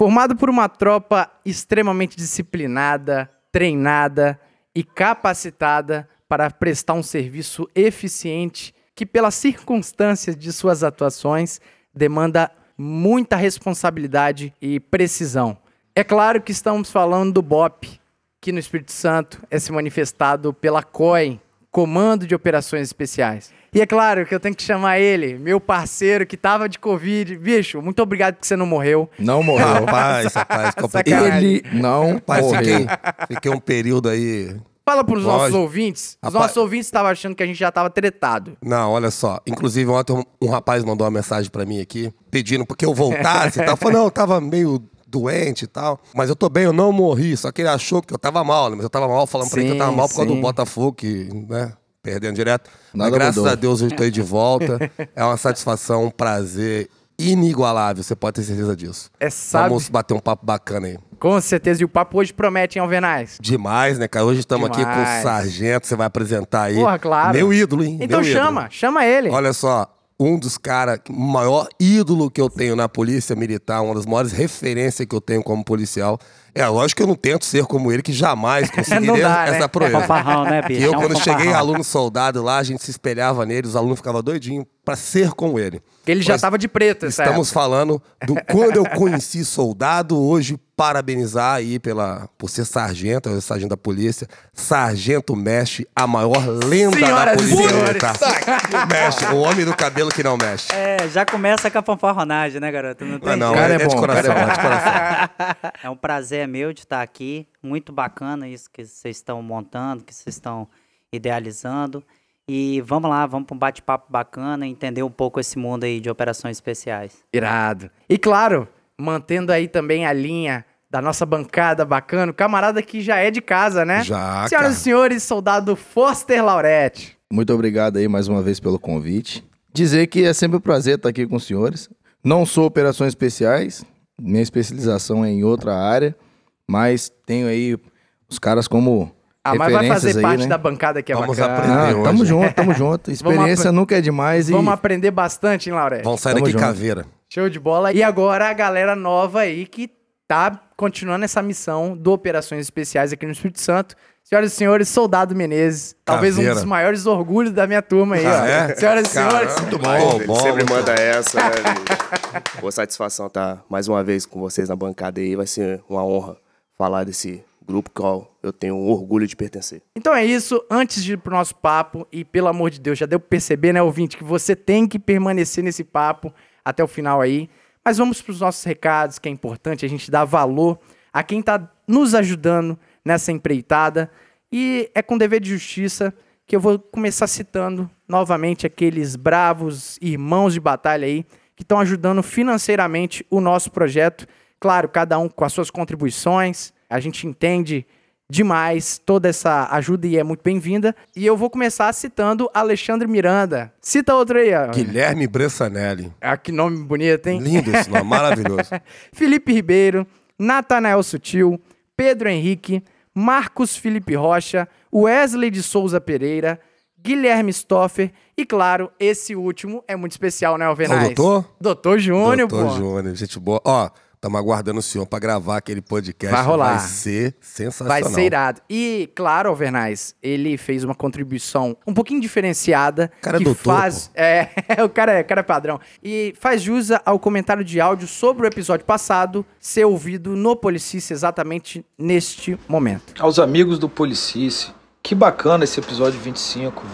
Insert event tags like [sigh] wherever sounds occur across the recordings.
Formado por uma tropa extremamente disciplinada, treinada e capacitada para prestar um serviço eficiente que, pelas circunstâncias de suas atuações, demanda muita responsabilidade e precisão. É claro que estamos falando do BOP, que no Espírito Santo é se manifestado pela COI, Comando de Operações Especiais. E é claro que eu tenho que chamar ele, meu parceiro que tava de Covid. Bicho, muito obrigado que você não morreu. Não morreu. [laughs] Rapaz, rapaz, Ele não Rapaz, morreu. fiquei, fiquei um período aí. Fala pros nossos Lógico. ouvintes. Os Rapaz- nossos ouvintes estavam achando que a gente já tava tretado. Não, olha só. Inclusive, ontem um, um rapaz mandou uma mensagem pra mim aqui, pedindo porque eu voltasse e tal. Falou, não, eu tava meio doente e tal. Mas eu tô bem, eu não morri. Só que ele achou que eu tava mal, né? Mas eu tava mal falando pra ele que eu tava Sim, mal por causa sim. do Botafogo, que, né? Perdendo direto. Nada Mas graças mudou. a Deus eu estou aí de volta. [laughs] é uma satisfação, um prazer inigualável, você pode ter certeza disso. É, sabe? Vamos bater um papo bacana aí. Com certeza. E o papo hoje promete, hein, Alvernais? Demais, né, cara? Hoje estamos aqui com o. Sargento, você vai apresentar aí. Porra, claro. Meu ídolo, hein? Então Meu ídolo. chama, chama ele. Olha só, um dos caras, o maior ídolo que eu tenho na polícia militar, uma das maiores referências que eu tenho como policial. É lógico que eu não tento ser como ele, que jamais [laughs] conseguiria dá, né? essa proeza. Fanfarrão, né, bicho? Que eu, É um quando cheguei aluno soldado lá, a gente se espelhava nele, os alunos ficavam doidinhos pra ser como ele. Ele já Mas tava de preto, essa Estamos falando do [laughs] quando eu conheci soldado, hoje parabenizar aí pela, por ser sargento, eu sou sargento da polícia, sargento mexe, a maior lenda Senhoras da e polícia militar. Mexe, o homem do cabelo que não mexe. É, já começa com a fanfarronagem, né, garoto? Não Não, não, cara é, é é de bom, cara coração, é é de coração. É [laughs] um prazer meu de estar aqui. Muito bacana isso que vocês estão montando, que vocês estão idealizando. E vamos lá, vamos para um bate-papo bacana, entender um pouco esse mundo aí de operações especiais. Irado. E claro, mantendo aí também a linha da nossa bancada bacana, o camarada que já é de casa, né? Já, Senhoras cara. e senhores, soldado Foster Laurete. Muito obrigado aí mais uma vez pelo convite. Dizer que é sempre um prazer estar aqui com os senhores. Não sou operações especiais, minha especialização é em outra área, mas tenho aí os caras como Ah, mas vai referências fazer aí, parte né? da bancada que é Vamos bacana. aprender. Hoje. tamo junto, tamo [laughs] junto. Experiência nunca é demais e Vamos aprender bastante, hein, Laurete? Vamos sair Tamo daqui junto. caveira. Show de bola. E agora a galera nova aí que tá continuando essa missão do Operações Especiais aqui no Espírito Santo. Senhoras e senhores, Soldado Menezes. Talvez um dos maiores orgulhos da minha turma aí, Ah, é? Senhoras e senhores. Muito bom, ele bom. sempre manda essa, né? [laughs] Boa satisfação estar mais uma vez com vocês na bancada aí. Vai ser uma honra falar desse grupo qual eu tenho orgulho de pertencer. Então é isso. Antes de ir pro nosso papo, e pelo amor de Deus, já deu pra perceber, né, ouvinte, que você tem que permanecer nesse papo até o final aí. Mas vamos pros nossos recados, que é importante a gente dar valor a quem tá nos ajudando nessa empreitada. E é com dever de justiça que eu vou começar citando novamente aqueles bravos irmãos de batalha aí que estão ajudando financeiramente o nosso projeto. Claro, cada um com as suas contribuições. A gente entende demais toda essa ajuda e é muito bem-vinda. E eu vou começar citando Alexandre Miranda. Cita outro aí, ó. Guilherme Bressanelli. Ah, que nome bonito, hein? Lindo esse nome, maravilhoso. [laughs] Felipe Ribeiro, Natanael Sutil, Pedro Henrique, Marcos Felipe Rocha, Wesley de Souza Pereira, Guilherme Stoffer e, claro, esse último é muito especial, né, Alvenaz? É o doutor? Doutor Júnior, Doutor pô. Júnior, gente boa. Ó, estamos aguardando o senhor pra gravar aquele podcast. Vai rolar. Vai ser sensacional. Vai ser irado. E, claro, Alvernaz, ele fez uma contribuição um pouquinho diferenciada. Cara é que doutor, faz. É, [laughs] o cara é, o cara é padrão. E faz jus ao comentário de áudio sobre o episódio passado ser ouvido no Policice exatamente neste momento. Aos amigos do Policice, que bacana esse episódio 25.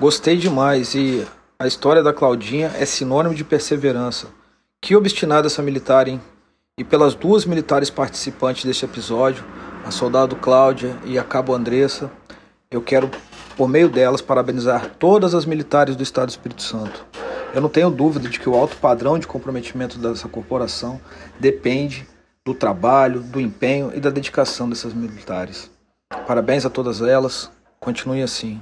Gostei demais e a história da Claudinha é sinônimo de perseverança. Que obstinada essa militar, hein? E pelas duas militares participantes deste episódio, a soldado Cláudia e a cabo Andressa, eu quero, por meio delas, parabenizar todas as militares do Estado do Espírito Santo. Eu não tenho dúvida de que o alto padrão de comprometimento dessa corporação depende do trabalho, do empenho e da dedicação dessas militares. Parabéns a todas elas, continuem assim.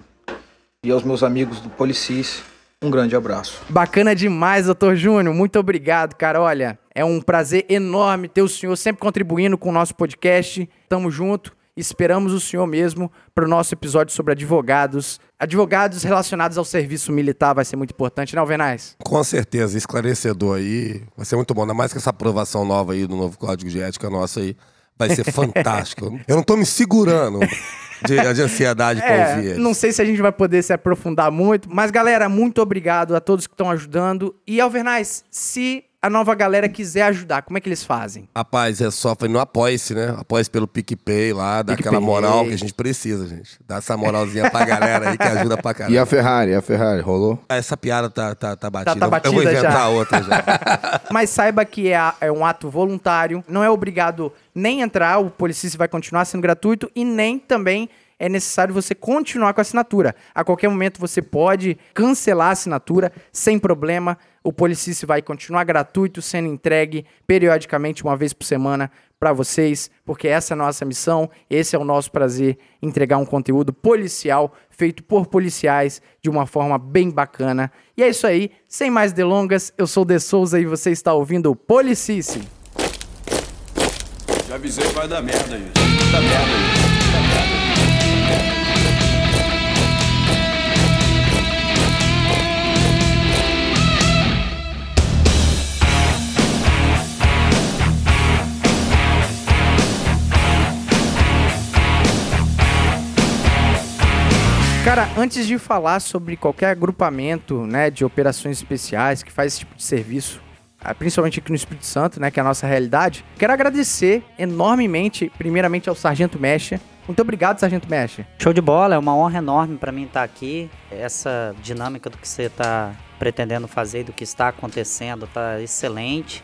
E aos meus amigos do Policice, um grande abraço. Bacana demais, doutor Júnior. Muito obrigado, cara. Olha, é um prazer enorme ter o senhor sempre contribuindo com o nosso podcast. Tamo junto. Esperamos o senhor mesmo para o nosso episódio sobre advogados. Advogados relacionados ao serviço militar vai ser muito importante, né, Alvenaz? Com certeza, esclarecedor aí. Vai ser muito bom. Ainda mais que essa aprovação nova aí do novo Código de Ética nosso aí vai ser [laughs] fantástico. Eu não tô me segurando de, de ansiedade ouvir É, eles. não sei se a gente vai poder se aprofundar muito, mas galera, muito obrigado a todos que estão ajudando. E Alvernais, se a nova galera quiser ajudar, como é que eles fazem? Rapaz, é só foi no Apoie-se, né? Apoie-se pelo PicPay lá, dá aquela PicPay. moral que a gente precisa, gente. Dá essa moralzinha pra galera aí que ajuda pra caralho. E a Ferrari, a Ferrari, rolou? Essa piada tá, tá, tá batida. tá Eu vou batida inventar já. outra já. [laughs] Mas saiba que é, é um ato voluntário, não é obrigado nem entrar, o Policista vai continuar sendo gratuito e nem também é necessário você continuar com a assinatura. A qualquer momento você pode cancelar a assinatura sem problema. O Policista vai continuar gratuito, sendo entregue periodicamente, uma vez por semana, para vocês, porque essa é a nossa missão, esse é o nosso prazer, entregar um conteúdo policial feito por policiais de uma forma bem bacana. E é isso aí, sem mais delongas, eu sou o De Souza e você está ouvindo o Policice. Já avisei que vai dar merda. Vai dar merda, gente. Cara, antes de falar sobre qualquer agrupamento, né, de operações especiais que faz esse tipo de serviço, ah, principalmente aqui no Espírito Santo, né, que é a nossa realidade, quero agradecer enormemente, primeiramente ao Sargento Mecha. Muito obrigado, Sargento Mecha. Show de bola, é uma honra enorme para mim estar aqui. Essa dinâmica do que você está pretendendo fazer, do que está acontecendo, tá excelente.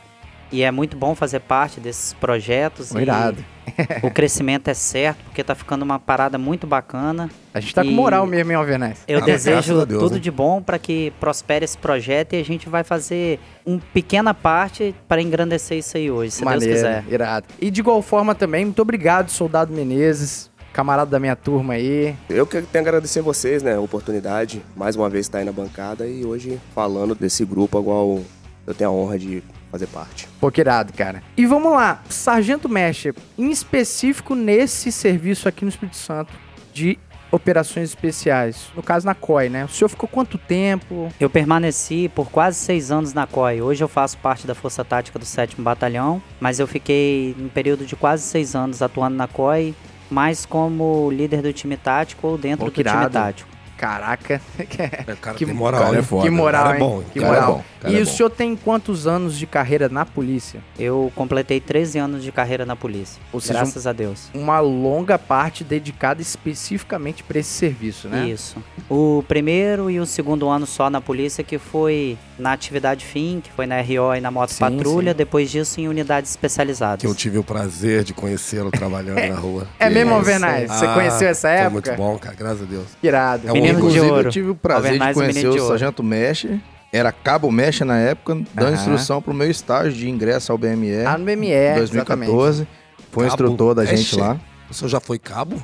E é muito bom fazer parte desses projetos. Irado. [laughs] o crescimento é certo, porque tá ficando uma parada muito bacana. A gente tá com moral mesmo, hein, Alvernaz? Eu [laughs] Ah, desejo a Deus, tudo né? de bom para que prospere esse projeto e a gente vai fazer uma pequena parte para engrandecer isso aí hoje, se Deus quiser. irado. E de igual forma também, muito obrigado, Soldado Menezes, camarada da minha turma aí. Eu que tenho que agradecer vocês, né, a oportunidade, mais uma vez estar aí na bancada e hoje falando desse grupo, igual eu tenho a honra de fazer parte. Pô, que irado, cara. E vamos lá, Sargento Mestre, em específico nesse serviço aqui no Espírito Santo de operações especiais, no caso na COI, né? O senhor ficou quanto tempo? Eu permaneci por quase seis anos na COI. Hoje eu faço parte da Força Tática do 7 Batalhão, mas eu fiquei um período de quase seis anos atuando na COI, mais como líder do time tático ou dentro Pô, do que time irado. tático. Caraca. É, cara Que moral, cara é foda. que moral, cara é hein? bom, que cara é moral. bom, e é o bom. senhor tem quantos anos de carreira na polícia? Eu completei 13 anos de carreira na polícia. Ou seja, graças a Deus. Uma longa parte dedicada especificamente para esse serviço, né? Isso. O primeiro e o segundo ano só na polícia, que foi na atividade fim, que foi na RO e na moto Sim, patrulha, sim. depois disso em unidades especializadas. Que eu tive o prazer de conhecê-lo trabalhando [laughs] na rua. É mesmo, Isso. Alvernaz? Você Ah, conheceu essa Foi época? muito bom, cara, graças a Deus. Irado. É um Menino de. Inclusive, ouro. eu tive o prazer de o conhecer de o ouro. Sargento Mexe. Era cabo Mexe na época, dando Aham. instrução pro meu estágio de ingresso ao BME. Ah, no BME, em exatamente. 2014. Foi um Cabo instrutor da gente lá. O senhor já foi cabo?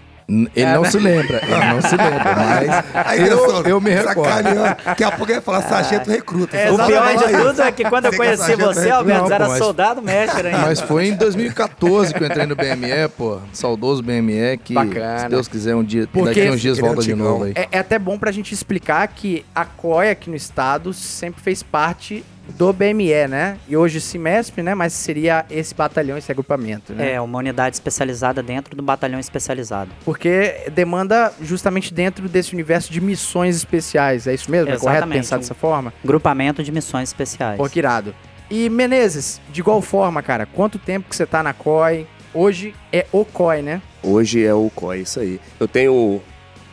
Ele É, não né? se lembra, ele não se lembra, [laughs] mas eu, eu me recordo. Daqui a pouco ele vai falar sargento recruta. É, o pior de isso. tudo é que quando eu conheci você. Alberto, Não, era mas- soldado mestre ainda. Mas foi em 2014 que eu entrei no BME, pô. Saudoso BME, que Bacana. se Deus quiser um dia, Porque- daqui a uns dias volta de novo aí. É, é até bom pra gente explicar que a COI aqui no estado sempre fez parte do BME, né? E hoje Simesp, né? Mas seria esse batalhão, esse agrupamento, né? É, uma unidade especializada dentro do batalhão especializado. Porque demanda justamente dentro desse universo de missões especiais. É isso mesmo? É correto Exatamente. pensar dessa forma? Grupamento de missões especiais. Pô, que irado. E Menezes, de igual forma, cara, quanto tempo que você tá na COI? Hoje é o COI, né? Hoje é o COI, isso aí. Eu tenho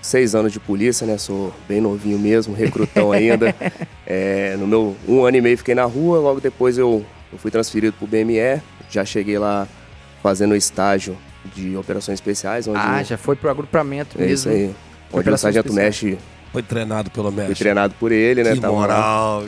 seis anos de polícia, né? Sou bem novinho mesmo, recrutão ainda. [laughs] É, no meu um ano e meio fiquei na rua, logo depois eu, eu fui transferido pro BME. Já cheguei lá fazendo estágio de operações especiais, onde Ah, já foi pro agrupamento é mesmo. isso aí. Onde o Sargento. Mexe Foi treinado pelo fui mestre. treinado por ele, né? Que tava lá. moral.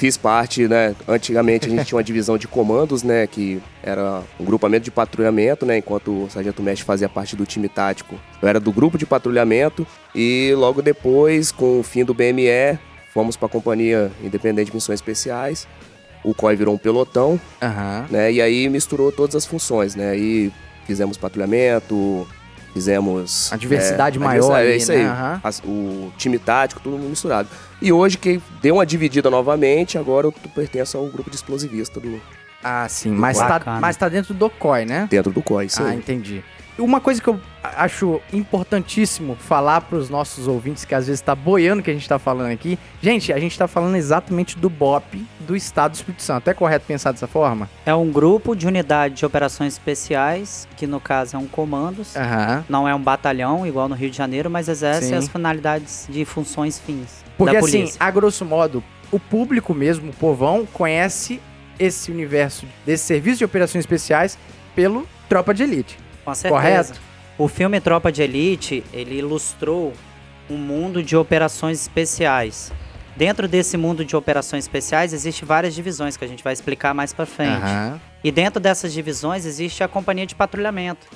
E fiz parte, né? Antigamente a gente tinha uma divisão de comandos, né? Que era um grupamento de patrulhamento, né? Enquanto o Sargento Mestre fazia parte do time tático. Eu era do grupo de patrulhamento e logo depois, com o fim do BME, fomos para a Companhia Independente de Missões Especiais. O COI virou um pelotão, Aham. né? E aí misturou todas as funções, né? Aí fizemos patrulhamento, Fizemos. A diversidade a maior diversidade, é isso né? aí. Aham. As- o time tático, tudo misturado. E hoje, que deu uma dividida novamente, agora eu pertenço ao grupo de explosivista do, Ah, sim. Mas tá, mas tá dentro do COI, né? dentro do COI. Isso Ah, aí. entendi. Uma coisa que eu acho importantíssimo falar para os nossos ouvintes que às vezes tá boiando o que a gente tá falando aqui. Gente, a gente tá falando exatamente do BOP do Estado do Espírito Santo. É correto pensar dessa forma? É um grupo de unidade de operações especiais, que no caso é um comandos. Aham. Não é um batalhão, igual no Rio de Janeiro, mas exerce Sim. as finalidades de funções fins Porque assim, polícia. a grosso modo, o público mesmo, o povão, conhece esse universo desse serviço de operações especiais pelo Tropa de Elite. Com certeza. Correto? O filme Tropa de Elite, ele ilustrou um mundo de operações especiais. Dentro desse mundo de operações especiais, existe várias divisões que a gente vai explicar mais pra frente. Aham. E dentro dessas divisões existe a companhia de patrulhamento.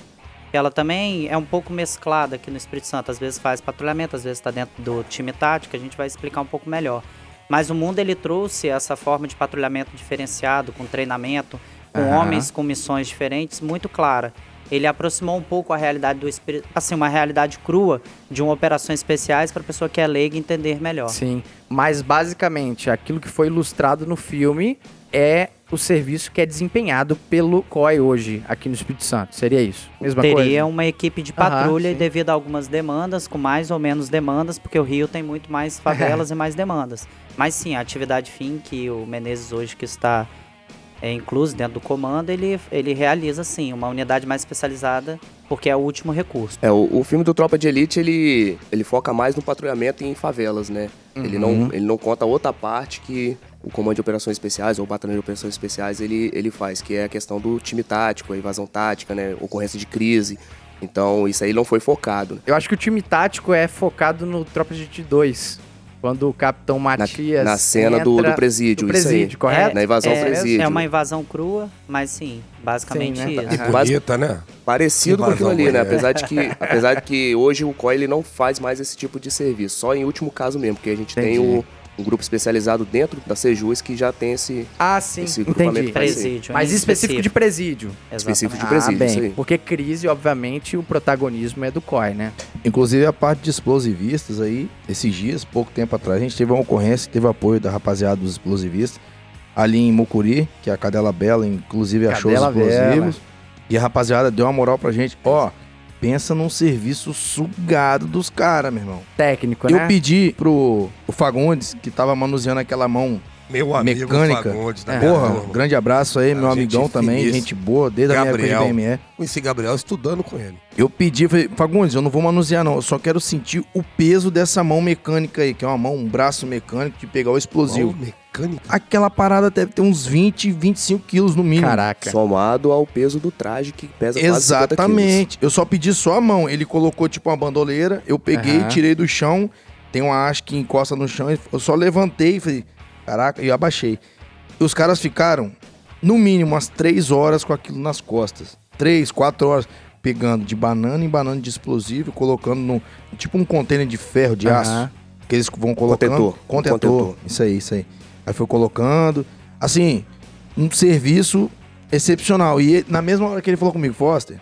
Ela também é um pouco mesclada aqui no Espírito Santo. Às vezes faz patrulhamento, às vezes está dentro do time tático, a gente vai explicar um pouco melhor. Mas o mundo ele trouxe essa forma de patrulhamento diferenciado, com treinamento, com Aham. homens com missões diferentes, muito clara. Ele aproximou um pouco a realidade do espírito, assim, uma realidade crua de uma operações especiais para a pessoa que é leiga entender melhor. Sim. Mas basicamente, aquilo que foi ilustrado no filme é o serviço que é desempenhado pelo COI hoje aqui no Espírito Santo. Seria isso? Mesma Teria coisa? uma equipe de patrulha e sim. devido a algumas demandas, com mais ou menos demandas, porque o Rio tem muito mais [laughs] favelas e mais demandas. Mas sim, a atividade fim que o Menezes hoje que está é, incluso dentro do comando, ele, ele realiza sim uma unidade mais especializada, porque é o último recurso. É, o, o filme do Tropa de Elite, ele, ele foca mais no patrulhamento e em favelas, né? Ele, Uhum. não, ele não conta outra parte que o Comando de Operações Especiais ou o Batalhão de Operações Especiais ele, ele faz, que é a questão do time tático, a invasão tática, né? Ocorrência de crise. Então, isso aí não foi focado. né? Eu acho que o time tático é focado no Tropa de Elite 2. Quando o Capitão Na, Matias na cena do, entra do presídio, do isso aí. presídio, correto? Na invasão é, presídio. É uma invasão crua, mas sim, basicamente Sim, né? isso. Aham. Bonita, né? Parecido com aquilo ali, né? é. Apesar de, que, [laughs] apesar de que hoje o COI ele não faz mais esse tipo de serviço. Só em último caso mesmo, porque a gente tem Entendi. o, um grupo especializado dentro da Sejus que já tem esse Ah, sim, Esse entendi. Presídio. Mas em específico de presídio. específico de ah, presídio. isso bem. aí. Porque crise, obviamente, o protagonismo é do COI, né? Inclusive a parte de explosivistas aí, esses dias, pouco tempo atrás, a gente teve uma ocorrência, teve apoio da rapaziada dos explosivistas, ali em Mucuri, que é a Cadela Bela, inclusive achou os Cadela explosivos. E a rapaziada deu uma moral pra gente. Ó, pensa num serviço sugado dos caras, meu irmão. Técnico, Eu né? pedi pro o Fagundes, que tava manuseando aquela mão Meu amigo mecânica. Fagundes, É. minha Porra, um grande abraço aí, É, meu amigão também, gente boa, desde a minha época de Gabriel. BME. Conheci Gabriel estudando com ele. Eu pedi, falei, Fagundes, eu não vou manusear não, eu só quero sentir o peso dessa mão mecânica aí, que é uma mão, um braço mecânico de pegar o explosivo. Mão mecânica. Aquela parada deve ter uns 20, 25 quilos no mínimo. Caraca. Somado ao peso do traje que pesa quase 50 quilos. Exatamente. Eu só pedi só a mão. Ele colocou tipo uma bandoleira, eu peguei, Aham. tirei do chão, tem uma haste que encosta no chão, eu só levantei e falei, caraca, e abaixei. E os caras ficaram, no mínimo, umas três horas com aquilo nas costas. Três, quatro horas, pegando de banana em banana de explosivo, colocando no. Tipo um container de ferro, de Aham. aço. Que eles vão colocando. Contentor. Contentor. Contentor. Isso aí, isso aí. Aí foi colocando. Assim, um serviço excepcional. E ele- na mesma hora que ele falou comigo, Foster,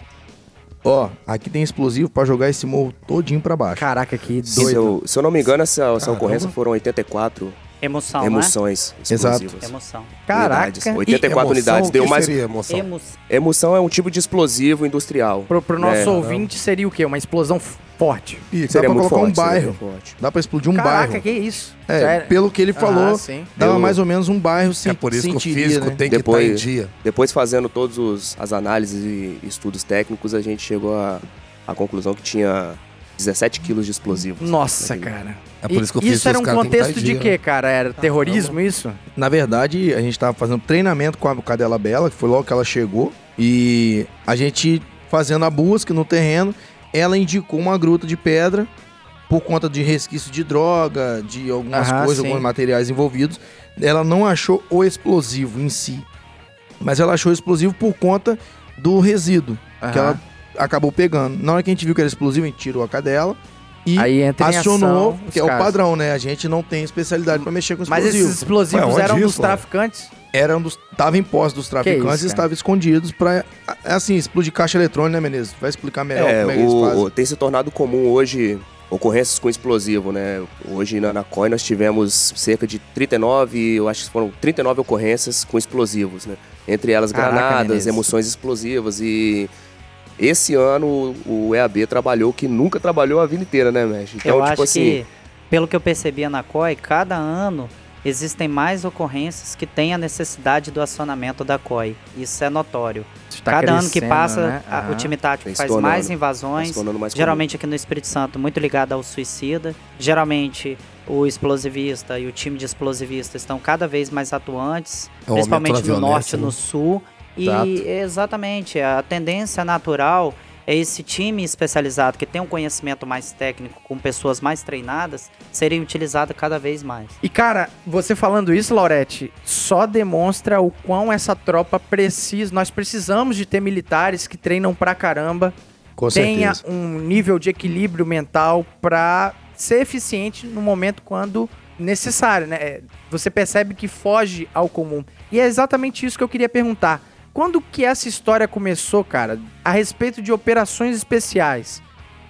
ó, aqui tem explosivo pra jogar esse morro todinho pra baixo. Caraca, que Se doido. eu, se eu não me engano, essa, essa ocorrência foram 84 Emoção, emoções Exato. explosivas. né? Emoção. Caraca. Unidades. 84 E unidades. emoção, Deu mais. seria emoção? Emo- Emoção é um tipo de explosivo industrial. Pro, pro nosso É. ouvinte seria o quê? Uma explosão forte. E dá Seria pra muito colocar forte, um bairro. Dá pra explodir um Caraca, bairro. que isso? É, pelo que ele Ah, falou, sim. dava Eu- mais ou menos um bairro sem É por isso que o sentiria, físico né? tem que estar Depois- em dia. Depois, fazendo todas os- as análises e estudos técnicos, a gente chegou à à conclusão que tinha 17 quilos de explosivos. Nossa, naquele- cara. É por E- isso que eu isso fiz era um que contexto de quê, né? cara? Era terrorismo isso? Na verdade, a gente tava fazendo treinamento com a Cadela Bela, que foi logo que ela chegou. E a gente fazendo a busca no terreno, ela indicou uma gruta de pedra por conta de resquício de droga, de algumas Aham, coisas, sim. alguns materiais envolvidos. Ela não achou o explosivo em si, mas ela achou o explosivo por conta do resíduo que Aham. ela acabou pegando. Na hora que a gente viu que era explosivo, a gente tirou a cadela e Aí entra em acionou, ação que é o padrão, né? A gente não tem especialidade pra mexer com Mas explosivo. esses explosivos Ué, eram dos isso, mano? traficantes? era um dos, tava em posse dos traficantes isso, e estavam escondidos pra, assim, explodir caixa eletrônica, né, Menezes? Vai explicar melhor É, como é que eles o- fazem. tem se tornado comum hoje ocorrências com explosivo, né? Hoje na, na COI nós tivemos cerca de 39, eu acho que foram 39 ocorrências com explosivos, né? Entre elas Caraca, granadas, Menezes. emoções explosivas e esse ano o EAB trabalhou que nunca trabalhou a vida inteira, né, Mestre? Então, eu tipo acho assim, que, pelo que eu percebia na COI, cada ano existem mais ocorrências que têm a necessidade do acionamento da COI. Isso é notório. Isso tá cada ano que passa, né? a- o time tático Tem faz tornando- mais invasões. mais comum. Geralmente aqui no Espírito Santo, muito ligado ao suicida. Geralmente o explosivista e o time de explosivista estão cada vez mais atuantes, É principalmente no violência, norte e né? no sul. E Exato. exatamente, a tendência natural é esse time especializado que tem um conhecimento mais técnico, com pessoas mais treinadas, serem utilizado cada vez mais. E cara, você falando isso, Laurete, só demonstra o quão essa tropa precisa. Nós precisamos de ter militares que treinam pra caramba, Com tenha certeza. um nível de equilíbrio mental pra ser eficiente no momento quando necessário, né? É, Você percebe que foge ao comum. E é exatamente isso que eu queria perguntar. Quando que essa história começou, cara, a respeito de operações especiais?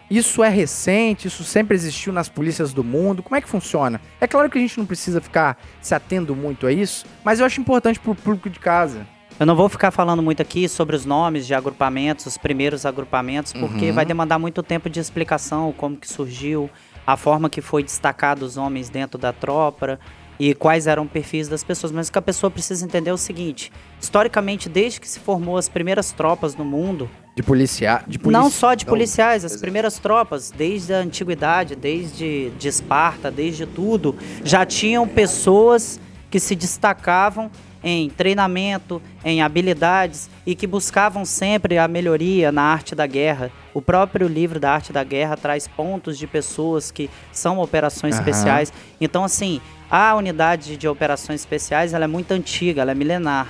Isso é recente? Isso sempre existiu nas polícias do mundo? Como é que funciona? É claro que a gente não precisa ficar se atendo muito a isso, mas eu acho importante pro público de casa. Eu não vou ficar falando muito aqui sobre os nomes de agrupamentos, os primeiros agrupamentos, porque Uhum. vai demandar muito tempo de explicação, como que surgiu, a forma que foi destacado os homens dentro da tropa e quais eram os perfis das pessoas. Mas o que a pessoa precisa entender é o seguinte: historicamente, desde que se formou as primeiras tropas no mundo, De policiar, de polícia. não só de Não, policiais, as primeiras tropas, desde a antiguidade, desde de Esparta, desde tudo, já tinham pessoas que se destacavam em treinamento, em habilidades e que buscavam sempre a melhoria na arte da guerra. O próprio livro da arte da guerra traz pontos de pessoas que são operações Aham. especiais. Então, assim, a unidade de operações especiais ela é muito antiga, ela é milenar.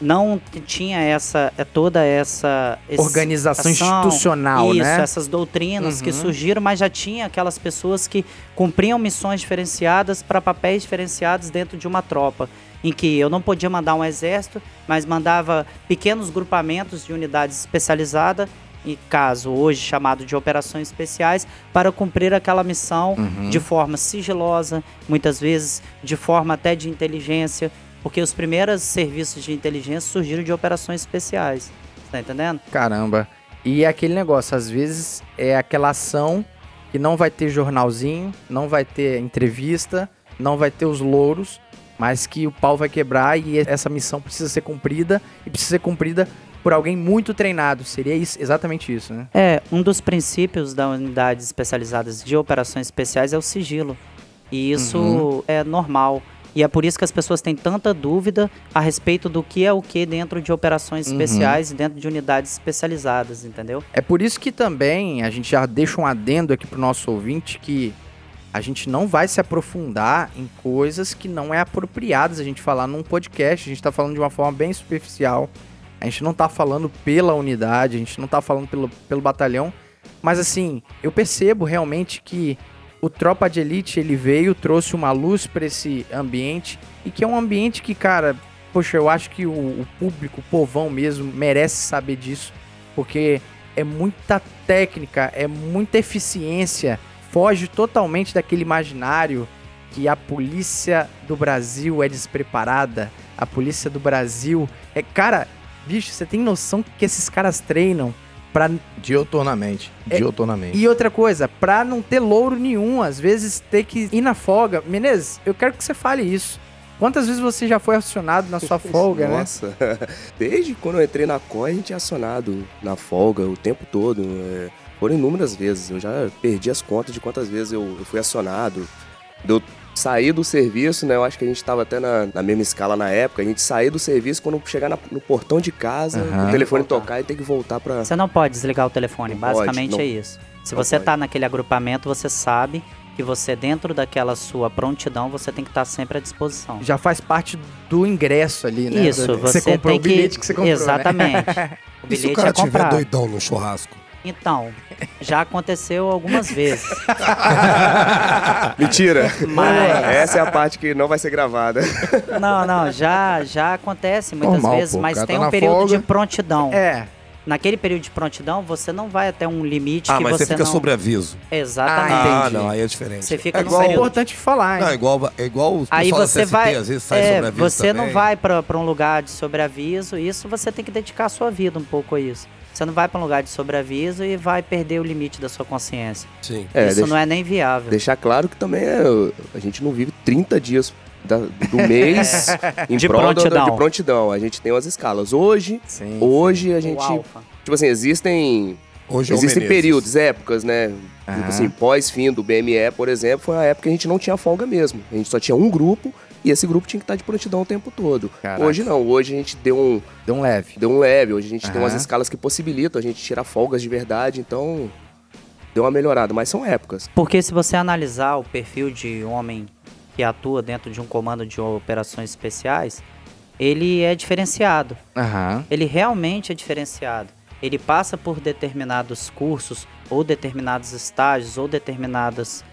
Não tinha essa, é toda essa Organização ação, institucional, isso, né? essas doutrinas que Uhum. surgiram, mas já tinha aquelas pessoas que cumpriam missões diferenciadas para papéis diferenciados dentro de uma tropa, em que eu não podia mandar um exército, mas mandava pequenos grupamentos de unidades especializadas, em caso hoje chamado de operações especiais, para cumprir aquela missão Uhum. de forma sigilosa, muitas vezes de forma até de inteligência, porque os primeiros serviços de inteligência surgiram de operações especiais. Tá entendendo? Caramba. E é aquele negócio, às vezes é aquela ação que não vai ter jornalzinho, não vai ter entrevista, não vai ter os louros, mas que o pau vai quebrar e essa missão precisa ser cumprida e precisa ser cumprida por alguém muito treinado. Seria isso, exatamente isso, né? É, um dos princípios da unidades especializadas de operações especiais é o sigilo. E isso Uhum. é normal. E é por isso que as pessoas têm tanta dúvida a respeito do que é o que dentro de operações Uhum. especiais e dentro de unidades especializadas, entendeu? É por isso que também a gente já deixa um adendo aqui pro nosso ouvinte que a gente não vai se aprofundar em coisas que não é apropriadas a gente falar num podcast. A gente tá falando de uma forma bem superficial. A gente não tá falando pela unidade, a gente não tá falando pelo, pelo batalhão. Mas assim, eu percebo realmente que o Tropa de Elite, ele veio, trouxe uma luz pra esse ambiente. E que é um ambiente que, cara, poxa, eu acho que o, o público, o povão mesmo, merece saber disso. Porque é muita técnica, é muita eficiência. Foge totalmente daquele imaginário que a polícia do Brasil é despreparada. A polícia do Brasil é. Cara, bicho, você tem noção que esses caras treinam pra. Dioturnamente. É- Dioturnamente. E outra coisa, pra não ter louro nenhum, às vezes ter que ir na folga. Menezes, eu quero que você fale isso. Quantas vezes você já foi acionado na sua [laughs] folga, né? Nossa, [laughs] desde quando eu entrei na COI, a gente é acionado na folga o tempo todo. é, foram inúmeras vezes. Eu já perdi as contas de quantas vezes eu, eu fui acionado. Eu saí do serviço, né? Eu acho que a gente tava até na, na mesma escala na época. A gente sair do serviço quando chegar na- no portão de casa, Aham. o telefone tocar e tem que voltar pra. Você não pode desligar o telefone, Não pode, basicamente não- é isso. Se não você pode. tá naquele agrupamento, você sabe que você, dentro daquela sua prontidão, você tem que estar sempre à disposição. Já faz parte do ingresso ali, né? Isso, Do- você comprou tem o bilhete que, você comprou. né? Exatamente. [laughs] O E se o bilhete cara é tiver comprado. doidão no churrasco? Então, já aconteceu algumas vezes. [laughs] Mentira. Mas- Essa é a parte que não vai ser gravada. Não, não, já, já acontece muitas Normal, vezes, pô, mas cara tem tá um período folga. de prontidão. É. Naquele período de prontidão, você não vai até um limite Ah, que mas você fica não... sobre aviso. Exatamente. Ah, entendi. não, aí é diferente. Você fica é igual, É período- importante falar, hein? Não, é igual, é igual o Aí você CST, vai, às vezes sai é, sobre aviso você não também. vai pra pra um lugar de sobreaviso, isso você tem que dedicar a sua vida um pouco a isso. Você não vai pra um lugar de sobreaviso e vai perder o limite da sua consciência. Sim. É, isso deixa- não é nem viável. Deixar claro que também é, a gente não vive 30 dias da- do [laughs] mês em De prol da- prontidão. de prontidão. A gente tem umas escalas. Hoje, Sim. hoje a O gente. Tipo assim, existem. Hoje é Existem períodos, épocas, né? Tipo assim, pós-fim do BME, por exemplo, foi uma época que a gente não tinha folga mesmo. A gente só tinha um grupo e esse grupo tinha que estar de prontidão o tempo todo. Caraca. Hoje não, hoje a gente deu um, Deu um leve. deu um leve, hoje a gente tem umas escalas que possibilitam a gente tirar folgas de verdade, então deu uma melhorada, mas são épocas. Porque se você analisar o perfil de homem que atua dentro de um comando de operações especiais, ele é diferenciado. Aham. Ele realmente é diferenciado. Ele passa por determinados cursos, ou determinados estágios, ou determinadas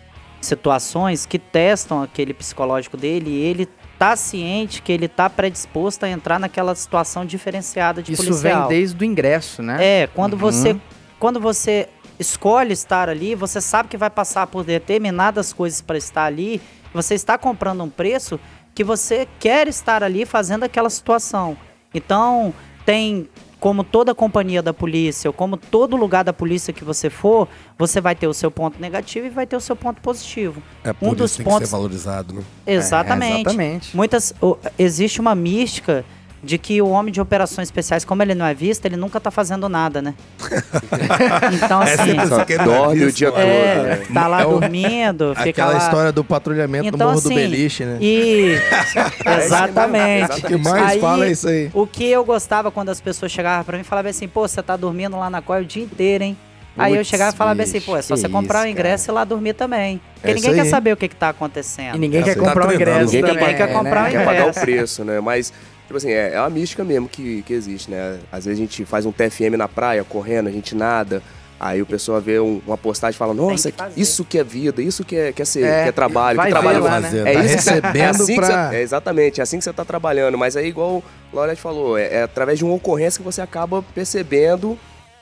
situações que testam aquele psicológico dele e ele tá ciente que ele tá predisposto a entrar naquela situação diferenciada de Isso policial. vem desde o ingresso, né? É, quando Uhum. você quando você escolhe estar ali, você sabe que vai passar por determinadas coisas para estar ali, você está comprando um preço que você quer estar ali fazendo aquela situação. Então, tem como toda companhia da polícia, ou como todo lugar da polícia que você for, você vai ter o seu ponto negativo e vai ter o seu ponto positivo. É por um isso dos tem pontos que ser valorizado, né? Exatamente. É, exatamente. Muitas existe uma mística de que o homem de operações especiais, como ele não é visto, ele nunca tá fazendo nada, né? [laughs] então É assim, Só é dorme o dia né? todo. é, né? tá lá É o- dormindo, [laughs] fica Aquela lá. história do patrulhamento Então, do Morro assim, do Beliche, né? E [laughs] É exatamente. O que mais fala é isso aí. O que eu gostava quando as pessoas chegavam pra mim e falavam assim, pô, você tá dormindo lá na COI o dia inteiro, hein? Aí eu chegava e falava assim, pô, é só que você comprar o ingresso e ir lá dormir também. Porque É ninguém quer aí. saber o que, que tá acontecendo. E ninguém É, quer tá comprar o ingresso ninguém quer também, pagar- comprar né? o quer pagar o ingresso. preço, né? Mas, tipo assim, é, é uma mística mesmo que, que existe, né? Às vezes a gente faz um TFM na praia, correndo, a gente nada. Aí o pessoal vê um- uma postagem e fala, nossa, que isso que é vida, isso que é, que é, ser, É, que é trabalho, vai que trabalho lá, faz. né? É Tá isso que você- recebendo é assim que pra- você- é exatamente, é assim que você tá trabalhando. Mas aí, igual o Laurete falou, é, é através de uma ocorrência que você acaba percebendo,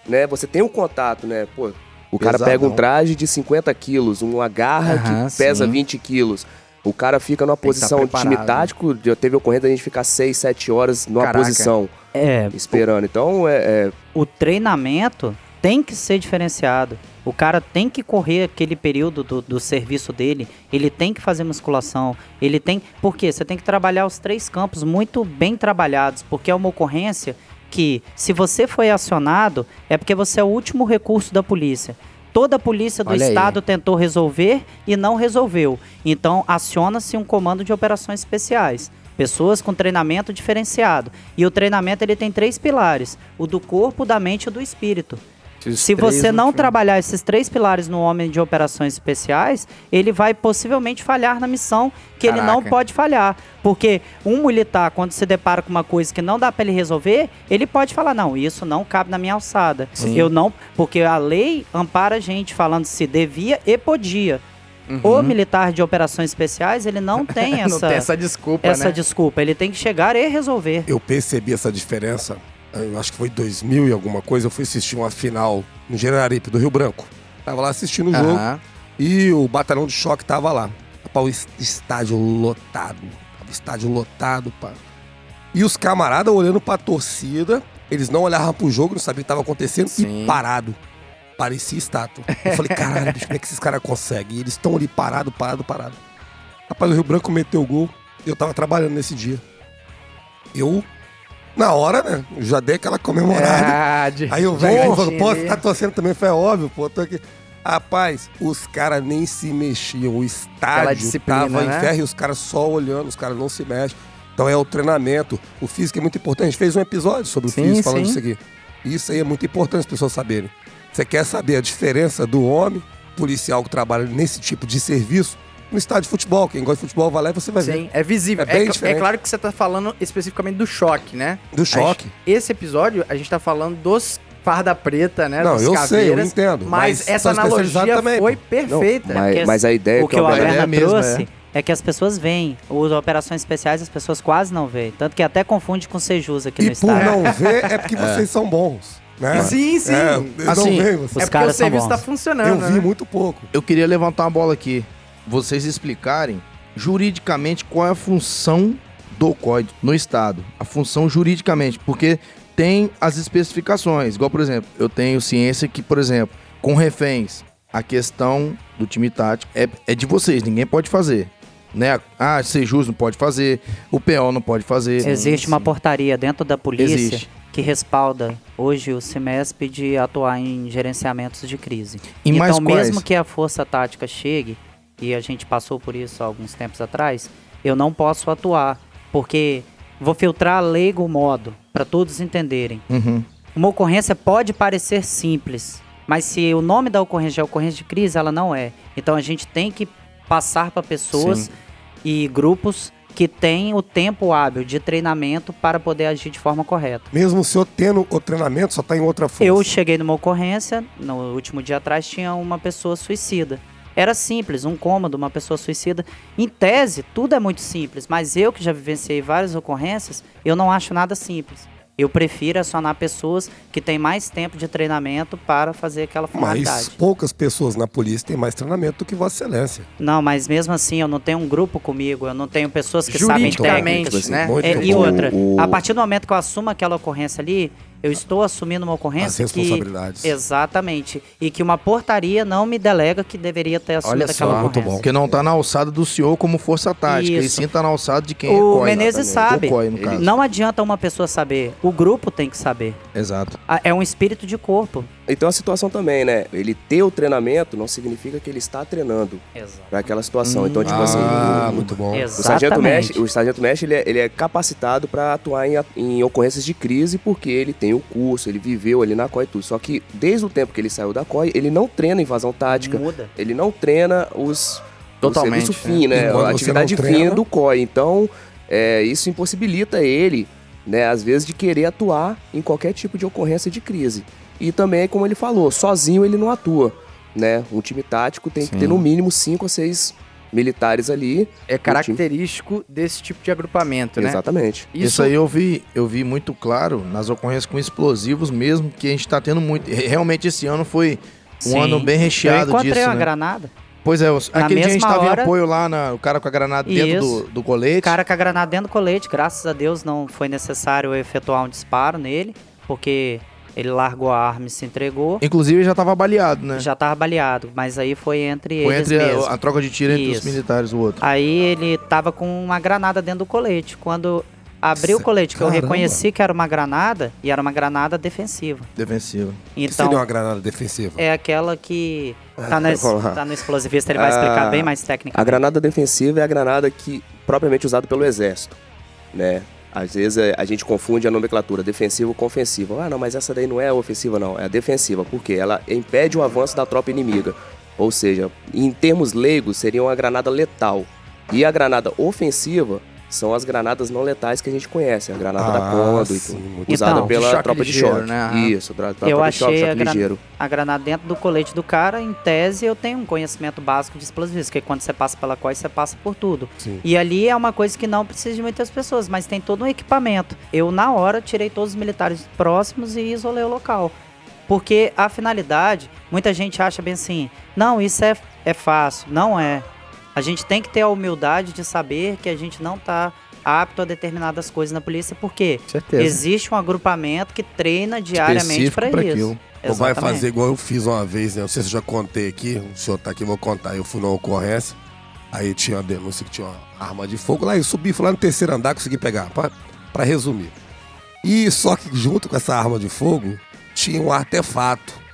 né? Você tem um contato, né? Pô, o cara Pesadão. pega um traje de 50 quilos, uma garra que pesa sim. 20 quilos. O cara fica numa Tem posição de time tático, já teve ocorrência da gente ficar 6, 7 horas numa Caraca. posição, É, esperando. Então, é, é- o treinamento tem que ser diferenciado. O cara tem que correr aquele período do, do serviço dele, ele tem que fazer musculação, ele tem. Por quê? Você tem que trabalhar os três campos muito bem trabalhados, porque é uma ocorrência que, se você foi acionado, é porque você é o último recurso da polícia. Toda a polícia do Olha aí. estado tentou resolver e não resolveu. Então, aciona-se um comando de operações especiais. Pessoas com treinamento diferenciado. E o treinamento ele tem três pilares: o do corpo, da mente e do espírito. Se você não últimos. trabalhar esses três pilares no homem de operações especiais, ele vai possivelmente falhar na missão que ele não Caraca. pode falhar. Porque um militar, quando se depara com uma coisa que não dá para ele resolver, ele pode falar: não, isso não cabe na minha alçada. Sim. Eu não. Porque a lei ampara a gente falando se devia e podia. O militar de operações especiais, ele não [laughs] tem Uhum. Não essa, tem essa desculpa, essa né? desculpa. Ele tem que chegar e resolver. Eu percebi essa diferença, eu acho que foi 2000 e alguma coisa, eu fui assistir uma final no Generaripe, do Rio Branco. Tava lá assistindo o jogo e o batalhão de choque tava lá. O es- estádio lotado, o estádio lotado, pá. E os camaradas olhando pra torcida, eles não olhavam pro jogo, não sabiam o que tava acontecendo, Sim. e parado. Parecia estátua. Eu falei, [laughs] caralho, bicho, como é que esses caras conseguem? E eles estão ali parado, parado, parado. Rapaz, o Rio Branco meteu o gol. Eu tava trabalhando nesse dia. Eu, na hora, né? Já dei aquela comemorada. Ah, de- Aí o velho falou, pô, você tá torcendo também? Foi óbvio, pô, tô aqui. Rapaz, os caras nem se mexiam. O estádio tava né? em ferro e os caras só olhando, os caras não se mexem. Então é o treinamento. O físico é muito importante. A gente fez um episódio sobre Sim, o físico falando sim. disso aqui. Isso aí é muito importante as pessoas saberem. Você quer saber a diferença do homem policial que trabalha nesse tipo de serviço no estádio de futebol? Quem gosta de futebol vai lá e você vai ver. Sim, é visível. É bem É, é claro que você tá falando especificamente do choque, né? Do choque. Esse episódio, a gente tá falando dos farda preta, né? Não, eu sei, eu entendo, Mas, mas essa tá analogia também, foi perfeita. Mas, que mas a ideia o que o eu- a ideia Alberna mesmo, trouxe é. que as pessoas veem. As operações especiais as pessoas quase não veem. Tanto que até confunde com Sejus aqui E no por estado. não ver, é porque [laughs] vocês são bons. Né? Sim, sim. É, Assim, não veem É vocês. Os porque caras o serviço tá bons. funcionando, Eu vi né? muito pouco. Eu queria levantar uma bola aqui. Vocês explicarem juridicamente qual é a função do COD no Estado. A função juridicamente. Porque tem as especificações. Igual, por exemplo, eu tenho ciência que, por exemplo, com reféns, a questão do time tático é, é de vocês. Ninguém pode fazer. Né? Ah, Sejus não pode fazer. O PO não pode fazer. Existe uma portaria dentro da polícia Existe. que respalda hoje o CIMESP de atuar em gerenciamentos de crise. E então, mais quais? mesmo que a força tática chegue, e a gente passou por isso há alguns tempos atrás, eu não posso atuar, porque vou filtrar leigo modo, para todos entenderem. Uhum. Uma ocorrência pode parecer simples, mas se o nome da ocorrência é ocorrência de crise, ela não é. Então a gente tem que passar para pessoas Sim. e grupos que têm o tempo hábil de treinamento para poder agir de forma correta. Mesmo o senhor tendo o treinamento, só tá em outra força. Eu cheguei numa ocorrência, no último dia atrás tinha uma pessoa suicida. Era simples, um cômodo, uma pessoa suicida. Em tese, tudo é muito simples, mas eu que já vivenciei várias ocorrências, eu não acho nada simples. Eu prefiro acionar pessoas que têm mais tempo de treinamento para fazer aquela Mas formalidade. poucas pessoas na polícia têm mais treinamento do que Vossa Excelência. Não, mas mesmo assim eu não tenho um grupo comigo, eu não tenho pessoas que sabem técnicas. né? Muito É, e outra, O- a partir do momento que eu assumo aquela ocorrência ali, eu estou assumindo uma As ocorrência que responsabilidades. Exatamente. E que uma portaria não me delega que deveria ter assumido Olha só, aquela muito ocorrência. Porque não tá na alçada do senhor como força tática. E Isso. sim tá na alçada de quem é O. Menezes sabe. O COI. Não adianta uma pessoa saber, o grupo tem que saber. Exato. É um espírito de corpo. Então a situação também, né? Ele ter o treinamento não significa que ele está treinando Exato. para aquela situação. Então, tipo assim, ah, muito bom. O sargento mestre, o sargento mestre ele, é, ele é capacitado para atuar em, em ocorrências de crise porque ele tem o curso, ele viveu ali na COI e tudo. Só que desde o tempo que ele saiu da COI, ele não treina invasão tática, Muda. ele não treina os Totalmente, o serviço fim, né? E quando A atividade fim treina- do COI. Então, é, isso impossibilita ele, né, às vezes, de querer atuar em qualquer tipo de ocorrência de crise. E também, como ele falou, sozinho ele não atua, né? Um time tático tem que ter no mínimo cinco ou seis militares ali. É característico desse tipo de agrupamento, né? Exatamente. Isso, aí eu vi, eu vi muito claro nas ocorrências com explosivos mesmo, que a gente tá tendo muito. Re- Realmente esse ano foi um Sim. ano bem Eu recheado encontrei disso, uma né? granada. Pois é, os- aquele dia a gente tava em hora- apoio lá, na, o cara com a granada dentro Isso. do, do colete. Cara com a granada dentro do colete, graças a Deus não foi necessário eu efetuar um disparo nele, porque ele largou a arma e se entregou. Inclusive já tava baleado, né? Já tava baleado, mas aí foi entre Foi eles entre mesmo. a, a troca de tiro entre os Isso. militares, o outro. Aí ele tava com uma granada dentro do colete. Quando abri o colete, que eu reconheci que era uma granada, e era uma granada defensiva. Defensivo. O que Então, seria uma granada defensiva? é aquela que tá, na, Vamos lá. tá no explosivista, ele vai explicar Ah, bem mais técnica. A granada defensiva é a granada que propriamente usada pelo exército, né? Às vezes é, a gente confunde a nomenclatura defensiva com ofensiva. Ah, não, mas essa daí não é ofensiva, não. É a defensiva, porque ela impede o avanço da tropa inimiga. Ou seja, em termos leigos, seria uma granada letal. E a granada ofensiva são as granadas não letais que a gente conhece. A granada da Ah, Conduit, sim, muito usada Então, de pela choque tropa ligeiro, de choque. né? Isso, pra Eu tropa de choque, a ligeiro. A granada dentro do colete do cara, em tese, eu tenho um conhecimento básico de explosivos, porque quando você passa pela coisa, você passa por tudo. Sim. E ali é uma coisa que não precisa de muitas pessoas, mas tem todo um equipamento. Eu, na hora, tirei todos os militares próximos e isolei o local. Porque a finalidade, muita gente acha bem assim, não, isso é, é fácil. Não é. A gente tem que ter a humildade de saber que a gente não tá apto a determinadas coisas na polícia, porque Certeza. existe um agrupamento que treina diariamente para pra isso. aquilo. Ou vai fazer igual eu fiz uma vez, né? Não sei se eu já contei aqui, o senhor tá aqui, vou contar. Eu fui numa ocorrência, aí tinha uma denúncia que tinha uma arma de fogo. Lá eu subi, fui lá no terceiro andar, consegui pegar, pra, pra resumir. E só que junto com essa arma de fogo, tinha um artefato [laughs]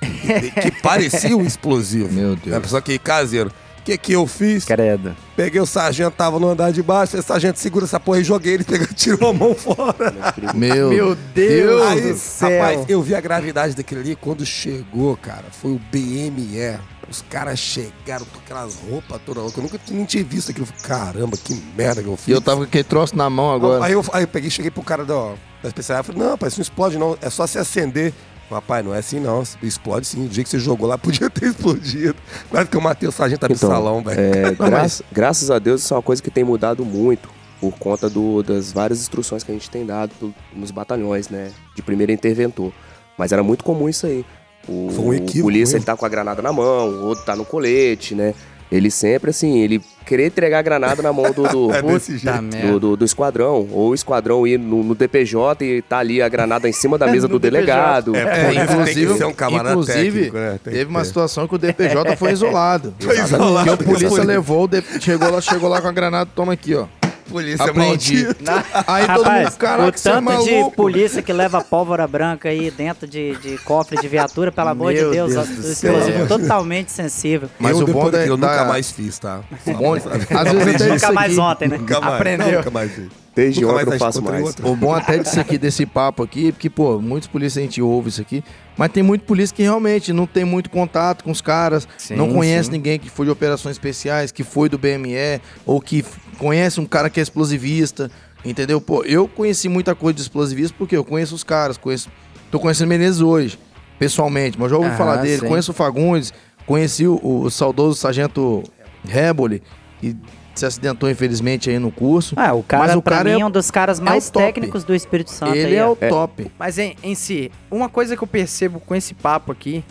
que parecia um explosivo. Meu Deus. Né? Só que caseiro. O que que eu fiz? Credo. Peguei o sargento, tava no andar de baixo, falei, sargento, segura essa porra e joguei ele, [laughs] pegou, tirou a mão fora. Meu, Meu Deus Aí, do céu. rapaz, eu vi a gravidade daquele ali quando chegou, cara. Foi o BME. Os caras chegaram com aquelas roupas todas loucas. Eu nunca nem tinha visto aquilo. Eu falei, Caramba, que merda que eu fiz. E eu tava com aquele troço na mão agora. Aí eu, aí eu peguei, cheguei pro cara da, da especialidade e falei, não, rapaz, isso não explode não, é só se acender. Rapaz, não é assim não. Explode sim. O dia que você jogou lá, [laughs] podia ter explodido. Quase que eu matei o sargento Então, Absalão, velho. É, [laughs] gra- Graças a Deus, isso é uma coisa que tem mudado muito por conta do- das várias instruções que a gente tem dado nos batalhões, né? De primeiro interventor. Mas era muito comum isso aí. O, um equívoco o polícia ele tá com a granada na mão, o outro tá no colete, né? Ele sempre, assim, ele querer entregar a granada na mão do, do, [laughs] É do, do- do esquadrão. Ou o esquadrão ir no, no DPJ e tá ali a granada em cima da mesa No do delegado. É, É, tem inclusive, ser um camarada inclusive técnico, né? Tem que teve uma situação que o DPJ foi [laughs] isolado. Foi isolado. Que a polícia levou, o D- chegou lá, chegou lá com a granada, toma aqui, ó. Polícia Aprendi. maldita. Aí todo Rapaz, mundo, caraca, o você é tanto de maluco. polícia que leva pólvora branca aí dentro de, de cofre de viatura, pelo amor Meu de Deus, Deus explosivo céu. totalmente sensível. Mas eu, o bom da- daquilo, eu da- nunca mais fiz, tá? [laughs] Bom, às vezes até Nunca mais ontem, né? Nunca mais. Aprendeu. Nunca mais fiz. Desde Nunca ontem eu faço mais. O bom até disso aqui, desse papo aqui, porque, pô, muitos polícias a gente ouve isso aqui, mas tem muito polícia que realmente não tem muito contato com os caras, Sim, não conhece sim. ninguém que foi de operações especiais, que foi do BME, ou que conhece um cara que é explosivista, entendeu? Pô, eu conheci muita coisa de explosivista porque eu conheço os caras, conheço, tô conhecendo Menezes hoje, pessoalmente, mas já ouvi Aham, falar dele, sim. conheço o Fagundes, conheci o, o saudoso sargento Reboli, que se acidentou infelizmente aí no curso. Ah, o cara, Mas o pra cara mim, é- é um dos caras o mais top. técnicos do Espírito Santo. Ele aí, é o top. Mas em, em si, uma coisa que eu percebo com esse papo aqui,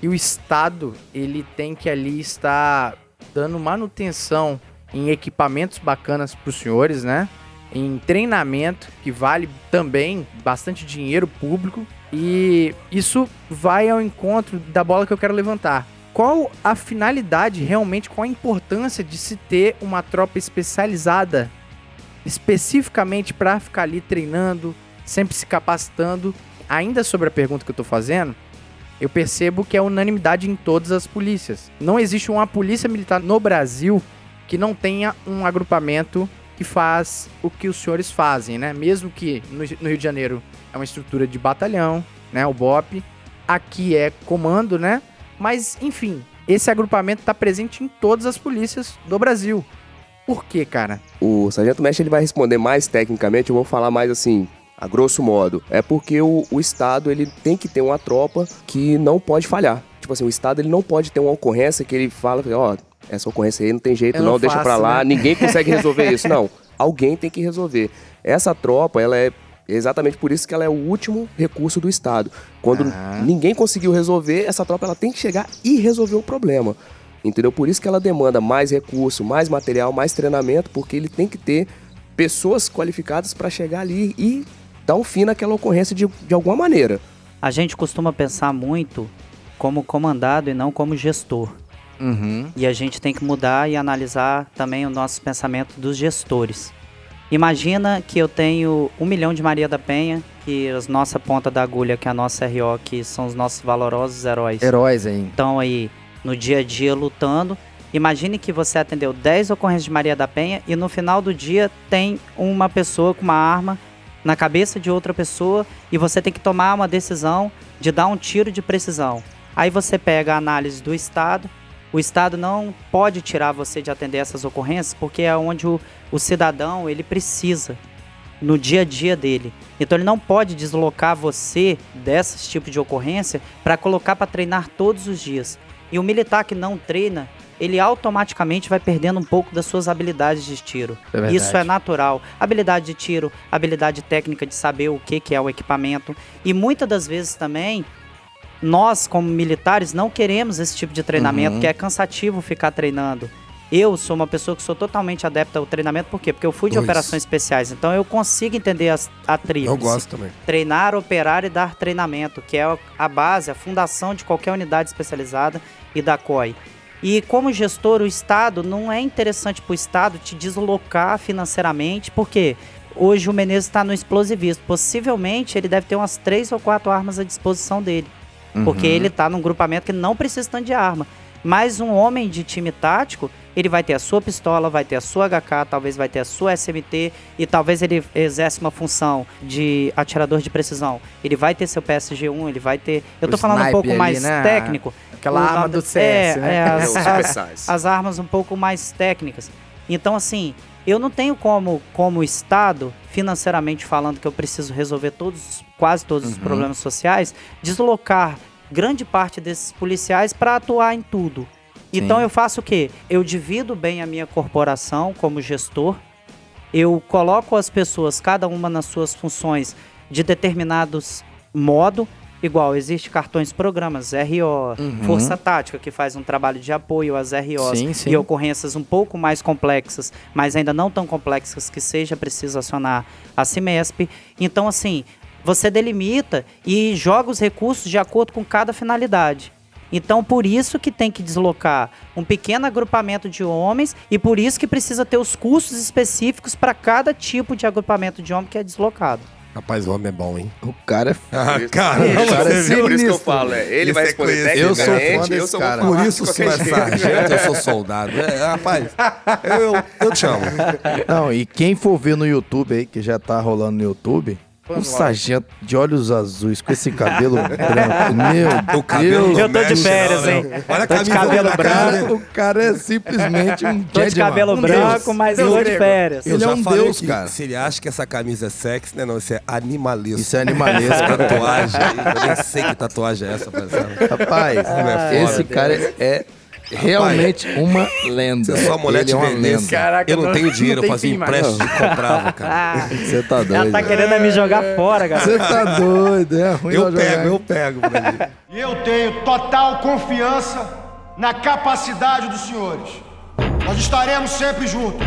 que o Estado, ele tem que ali estar dando manutenção em equipamentos bacanas para os senhores, né? Em treinamento, que vale também bastante dinheiro público. E isso vai ao encontro da bola que eu quero levantar. Qual a finalidade realmente, qual a importância de se ter uma tropa especializada especificamente para ficar ali treinando, sempre se capacitando. Ainda sobre a pergunta que eu tô fazendo, eu percebo que é unanimidade em todas as polícias. Não existe uma polícia militar no Brasil que não tenha um agrupamento que faz o que os senhores fazem, né? Mesmo que no, Rio de Janeiro é uma estrutura de batalhão, né? O BOP. Aqui é comando, né? Mas, enfim, esse agrupamento está presente em todas as polícias do Brasil. Por quê, cara? O Sargento Mestre ele vai responder mais tecnicamente, eu vou falar mais assim, a grosso modo. É porque o, o Estado ele tem que ter uma tropa que não pode falhar. Tipo assim, o Estado ele não pode ter uma ocorrência que ele fala, ó, essa ocorrência aí não tem jeito Eu não, não deixa pra faço, lá, né? ninguém consegue resolver isso. Não, [laughs] alguém tem que resolver. Essa tropa, ela é exatamente por isso que ela é o último recurso do Estado. Quando Ah. ninguém conseguiu resolver, essa tropa ela tem que chegar e resolver o problema. Entendeu? Por isso que ela demanda mais recurso, mais material, mais treinamento, porque ele tem que ter pessoas qualificadas para chegar ali e dar um fim naquela ocorrência de, de alguma maneira. A gente costuma pensar muito como comandado e não como gestor. Uhum. E a gente tem que mudar e analisar também o nosso pensamento dos gestores. Imagina que eu tenho um milhão de Maria da Penha, que a nossa ponta da agulha, que é a nossa RO, que são os nossos valorosos heróis, Heróis aí. estão aí no dia a dia lutando. Imagine que você atendeu 10 ocorrências de Maria da Penha e no final do dia tem uma pessoa com uma arma na cabeça de outra pessoa e você tem que tomar uma decisão de dar um tiro de precisão. Aí você pega a análise do Estado. O Estado não pode tirar você de atender essas ocorrências porque é onde o, o cidadão ele precisa no dia a dia dele. Então ele não pode deslocar você desse tipo de ocorrência para colocar para treinar todos os dias. E o militar que não treina, ele automaticamente vai perdendo um pouco das suas habilidades de tiro. É. Isso é natural. Habilidade de tiro, habilidade técnica de saber o que, que é o equipamento. E muitas das vezes também, nós, como militares, não queremos esse tipo de treinamento, Uhum. que é cansativo ficar treinando. Eu sou uma pessoa que sou totalmente adepta ao treinamento, por quê? Porque eu fui de Dois. operações especiais, então eu consigo entender as, a tríplice. Eu gosto também. Treinar, operar e dar treinamento, que é a base, a fundação de qualquer unidade especializada e da COI. E como gestor, o Estado não é interessante para o Estado te deslocar financeiramente, porque hoje o Menezes está no explosivismo. Possivelmente ele deve ter umas três ou quatro armas à disposição dele, porque ele está num grupamento que não precisa tanto de arma. Mas um homem de time tático, ele vai ter a sua pistola, vai ter a sua HK, talvez vai ter a sua SMT e talvez ele exerce uma função de atirador de precisão. Ele vai ter seu PSG1, ele vai ter. Eu O tô falando um pouco ali, mais né? técnico. Aquela arma do CS, é, né? é, as, Os as- as armas um pouco mais técnicas. Então, assim, Eu não tenho como, como Estado, financeiramente falando, que eu preciso resolver todos, quase todos os problemas sociais, deslocar grande parte desses policiais para atuar em tudo. Então Sim. eu faço o quê? Eu divido bem a minha corporação como gestor, eu coloco as pessoas, cada uma nas suas funções, de determinados modo. Igual, existe cartões programas, RO, Força Tática, que faz um trabalho de apoio às ROs Sim, sim. e ocorrências um pouco mais complexas, mas ainda não tão complexas que seja preciso acionar a CIMESP. Então, assim, você delimita e joga os recursos de acordo com cada finalidade. Então, por isso que tem que deslocar um pequeno agrupamento de homens e por isso que precisa ter os custos específicos para cada tipo de agrupamento de homem que é deslocado. Rapaz, o homem é bom, hein? O cara é [laughs] Ah, Isso. cara, Esse não, cara é viu? Por isso que eu falo, é, ele Isso vai é responder conhecido. Eu sou fã desse eu cara. Por isso senhor é sargento, eu sou soldado. É, rapaz, eu, eu te amo. Não, e quem for ver no YouTube aí, que já tá rolando no YouTube, um sargento de olhos azuis com esse cabelo [laughs] branco. Meu O cabelo Deus. Eu tô de férias, não, hein? Olha a Tô de cabelo na O cara dele. o cara é simplesmente um [laughs] Tô de cabelo Um branco, deus. mas eu tô de férias. Eu Ele já é um falei deus, que cara. Se ele acha que essa camisa é sexy, né? Não, isso é animalesco. Isso é animalesco. [laughs] Tatuagem eu nem sei que tatuagem é essa, parceiro. Rapaz, é esse cara é realmente uma [laughs] lenda. Se a sua mulher Ele te é uma vendesse, lenda. Caraca, eu não não- tenho dinheiro, não eu fazia empréstimo e comprava, cara. [laughs] Você tá Ela doido. tá querendo me jogar fora, galera. Você tá doido, é ruim Eu pego, eu pego, Brasil. E eu tenho total confiança na capacidade dos senhores. Nós estaremos sempre juntos.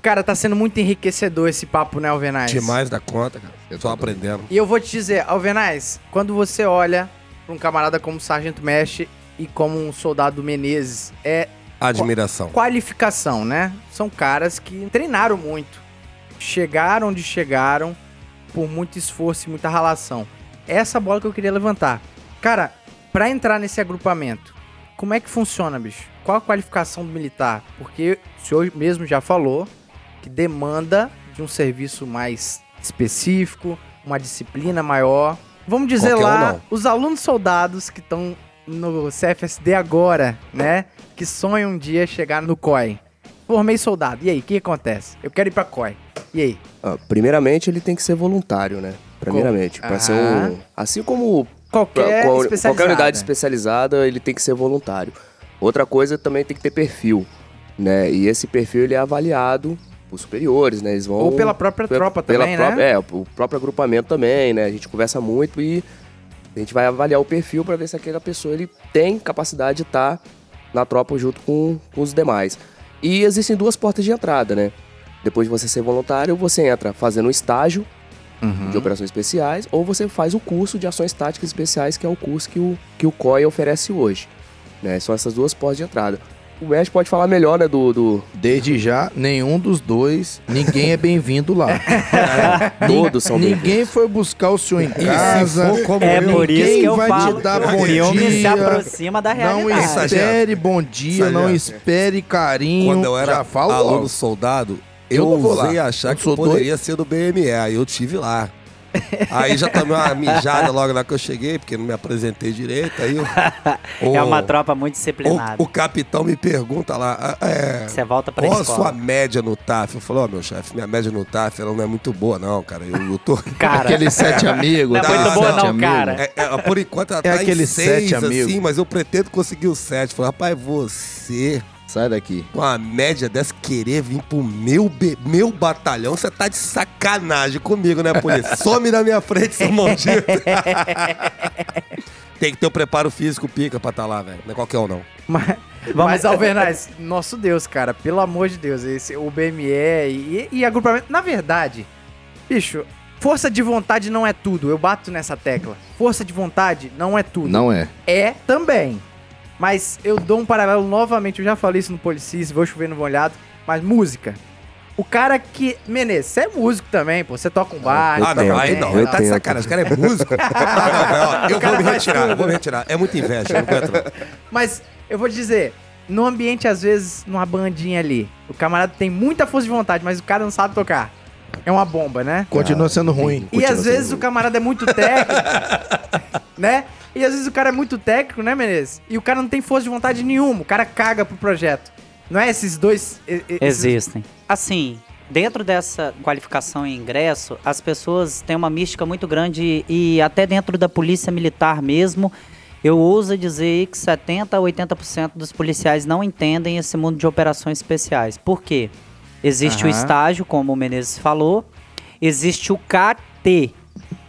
Cara, tá sendo muito enriquecedor esse papo, né, Alvenaz? Demais da conta, cara. Eu tô aprendendo. E eu vou te dizer, Alvenaz, quando você olha pra um camarada como o Sargento Mestre e como um soldado Menezes, é Admiração. qualificação, né? São caras que treinaram muito, chegaram onde chegaram por muito esforço e muita ralação. Essa bola que eu queria levantar. Cara, pra entrar nesse agrupamento, como é que funciona, bicho? Qual a qualificação do militar? Porque o senhor mesmo já falou que demanda de um serviço mais específico, uma disciplina maior. Vamos dizer Qualquer um lá, não. os alunos soldados que estão no CFSD agora, né? Que sonham um dia chegar no COI. Formei soldado. E aí, o que acontece? Eu quero ir pra COI. E aí? Ah, primeiramente, ele tem que ser voluntário, né? Primeiramente. Pra ser Ah. um. Assim como Qualquer qual- qualquer unidade especializada, ele tem que ser voluntário. Outra coisa também tem que ter perfil, né? E esse perfil ele é avaliado por superiores, né? Eles vão Ou pela própria tropa pela também, pró- né? É, o próprio agrupamento também, né? A gente conversa muito e a gente vai avaliar o perfil para ver se aquela pessoa ele tem capacidade de estar na tropa junto com, com os demais. E existem duas portas de entrada, né? Depois de você ser voluntário, você entra fazendo um estágio Uhum. de operações especiais, ou você faz o curso de ações táticas especiais, que é o curso que o, que o COI oferece hoje. Né? São essas duas portas de entrada. O Mestre pode falar melhor, né, do... do... Desde já, nenhum dos dois, ninguém é bem-vindo lá. [laughs] Todos são Ninguém foi buscar o senhor em casa. É eu, por isso que eu vai falo te dar que bom o filme se dia. aproxima da Não realidade. espere bom dia, não espere carinho. Quando eu era Já falo aluno logo. soldado, Eu eu, não ousei achar Eu que poderia ser do BME. Aí eu tive lá. Aí já tomei uma mijada logo na que eu cheguei, porque não me apresentei direito. Aí o, [laughs] É uma tropa muito disciplinada. o, o capitão me pergunta lá, ah, é, Você volta pra qual a escola. sua média no TAF? Eu falei, ó, meu chefe, minha média no TAF ela não é muito boa, não, cara. Eu, eu tô. [laughs] Cara, Aqueles sete amigos. Não é tá? muito boa Sete não, amigos. cara. É, é, por enquanto ela É tá aquele em seis, sete assim, mas eu pretendo conseguir o sete. Falei, rapaz, você, Sai daqui. com a média dessa, querer vir pro meu, be- meu batalhão, você tá de sacanagem comigo, né, polícia? [laughs] Some na minha frente, seu maldito. [laughs] Tem que ter o preparo físico pica pra estar lá, velho. Não é qualquer um, não. Mas, mas Alvernaz, nosso Deus, cara, pelo amor de Deus, esse, o BME e, e agrupamento. Na verdade, bicho, força de vontade não é tudo. Eu bato nessa tecla. Força de vontade não é tudo. Não é. É também. Mas eu dou um paralelo novamente, eu já falei isso no Policis, vou chover no molhado, mas música. O cara que. Menezes, você é músico também, pô. Você toca um bar. Ah, não, aí não. tal. Tá de sacanagem. Esse cara é músico. [laughs] Ah, não, eu vou me retirar, vou me retirar. É muita inveja, eu não. Mas eu vou te dizer, no ambiente, às vezes, numa bandinha ali, o camarada tem muita força de vontade, mas o cara não sabe tocar. É uma bomba, né? Continua sendo ruim. E às vezes ruim. o camarada é muito técnico, [laughs] né? E às vezes o cara é muito técnico, né, Menezes? E o cara não tem força de vontade nenhuma, o cara caga pro projeto. Não é esses dois. e- e- esses- Existem. Assim, dentro dessa qualificação em ingresso, as pessoas têm uma mística muito grande e até dentro da polícia militar mesmo, eu ouso dizer que 70 a 80% dos policiais não entendem esse mundo de operações especiais. Por quê? Existe o Aham. estágio, como o Menezes falou, existe o KT,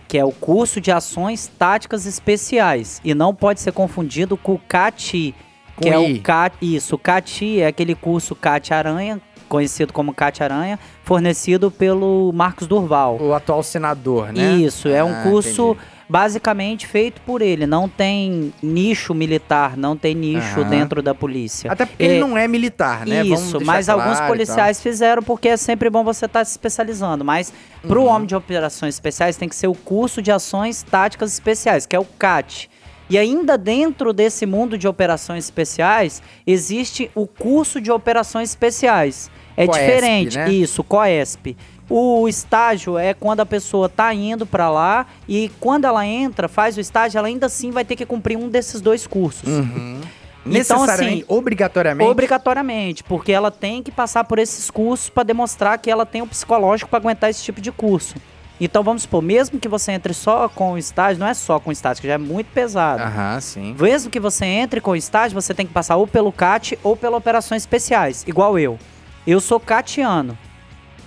que é o curso de ações táticas especiais, e não pode ser confundido com o CATI, que Com é I. o CAT, isso, o CATI é aquele curso CAT Aranha, conhecido como CAT Aranha, fornecido pelo Marcos Durval. O atual senador, né? Isso, é um Ah, curso entendi. Basicamente feito por ele, não tem nicho militar, não tem nicho Aham. dentro da polícia. Até porque É, ele não é militar, né? Isso, mas claro alguns policiais fizeram porque é sempre bom você estar se especializando. Mas Uhum. homem de operações especiais tem que ser o curso de ações táticas especiais, que é o CAT. E ainda dentro desse mundo de operações especiais, existe o curso de operações especiais. É Coesp, diferente, né? isso, COESP. O estágio é quando a pessoa tá indo para lá e quando ela entra, faz o estágio, ela ainda assim vai ter que cumprir um desses dois cursos. Uhum. Então, assim, obrigatoriamente. Obrigatoriamente, porque ela tem que passar por esses cursos para demonstrar que ela tem o psicológico para aguentar esse tipo de curso. Então vamos supor, mesmo que você entre só com o estágio, não é só com o estágio, que já é muito pesado. Aham, sim. Mesmo que você entre com o estágio, você tem que passar ou pelo CAT ou pela operações especiais, igual eu. Eu sou catiano.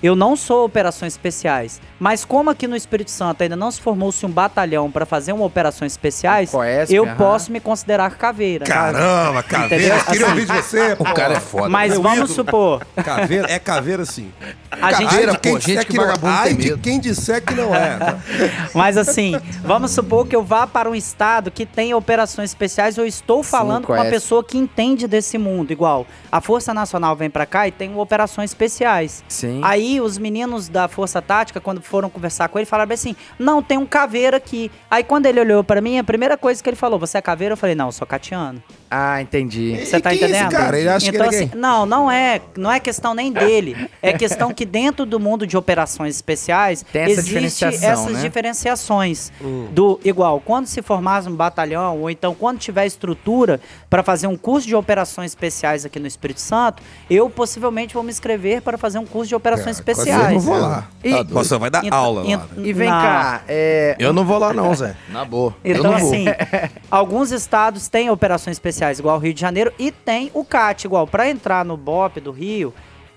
Eu não sou operações especiais, mas como aqui no Espírito Santo ainda não se formou-se um batalhão para fazer uma operações especiais, Coesp, eu aham. posso me considerar caveira. Caramba, caveira. Entendeu? Queria Assim, ouvir de você. [laughs] O cara é foda. Mas Meu vamos ídolo. supor, Caveira, é caveira sim. a gente Caveira, Ai de quem pô, disser gente que não é. vagabundo Ai tem de medo. quem disser que não é. [laughs] Mas assim, vamos supor que eu vá para um estado que tem operações especiais, eu estou falando com uma conhece. pessoa que entende desse mundo, igual a Força Nacional vem para cá e tem operações especiais. Sim. Aí os meninos da Força Tática, quando foram conversar com ele, falaram assim: "Não, tem um caveira aqui". Aí quando ele olhou para mim, a primeira coisa que ele falou: "Você é caveira?" Eu falei: "Não, eu sou catiano". Ah, entendi. Você tá entendendo? cara? Ele acha que então, ele é assim, não, não é, não é questão nem dele. É questão que dentro do mundo de operações especiais Tem essa existe essas né? diferenciações do igual quando se formar um batalhão ou então quando tiver estrutura para fazer um curso de operações especiais aqui no Espírito Santo, eu possivelmente vou me inscrever para fazer um curso de operações É, especiais. Eu não vou lá. E- Tá. Você vai dar Então- aula lá. né? E vem Não. cá, é, Eu não vou lá não, [laughs] Zé. Na boa. eu Então, não vou. assim, [laughs] alguns estados têm operações especiais, igual o Rio de Janeiro, e tem o CAT, igual. Para entrar no BOP do Rio,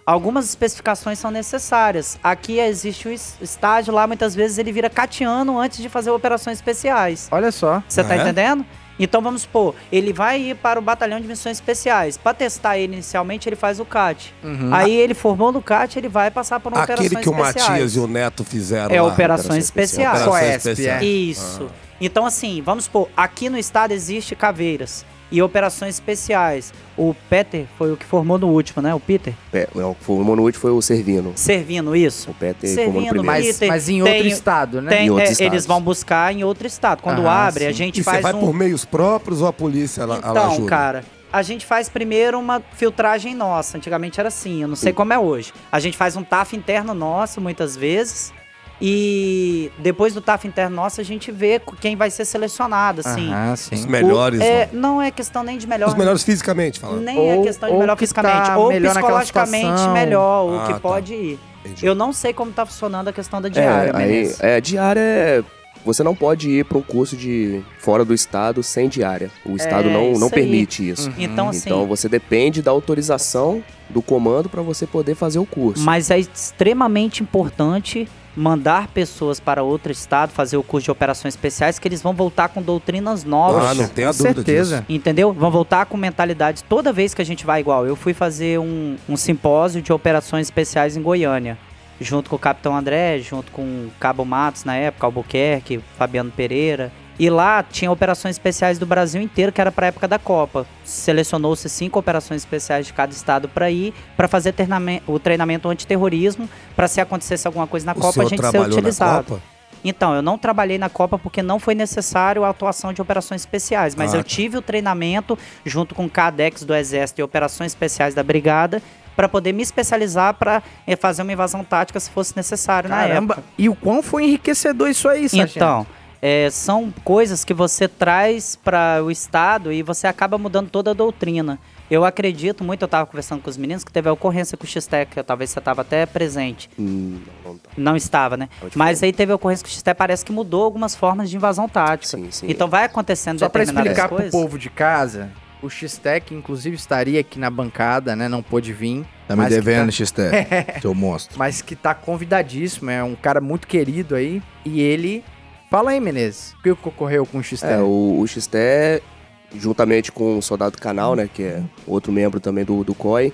algumas especificações são necessárias. Aqui existe o es- estágio, lá muitas vezes ele vira catiano antes de fazer operações especiais. olha só. Você tá Ah, é? entendendo? Então vamos supor, ele vai ir para o batalhão de missões especiais. Para testar ele inicialmente, ele faz o CAT. Uhum. Aí ele formou no CAT, ele vai passar por uma Aquele operações que o especiais. Matias e o Neto fizeram É lá. operações especiais. Operações Coesp, especiais. é. Isso. Então, assim, vamos supor, aqui no estado existe caveiras e operações especiais. O Peter foi o que formou no último, né? O Peter? Pe- não, o formou no último foi o Servino. Servindo isso. O Peter formou no primeiro. Mas, Peter, mas em tem- outro estado, né? Tem, Em outros é, eles vão buscar em outro estado. Quando Aham, abre, a sim. gente E você faz vai um... por meios próprios ou a polícia ela, ela Então, ajuda? cara, a gente faz primeiro uma filtragem nossa. Antigamente era assim, eu não sei como é hoje. A gente faz um TAF interno nosso, muitas vezes. E depois do TAF interno nosso, a gente vê quem vai ser selecionado, assim. Os sim. melhores. O- é, não. não é questão nem de melhor. Os melhores fisicamente, falando. Nem Ou- é questão de melhor que fisicamente. tá ou melhor naquela psicologicamente melhor, o Ah, que tá. pode ir. Entendi. Eu não sei como tá funcionando a questão da diária, é, aí, é, diária é. Você não pode ir para um curso de fora do estado sem diária. O estado É, não, isso não aí. permite isso. Então, assim, Então você depende da autorização do comando para você poder fazer o curso. mas é extremamente importante mandar pessoas para outro estado fazer o curso de operações especiais, que eles vão voltar com doutrinas novas. Ah, não tenha Com dúvida certeza. disso. Entendeu? Vão voltar com mentalidade. Toda vez que a gente vai igual, eu fui fazer um, um simpósio de operações especiais em Goiânia. Junto com o Capitão André, junto com o Cabo Matos na época, Albuquerque, Fabiano Pereira. E lá tinha operações especiais do Brasil inteiro, que era para época da Copa. Selecionou-se cinco operações especiais de cada estado para ir, para fazer o treinamento antiterrorismo, para se acontecesse alguma coisa na O Copa, a gente ser na utilizado. Então, eu não trabalhei na Copa porque não foi necessário a atuação de operações especiais, mas Ah, eu tá. tive o treinamento junto com o CADEX do Exército e operações especiais da Brigada para poder me especializar para fazer uma invasão tática se fosse necessário na Caramba. época. E o quão foi enriquecedor isso aí, Sargento? Então, é, são coisas que você traz para o Estado e você acaba mudando toda a doutrina. Eu acredito muito, eu estava conversando com os meninos, que teve a ocorrência com o X-Tech, talvez você estava até presente. Hum, não, não tá. Não estava, né? Mas falar. aí teve a ocorrência com o X-Tech, parece que mudou algumas formas de invasão tática. Sim, sim. Então vai acontecendo Só determinadas explicar pro coisas. povo de casa, o X-Tech, inclusive, estaria aqui na bancada, né? Não pôde vir. Tá me devendo, tá- Xté, seu [laughs] monstro. Mas que tá convidadíssimo, é um cara muito querido aí. E ele. Fala aí, Menezes. O que ocorreu com o X-Tech? É, o, o XT, juntamente com o Soldado Canal, né, que é outro membro também do, do COI,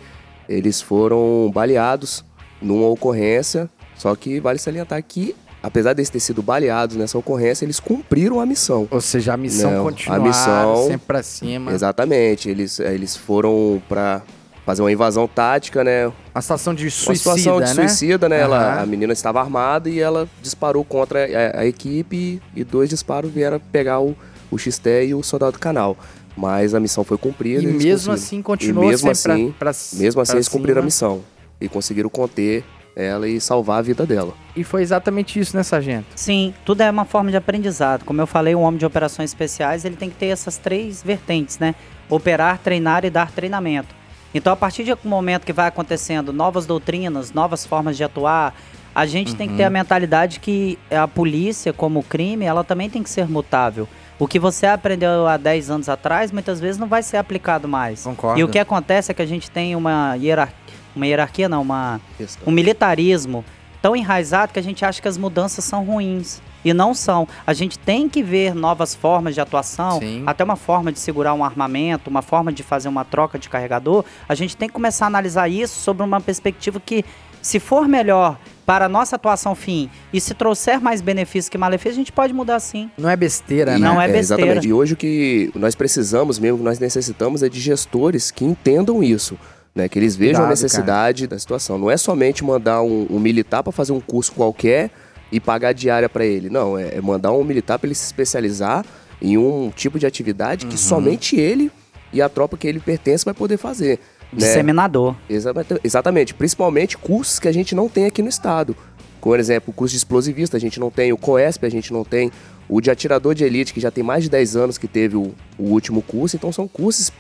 eles foram baleados numa ocorrência, só que vale salientar que, apesar deles ter sido baleados nessa ocorrência, eles cumpriram a missão. Ou seja, a missão Não, a missão- sempre pra cima. Exatamente, eles, eh, eles foram para fazer uma invasão tática, né, Uma situação de uma suicida, situação de né? suicida, né? Ela, a menina estava armada e ela disparou contra a, a equipe e dois disparos vieram pegar o, o XT e o soldado canal. Mas a missão foi cumprida. E mesmo assim continuou E mesmo sempre assim, pra, pra, Mesmo assim, pra eles cumpriram a cima. missão e conseguiram conter ela e salvar a vida dela. E foi exatamente isso, né, Sargento? Sim, tudo é uma forma de aprendizado. Como eu falei, um homem de operações especiais, ele tem que ter essas três vertentes, né? Operar, treinar e dar treinamento. Então, a partir de um momento que vai acontecendo novas doutrinas, novas formas de atuar, a gente tem que ter a mentalidade que a polícia, como crime, ela também tem que ser mutável. O que você aprendeu há 10 anos atrás, muitas vezes não vai ser aplicado mais. Concordo. E o que acontece é que a gente tem uma hierarquia, uma hierarquia não, uma Questão. um militarismo tão enraizado que a gente acha que as mudanças são ruins. E não são. A gente tem que ver novas formas de atuação, Sim. até uma forma de segurar um armamento, uma forma de fazer uma troca de carregador. A gente tem que começar a analisar isso sobre uma perspectiva que, se for melhor para a nossa atuação fim e se trouxer mais benefícios que malefícios, a gente pode mudar sim. Não é besteira, E- né? Não é besteira. Exatamente. E hoje o que nós precisamos mesmo, que nós necessitamos é de gestores que entendam isso. Né, que eles vejam Cuidado, a necessidade da situação. Não é somente mandar um, um militar para fazer um curso qualquer e pagar diária para ele. Não, é, é mandar um militar para ele se especializar em um tipo de atividade Uhum. que somente ele e a tropa que ele pertence vai poder fazer. Né? Disseminador. Exatamente, exatamente. Principalmente cursos que a gente não tem aqui no estado. Por exemplo, o curso de explosivista a gente não tem, o COESP a gente não tem, o de atirador de elite, que já tem mais de 10 anos que teve o, o último curso. Então são cursos,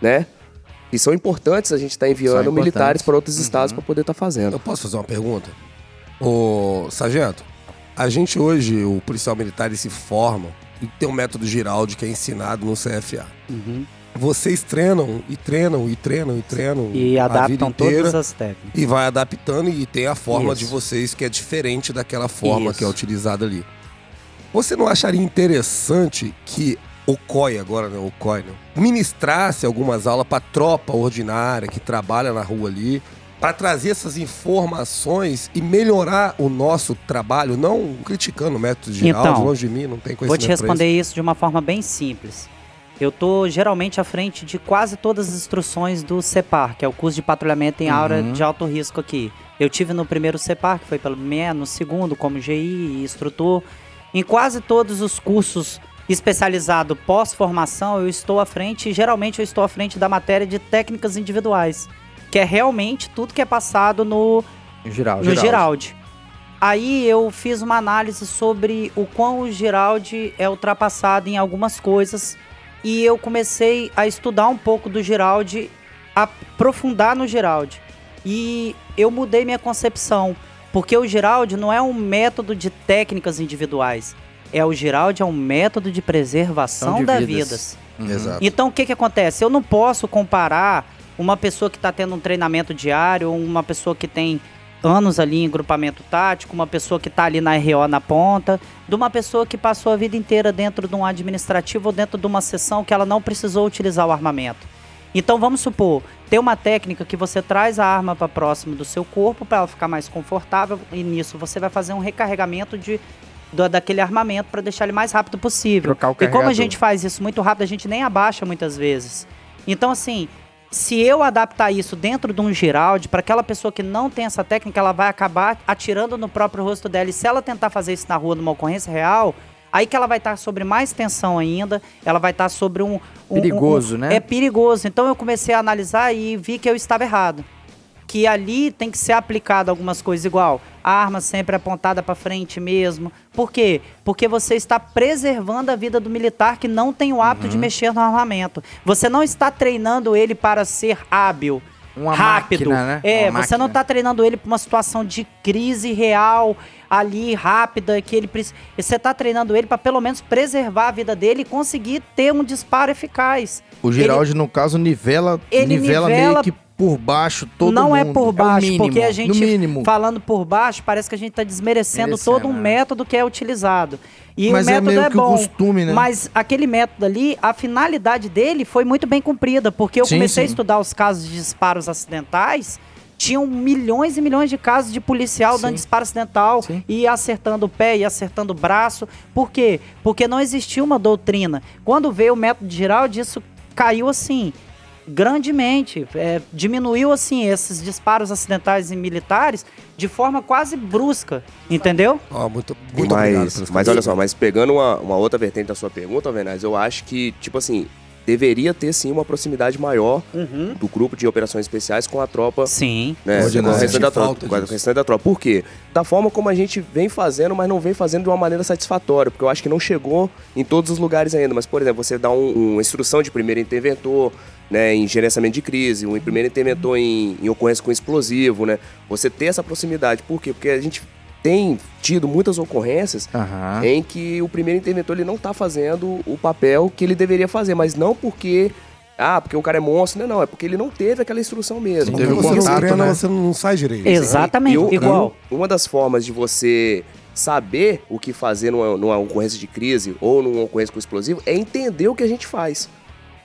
né? Que são importantes a gente estar enviando São militares para outros estados para poder estar fazendo. Eu posso fazer uma pergunta? Ô, Sargento, a gente hoje, o policial militar, ele se forma e tem um método Giraldi que é ensinado no CFA. Uhum. Vocês treinam e treinam e treinam e treinam E adaptam inteira todas as técnicas. e vai adaptando e tem a forma Isso. de vocês que é diferente daquela forma Isso. que é utilizada ali. Você não acharia interessante que o COI agora, né, o COI, né, ministrasse algumas aulas para tropa ordinária que trabalha na rua ali, para trazer essas informações e melhorar o nosso trabalho, não criticando o método geral, Então, longe de mim, não tem conhecimento Vou te responder isso de uma forma bem simples. Eu tô geralmente à frente de quase todas as instruções do CEPAR, que é o curso de patrulhamento em aura de alto risco aqui. Eu tive no primeiro CEPAR, que foi pelo ME, no segundo como GI e instrutor. Em quase todos os cursos especializados pós-formação, eu estou à frente, e geralmente eu estou à frente da matéria de técnicas individuais, que é realmente tudo que é passado no No geral. no Giraldi. Aí eu fiz uma análise sobre o quão o Giraldi é ultrapassado em algumas coisas e eu comecei a estudar um pouco do Giraldi, aprofundar no Giraldi. E eu mudei minha concepção, porque o Giraldi não é um método de técnicas individuais, é o Giraldi é um método de preservação das vidas. vidas. Exato. Então o que que acontece? Eu não posso comparar uma pessoa que está tendo um treinamento diário, uma pessoa que tem anos ali em grupamento tático, uma pessoa que está ali na RO na ponta, de uma pessoa que passou a vida inteira dentro de um administrativo ou dentro de uma sessão que ela não precisou utilizar o armamento. Então vamos supor, tem uma técnica que você traz a arma para próximo do seu corpo para ela ficar mais confortável e nisso você vai fazer um recarregamento de do- daquele armamento para deixar ele mais rápido possível. E como a gente faz isso muito rápido, a gente nem abaixa muitas vezes. Então assim, se eu adaptar isso dentro de um Giraldi, para aquela pessoa que não tem essa técnica, ela vai acabar atirando no próprio rosto dela. E se ela tentar fazer isso na rua numa ocorrência real, aí que ela vai estar sobre mais tensão ainda, ela vai estar sobre um... um- Perigoso, um- né? É perigoso. Então eu comecei a analisar e vi que eu estava errado. Que ali tem que ser aplicado algumas coisas igual. A arma sempre apontada para frente mesmo. Por quê? Porque você está preservando a vida do militar que não tem o hábito Uhum. de mexer no armamento. Você não está treinando ele para ser hábil. Uma rápido. máquina, né? É, Uma você não máquina. está treinando ele para uma situação de crise real ali rápida que ele precisa. Você está treinando ele para pelo menos preservar a vida dele e conseguir ter um disparo eficaz. O Giraldi, no caso, nivela, Ele nivela, nivela- meio que por baixo todo não mundo. é por baixo, mínimo, porque a gente falando por baixo, parece que a gente está desmerecendo Merecendo, todo um né? método que é utilizado. E Mas o é método meio é, que o bom, costume, né? mas aquele método ali, a finalidade dele foi muito bem cumprida, porque eu Sim, comecei a sim. estudar os casos de disparos acidentais, tinham milhões e milhões de casos de policial dando Sim. disparo acidental Sim. e acertando o pé e acertando o braço. Por quê? Porque não existia uma doutrina. Quando veio o método geral, disso caiu assim grandemente, é, diminuiu assim esses disparos acidentais em militares de forma quase brusca, entendeu? Ó, muito, muito mas, mas olha só, mas pegando uma, uma outra vertente da sua pergunta, Venaz, eu acho que, tipo assim, deveria ter sim uma proximidade maior do grupo de operações especiais com a tropa Sim. né, com o restante da tropa. Com o restante da tropa. Por quê? Da forma como a gente vem fazendo, mas não vem fazendo de uma maneira satisfatória, porque eu acho que não chegou em todos os lugares ainda. Mas, por exemplo, você dá um- uma instrução de primeiro interventor, né, em gerenciamento de crise, um primeiro interventor em, em ocorrência com explosivo, né? Você ter essa proximidade. Por quê? Porque a gente tem tido muitas ocorrências Aham. em que o primeiro interventor ele não tá fazendo o papel que ele deveria fazer, mas não porque ah, porque o cara é monstro, não, não, é porque ele não teve aquela instrução mesmo. Teve você não contato, treina, né? você não sai direito. Exatamente, E igual. Uma das formas de você saber o que fazer numa, numa ocorrência de crise ou numa ocorrência com explosivo é entender o que a gente faz.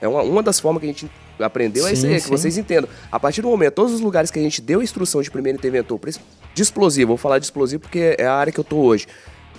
É uma, uma das formas que a gente aprendeu é isso Sim, aí, que sim. vocês entendam. A partir do momento, todos os lugares que a gente deu instrução de primeiro interventor de explosivo, vou falar de explosivo porque é a área que eu tô hoje.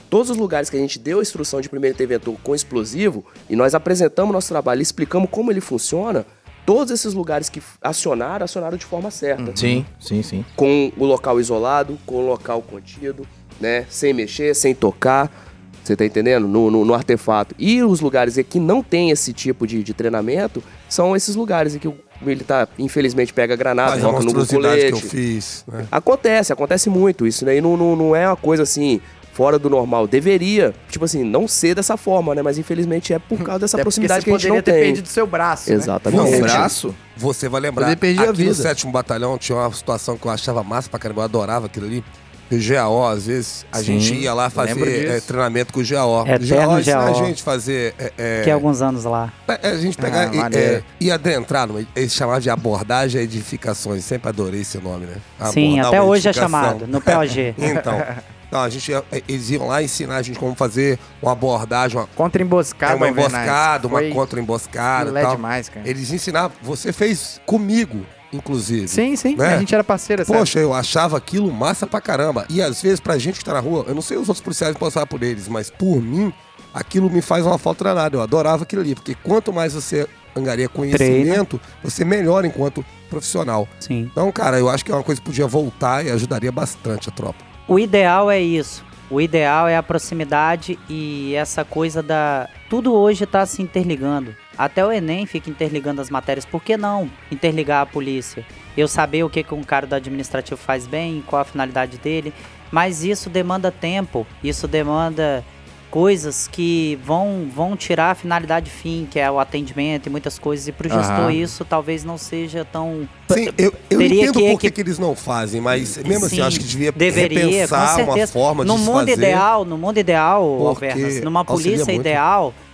Todos os lugares que a gente deu a instrução de primeiro interventor com explosivo e nós apresentamos nosso trabalho e explicamos como ele funciona, todos esses lugares que acionaram, acionaram de forma certa Sim, sim, sim. com o local isolado, com o local contido, né? Sem mexer, sem tocar. Você tá entendendo? No, no, no artefato. E os lugares em que não tem esse tipo de, de treinamento são esses lugares em que o militar, infelizmente, pega granada, coloca no monstruosidade que eu colete. fiz. né? Acontece, acontece muito. Isso daí não, não, não é uma coisa assim fora do normal. Deveria, tipo assim, não ser dessa forma, né? Mas infelizmente é por causa dessa Até proximidade que a gente não ter tem. perdido seu braço, né? Exatamente. Não, Gente, o braço. Você vai lembrar, Poder perder a aqui no vida. 7 Batalhão tinha uma situação que eu achava massa pra caramba, eu adorava aquilo ali. O GAO, às vezes, a Sim, gente ia lá fazer é, treinamento com o GAO. GAO ensina a GAO. gente fazer... É, é, Fiquei alguns anos lá. é, a gente pegar Ah, e, é, e adentrar, numa, eles chamavam de abordagem a edificações. Sempre adorei esse nome, né? Sim, Abordar até uma hoje é chamado, no POG. [laughs] Então, então, a gente, ia- eles iam lá ensinar a gente como fazer uma abordagem, uma, Contra emboscada, é uma emboscada, uma contra-emboscada e demais, cara. Eles ensinavam. Você fez comigo, inclusive. Sim, sim. Né? A gente era parceira, sabe? Poxa, eu achava aquilo massa pra caramba. E às vezes, pra gente que tá na rua, eu não sei os outros policiais passar por eles, mas por mim, aquilo me faz uma falta danada. Eu adorava aquilo ali, porque quanto mais você angaria conhecimento, você melhora enquanto profissional. Sim. Então, cara, eu acho que é uma coisa que podia voltar e ajudaria bastante a tropa. O ideal é isso. O ideal é a proximidade e essa coisa da. Tudo hoje está se interligando. Até o Enem fica interligando as matérias. Por que não interligar a polícia? Eu saber o que, que um cara do administrativo faz bem, qual a finalidade dele. Mas isso demanda tempo, isso demanda coisas que vão, vão tirar a finalidade fim, que é o atendimento e muitas coisas. E pro gestor Aham. isso talvez não seja tão. Sim, eu, eu entendo que por que, que eles não fazem, mas mesmo assim, Sim, eu acho que devia deveria, repensar uma forma no de mundo fazer. ideal, no mundo ideal, Alvernas, numa polícia muito.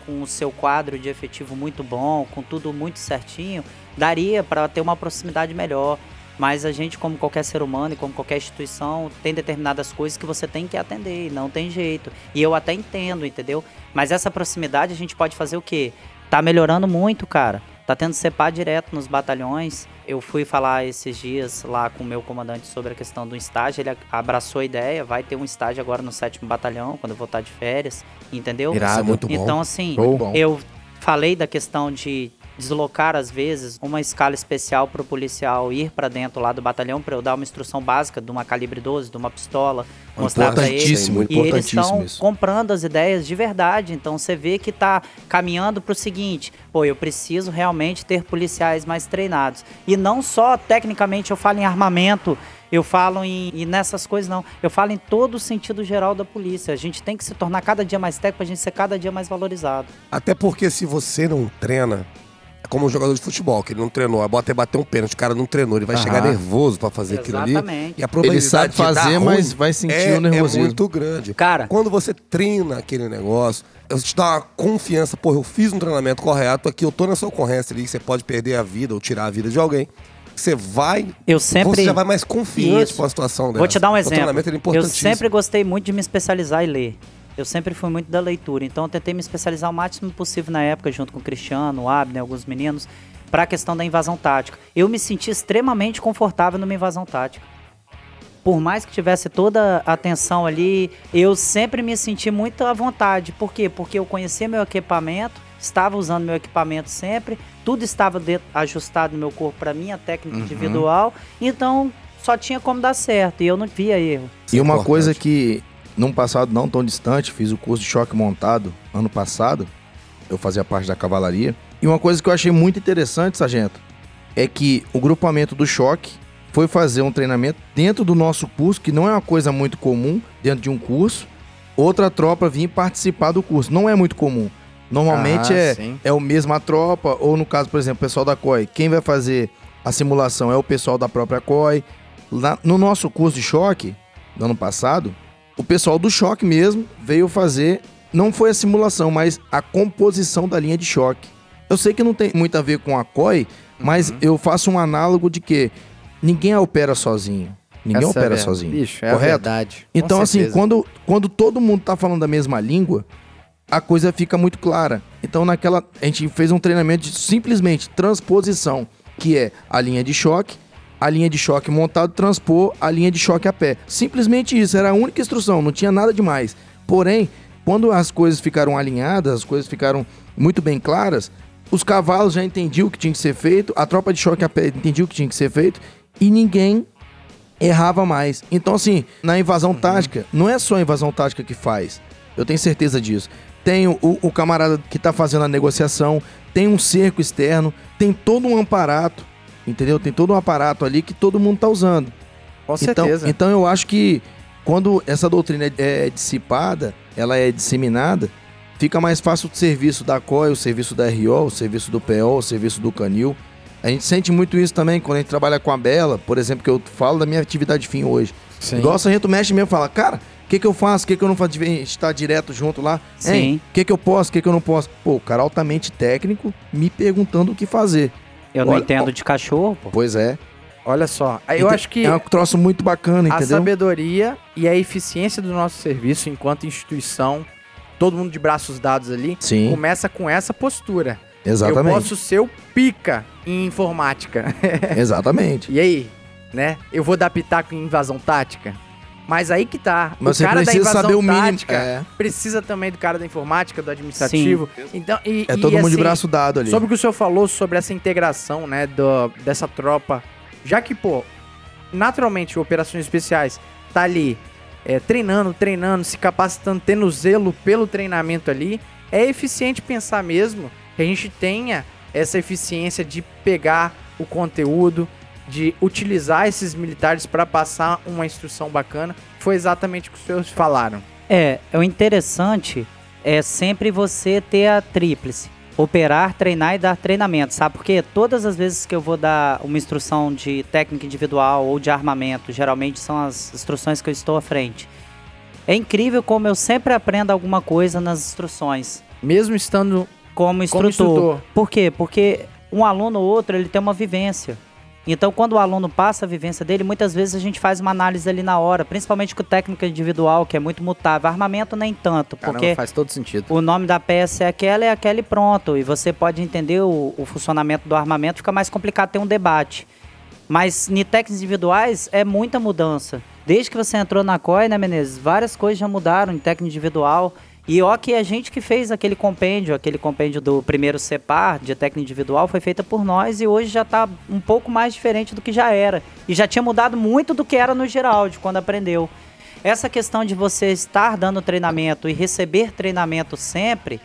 Com o seu quadro de efetivo muito bom, com tudo muito certinho, daria para ter uma proximidade melhor. Mas a gente, como qualquer ser humano e como qualquer instituição, tem determinadas coisas que você tem que atender, e não tem jeito. E eu até entendo, entendeu? Mas essa proximidade a gente pode fazer o quê? Tá melhorando muito, cara. Tá tendo CEPA direto nos batalhões. Eu fui falar esses dias lá com o meu comandante sobre a questão do estágio. Ele abraçou a ideia. Vai ter um estágio agora no sétimo batalhão, quando eu voltar de férias. Entendeu? Irado. Isso é muito bom. Então, assim, Show. eu falei da questão de deslocar às vezes uma escala especial para o policial ir para dentro lá do batalhão para eu dar uma instrução básica de uma calibre 12, de uma pistola, mostrar para ele. Importantíssimo, E eles estão isso. comprando as ideias de verdade. Então você vê que está caminhando para o seguinte: pô, eu preciso realmente ter policiais mais treinados. E não só tecnicamente eu falo em armamento, eu falo em e nessas coisas, não. Eu falo em todo o sentido geral da polícia. A gente tem que se tornar cada dia mais técnico para a gente ser cada dia mais valorizado. Até porque se você não treina, é como um jogador de futebol, que ele não treinou, a bota é bater um pênalti, o cara não treinou, ele vai chegar nervoso pra fazer aquilo ali. Exatamente. E a probabilidade Ele sabe de dar fazer, ruim mas vai sentir é, o nervosismo. É muito grande. Cara. Quando você treina aquele negócio, eu te dá uma confiança, pô, eu fiz um treinamento correto, aqui eu tô nessa ocorrência ali, que você pode perder a vida ou tirar a vida de alguém. Você vai. Eu sempre. Você já vai mais confiante Isso. com a situação dessa. Vou te dar um O exemplo. é Eu sempre gostei muito de me especializar e ler. Eu sempre fui muito da leitura, então eu tentei me especializar o máximo possível na época, junto com o Cristiano, o Abner, alguns meninos, para a questão da invasão tática. Eu me senti extremamente confortável numa invasão tática. Por mais que tivesse toda a atenção ali, eu sempre me senti muito à vontade. Por quê? Porque eu conhecia meu equipamento, estava usando meu equipamento sempre, tudo estava ajustado no meu corpo para minha técnica individual, então só tinha como dar certo e eu não via erro. E uma importante. coisa que, num passado não tão distante, fiz o curso de choque montado ano passado. Eu fazia parte da cavalaria. E uma coisa que eu achei muito interessante, sargento, é que o grupamento do choque foi fazer um treinamento dentro do nosso curso, que não é uma coisa muito comum dentro de um curso. Outra tropa vir participar do curso. Não é muito comum. Normalmente Ah, é, sim. é o mesma tropa, ou no caso, por exemplo, o pessoal da COI. Quem vai fazer a simulação é o pessoal da própria COI. Lá, no nosso curso de choque, no ano passado, o pessoal do choque mesmo veio fazer, não foi a simulação, mas a composição da linha de choque. Eu sei que não tem muito a ver com a COI, mas Uhum. eu faço um análogo de que ninguém opera sozinho. Ninguém Essa é opera a ver- sozinho. Bicho, é a correto? verdade. Então, assim, quando, quando todo mundo tá falando da mesma língua, a coisa fica muito clara. Então, naquela. A gente fez um treinamento de simplesmente transposição, que é a linha de choque, a linha de choque montado, transpor a linha de choque a pé. Simplesmente isso, era a única instrução, não tinha nada demais. Porém, quando as coisas ficaram alinhadas, as coisas ficaram muito bem claras, os cavalos já entendiam o que tinha que ser feito, a tropa de choque a pé entendia o que tinha que ser feito, e ninguém errava mais. Então, assim, na invasão tática, não é só a invasão tática que faz. Eu tenho certeza disso. Tem o, o camarada que tá fazendo a negociação, tem um cerco externo, tem todo um aparato, entendeu? Tem todo um aparato ali que todo mundo tá usando. Com Então, certeza. então eu acho que quando essa doutrina é dissipada, ela é disseminada, fica mais fácil o serviço da COI, o serviço da RO, o serviço do PO, o serviço do Canil. A gente sente muito isso também quando a gente trabalha com a Bela, por exemplo, que eu falo da minha atividade fim hoje. Sim. Igual o sargento mexe mesmo, fala, cara, o que, que eu faço? O que, que eu não faço? A gente está direto junto lá. Sim. O que, que eu posso? O que, que eu não posso? Pô, o cara altamente técnico me perguntando o que fazer. Eu não Olha, entendo ó, de cachorro, pô. Pois é. Olha só, aí eu Ente- acho que É um troço muito bacana, a entendeu? sabedoria e a eficiência do nosso serviço enquanto instituição, todo mundo de braços dados ali, Sim, começa com essa postura. exatamente. Eu posso ser o pica em informática. [laughs] Exatamente. e aí, né? Eu vou dar pitaco em invasão tática? Mas aí que tá. Mas o cara da precisa invasão saber o mínimo. tática É, precisa também do cara da informática, do administrativo. Então, e, é e, todo mundo de assim, braço dado ali. Sobre o que o senhor falou sobre essa integração, né, do, dessa tropa. Já que, pô, naturalmente, operações especiais tá ali é, treinando, treinando, se capacitando, tendo zelo pelo treinamento ali, é eficiente pensar mesmo que a gente tenha essa eficiência de pegar o conteúdo, de utilizar esses militares para passar uma instrução bacana. Foi exatamente o que os senhores falaram. É, o interessante é sempre você ter a tríplice. Operar, treinar e dar treinamento, sabe? Porque todas as vezes que eu vou dar uma instrução de técnica individual ou de armamento, geralmente são as instruções que eu estou à frente. É incrível como eu sempre aprendo alguma coisa nas instruções, Mesmo estando como instrutor. como instrutor. Por quê? Porque um aluno ou outro, ele tem uma vivência. Então, quando o aluno passa a vivência dele, muitas vezes a gente faz uma análise ali na hora, principalmente com técnica individual, que é muito mutável. Armamento nem tanto, Caramba, porque faz todo sentido. o nome da peça é aquela, é aquela e pronto. E você pode entender o, o funcionamento do armamento, fica mais complicado ter um debate. Mas em técnicas individuais é muita mudança. Desde que você entrou na COI, né, Menezes? Várias coisas já mudaram em técnica individual. E ó que a gente que fez aquele compêndio, aquele compêndio do primeiro CEPAR, de técnica individual, foi feita por nós e hoje já está um pouco mais diferente do que já era. E já tinha mudado muito do que era no Geraldi, quando aprendeu. Essa questão de você estar dando treinamento e receber treinamento sempre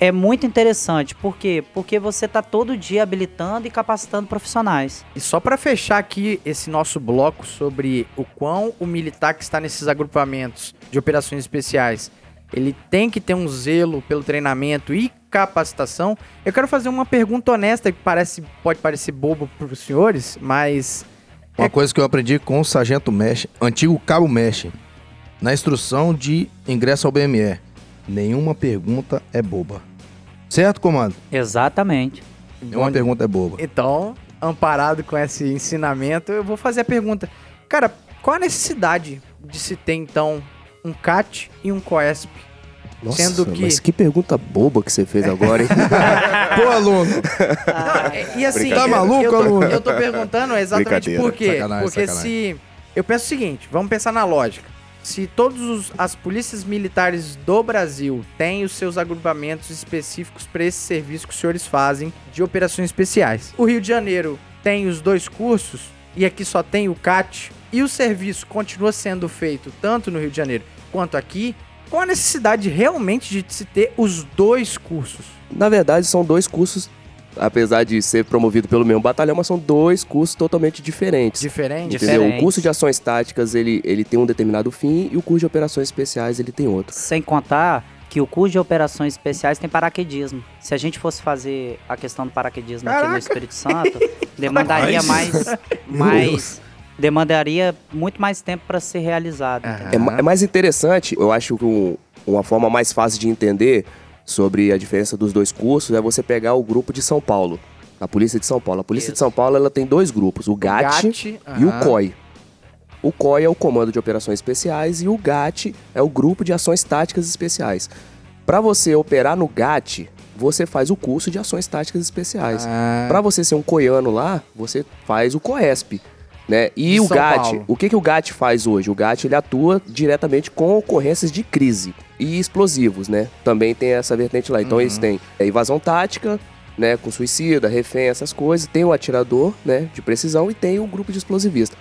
é muito interessante. Por quê? Porque você está todo dia habilitando e capacitando profissionais. E só pra fechar aqui esse nosso bloco sobre o quão o militar que está nesses agrupamentos de operações especiais, ele tem que ter um zelo pelo treinamento e capacitação. Eu quero fazer uma pergunta honesta que parece pode parecer bobo para os senhores, mas Uma coisa que eu aprendi com o Sargento Mesh, antigo Cabo Mesh, na instrução de ingresso ao BME. Nenhuma pergunta é boba. Certo, comando? Exatamente. Nenhuma pergunta é boba. Então, amparado com esse ensinamento, eu vou fazer a pergunta. Cara, qual a necessidade de se ter, então, um CAT e um COESP? Nossa, Sendo que- mas que pergunta boba que você fez agora, hein? [laughs] Pô, aluno! Não, e assim, Tá maluco, eu, aluno? eu tô perguntando exatamente por quê. Sacanagem, Porque sacanagem. se. Eu penso o seguinte, vamos pensar na lógica. Se todas as polícias militares do Brasil têm os seus agrupamentos específicos para esse serviço que os senhores fazem de operações especiais. O Rio de Janeiro tem os dois cursos e aqui só tem o CAT e o serviço continua sendo feito tanto no Rio de Janeiro quanto aqui. Qual a necessidade realmente de se ter os dois cursos? Na verdade, são dois cursos, apesar de ser promovido pelo mesmo batalhão, mas são dois cursos totalmente diferentes. Diferente? Entendeu? O diferentes. curso de ações táticas, ele, ele tem um determinado fim e o curso de operações especiais, ele tem outro. Sem contar que o curso de operações especiais tem paraquedismo. Se a gente fosse fazer a questão do paraquedismo aqui no Caraca. Espírito Santo, [laughs] demandaria mais, mais demandaria muito mais tempo para ser realizado. É, é mais interessante, eu acho que um- uma forma mais fácil de entender sobre a diferença dos dois cursos é você pegar o grupo de São Paulo, a Polícia de São Paulo. A Polícia de Isso. São Paulo ela tem dois grupos, o GAT, GAT, e o. COI. O COI é o Comando de Operações Especiais e o GAT é o Grupo de Ações Táticas Especiais. Para você operar no GAT, você faz o curso de Ações Táticas Especiais. Ah. Para você ser um coiano lá, você faz o COESP. Né? E De o São GAT, Paulo. o que, que o GAT faz hoje? O GAT ele atua diretamente com ocorrências de crise e explosivos, né? Também tem essa vertente lá. Então Uhum. eles têm é, invasão tática, né? Com suicida, refém, essas coisas. Tem o atirador, né? De precisão e tem o grupo de explosivista.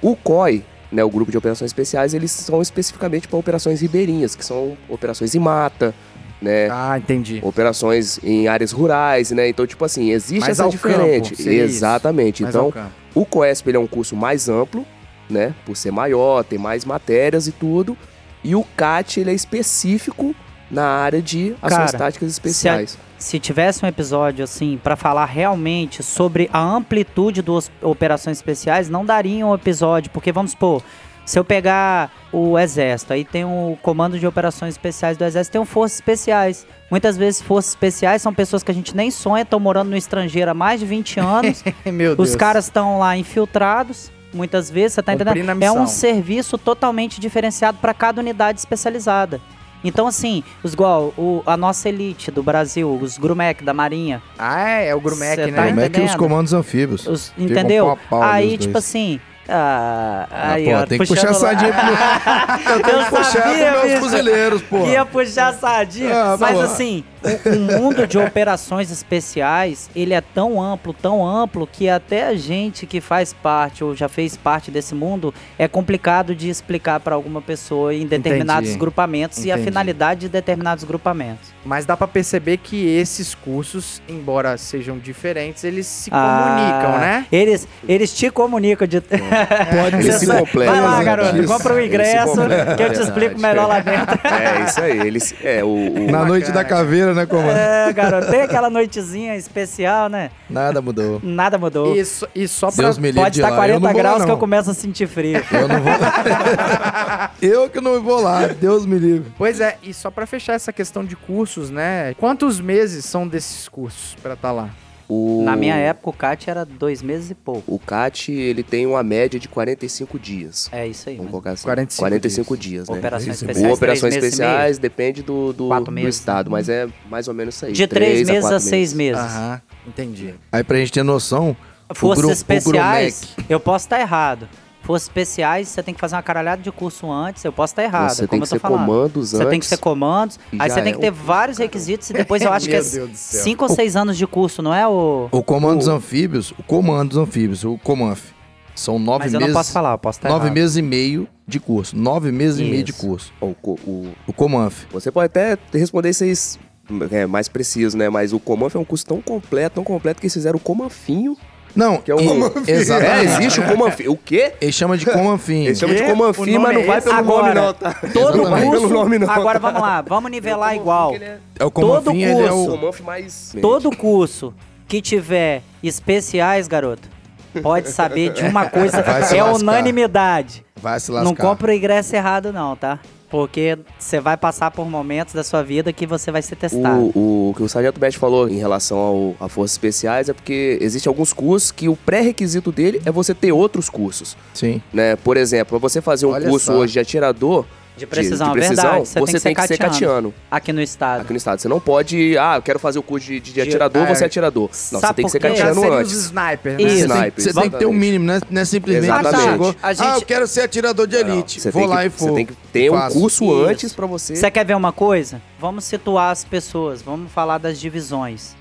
O COI, né? O grupo de operações especiais, eles são especificamente para operações ribeirinhas, que são operações em mata, né? Ah, entendi. Operações em áreas rurais, né? Então, tipo assim, existe Mais essa diferente. campo, isso. Exatamente. Então. O COESP ele é um curso mais amplo, né? Por ser maior, tem mais matérias e tudo. E o CAT ele é específico na área de ações Cara, táticas especiais. Se tivesse um episódio assim para falar realmente sobre a amplitude das operações especiais, não daria um episódio, porque vamos supor, se eu pegar o exército, aí tem o comando de operações especiais do exército, tem o forças especiais. Muitas vezes forças especiais são pessoas que a gente nem sonha, estão morando no estrangeiro há mais de 20 [laughs] anos. Meu Deus. Os caras estão lá infiltrados, muitas vezes, você tá entendendo? É um serviço totalmente diferenciado para cada unidade especializada. Então, assim, os igual o- a nossa elite do Brasil, os Grumec da Marinha, Ah, é, é o Grumec, né? tá é que os comandos anfíbios? os- entendeu? aí, tipo dois. assim. Ah, Ah, aí, pô, ó, tem que puxar a sardinha pro... [laughs] Eu tenho Eu que puxar sabia, pros meus fuzileiros, pô. Ia puxar a sardinha. Ah, Mas pô. assim, o, o mundo de operações especiais, ele é tão amplo, tão amplo, que até a gente que faz parte ou já fez parte desse mundo, é complicado de explicar para alguma pessoa em determinados Entendi. grupamentos e a Entendi. finalidade de determinados grupamentos. Mas dá pra perceber que esses cursos, embora sejam diferentes, eles se Ah, comunicam, né? Eles, eles te comunicam de. Pode Eles se completam, Vai lá, né? garoto, compra o ingresso completam, que eu te verdade. explico melhor lá dentro. É isso aí. Eles, é, o, o- Na noite da caveira, né, comando? É, garoto, tem aquela noitezinha especial, né? Nada mudou. Nada mudou. E, só- e só pra... Deus me livre Pode de estar lá. Eu 40 não vou lá, graus que eu começo a sentir frio. Eu não vou lá. [laughs] Eu que não vou lá. Deus me livre. Pois é, e só pra fechar essa questão de cursos, né? Quantos meses são desses cursos pra estar lá? O- Na minha época, o CAT era dois meses e pouco. O CAT, ele tem uma média de 45 dias. É isso aí. Vamos né? colocar assim. 45 45 dias, né? Operações Isso, especiais. O operações três meses e meio. especiais depende do, do, do meses. estado, mas é mais ou menos isso aí. De três a meses a quatro seis meses. Aham, entendi. Aí pra gente ter noção, Forças especiais, eu posso estar errado. Forças especiais, você tem que fazer uma caralhada de curso antes. Eu posso estar errado, Você como tem eu que ser falando. comandos Você antes. tem que ser comandos. Aí você tem é que ter um- [laughs] vários requisitos e depois eu acho que é. 5 ou 6 anos de curso, não é o. O comando dos anfíbios, o comando dos anfíbios, o Comanf, são nove Mas eu meses. não posso falar, eu posso estar Nove errado. meses e meio de curso. Nove meses e meio de Isso. curso. O, o- O Comanf. você pode até responder isso aí é, mais preciso, né? Mas o Comanf é um curso tão completo, tão completo que eles fizeram o Comanfinho. Não, Que é o e- É, Exatamente. existe o Comanfinho. O quê? Ele chama de Comanfinho. Eles chamam de O mas nome não vai é pelo nome Agora, não, tá? todo Exatamente. curso. Pelo nome não, agora vamos lá, vamos nivelar igual. É o todo Comanfinho, ele é O o... Comanf mais... Todo curso que tiver especiais, garoto, pode saber de uma coisa. Vai se é lascar. unanimidade. Vai se lascar. Não compra o ingresso errado, não, tá? Porque você vai passar por momentos da sua vida que você vai ser testado. O, o que o Sargento Mestre falou em relação ao, a Forças Especiais é porque existem alguns cursos que o pré-requisito dele é você ter outros cursos, Sim. né? Por exemplo, pra você fazer um Olha curso só. hoje de atirador, De precisão, de, de precisão verdade. Você, você tem que ser catiano. catiano Aqui no estado. aqui no estado. Você não pode, ah, eu quero fazer o curso de, de, de atirador, é. você é atirador. Não, Sabe você tem que ser catiano os antes. snipers, né? Isso. Você, tem, Sniper, você tem que ter o exatamente. mínimo, né? Não é simplesmente Exatamente. chegou, A gente- ah, eu quero ser atirador de elite. Você Vou tem lá que, e for. Você tem que ter um curso Isso. antes pra você. Você quer ver uma coisa? Vamos situar as pessoas, vamos falar das divisões.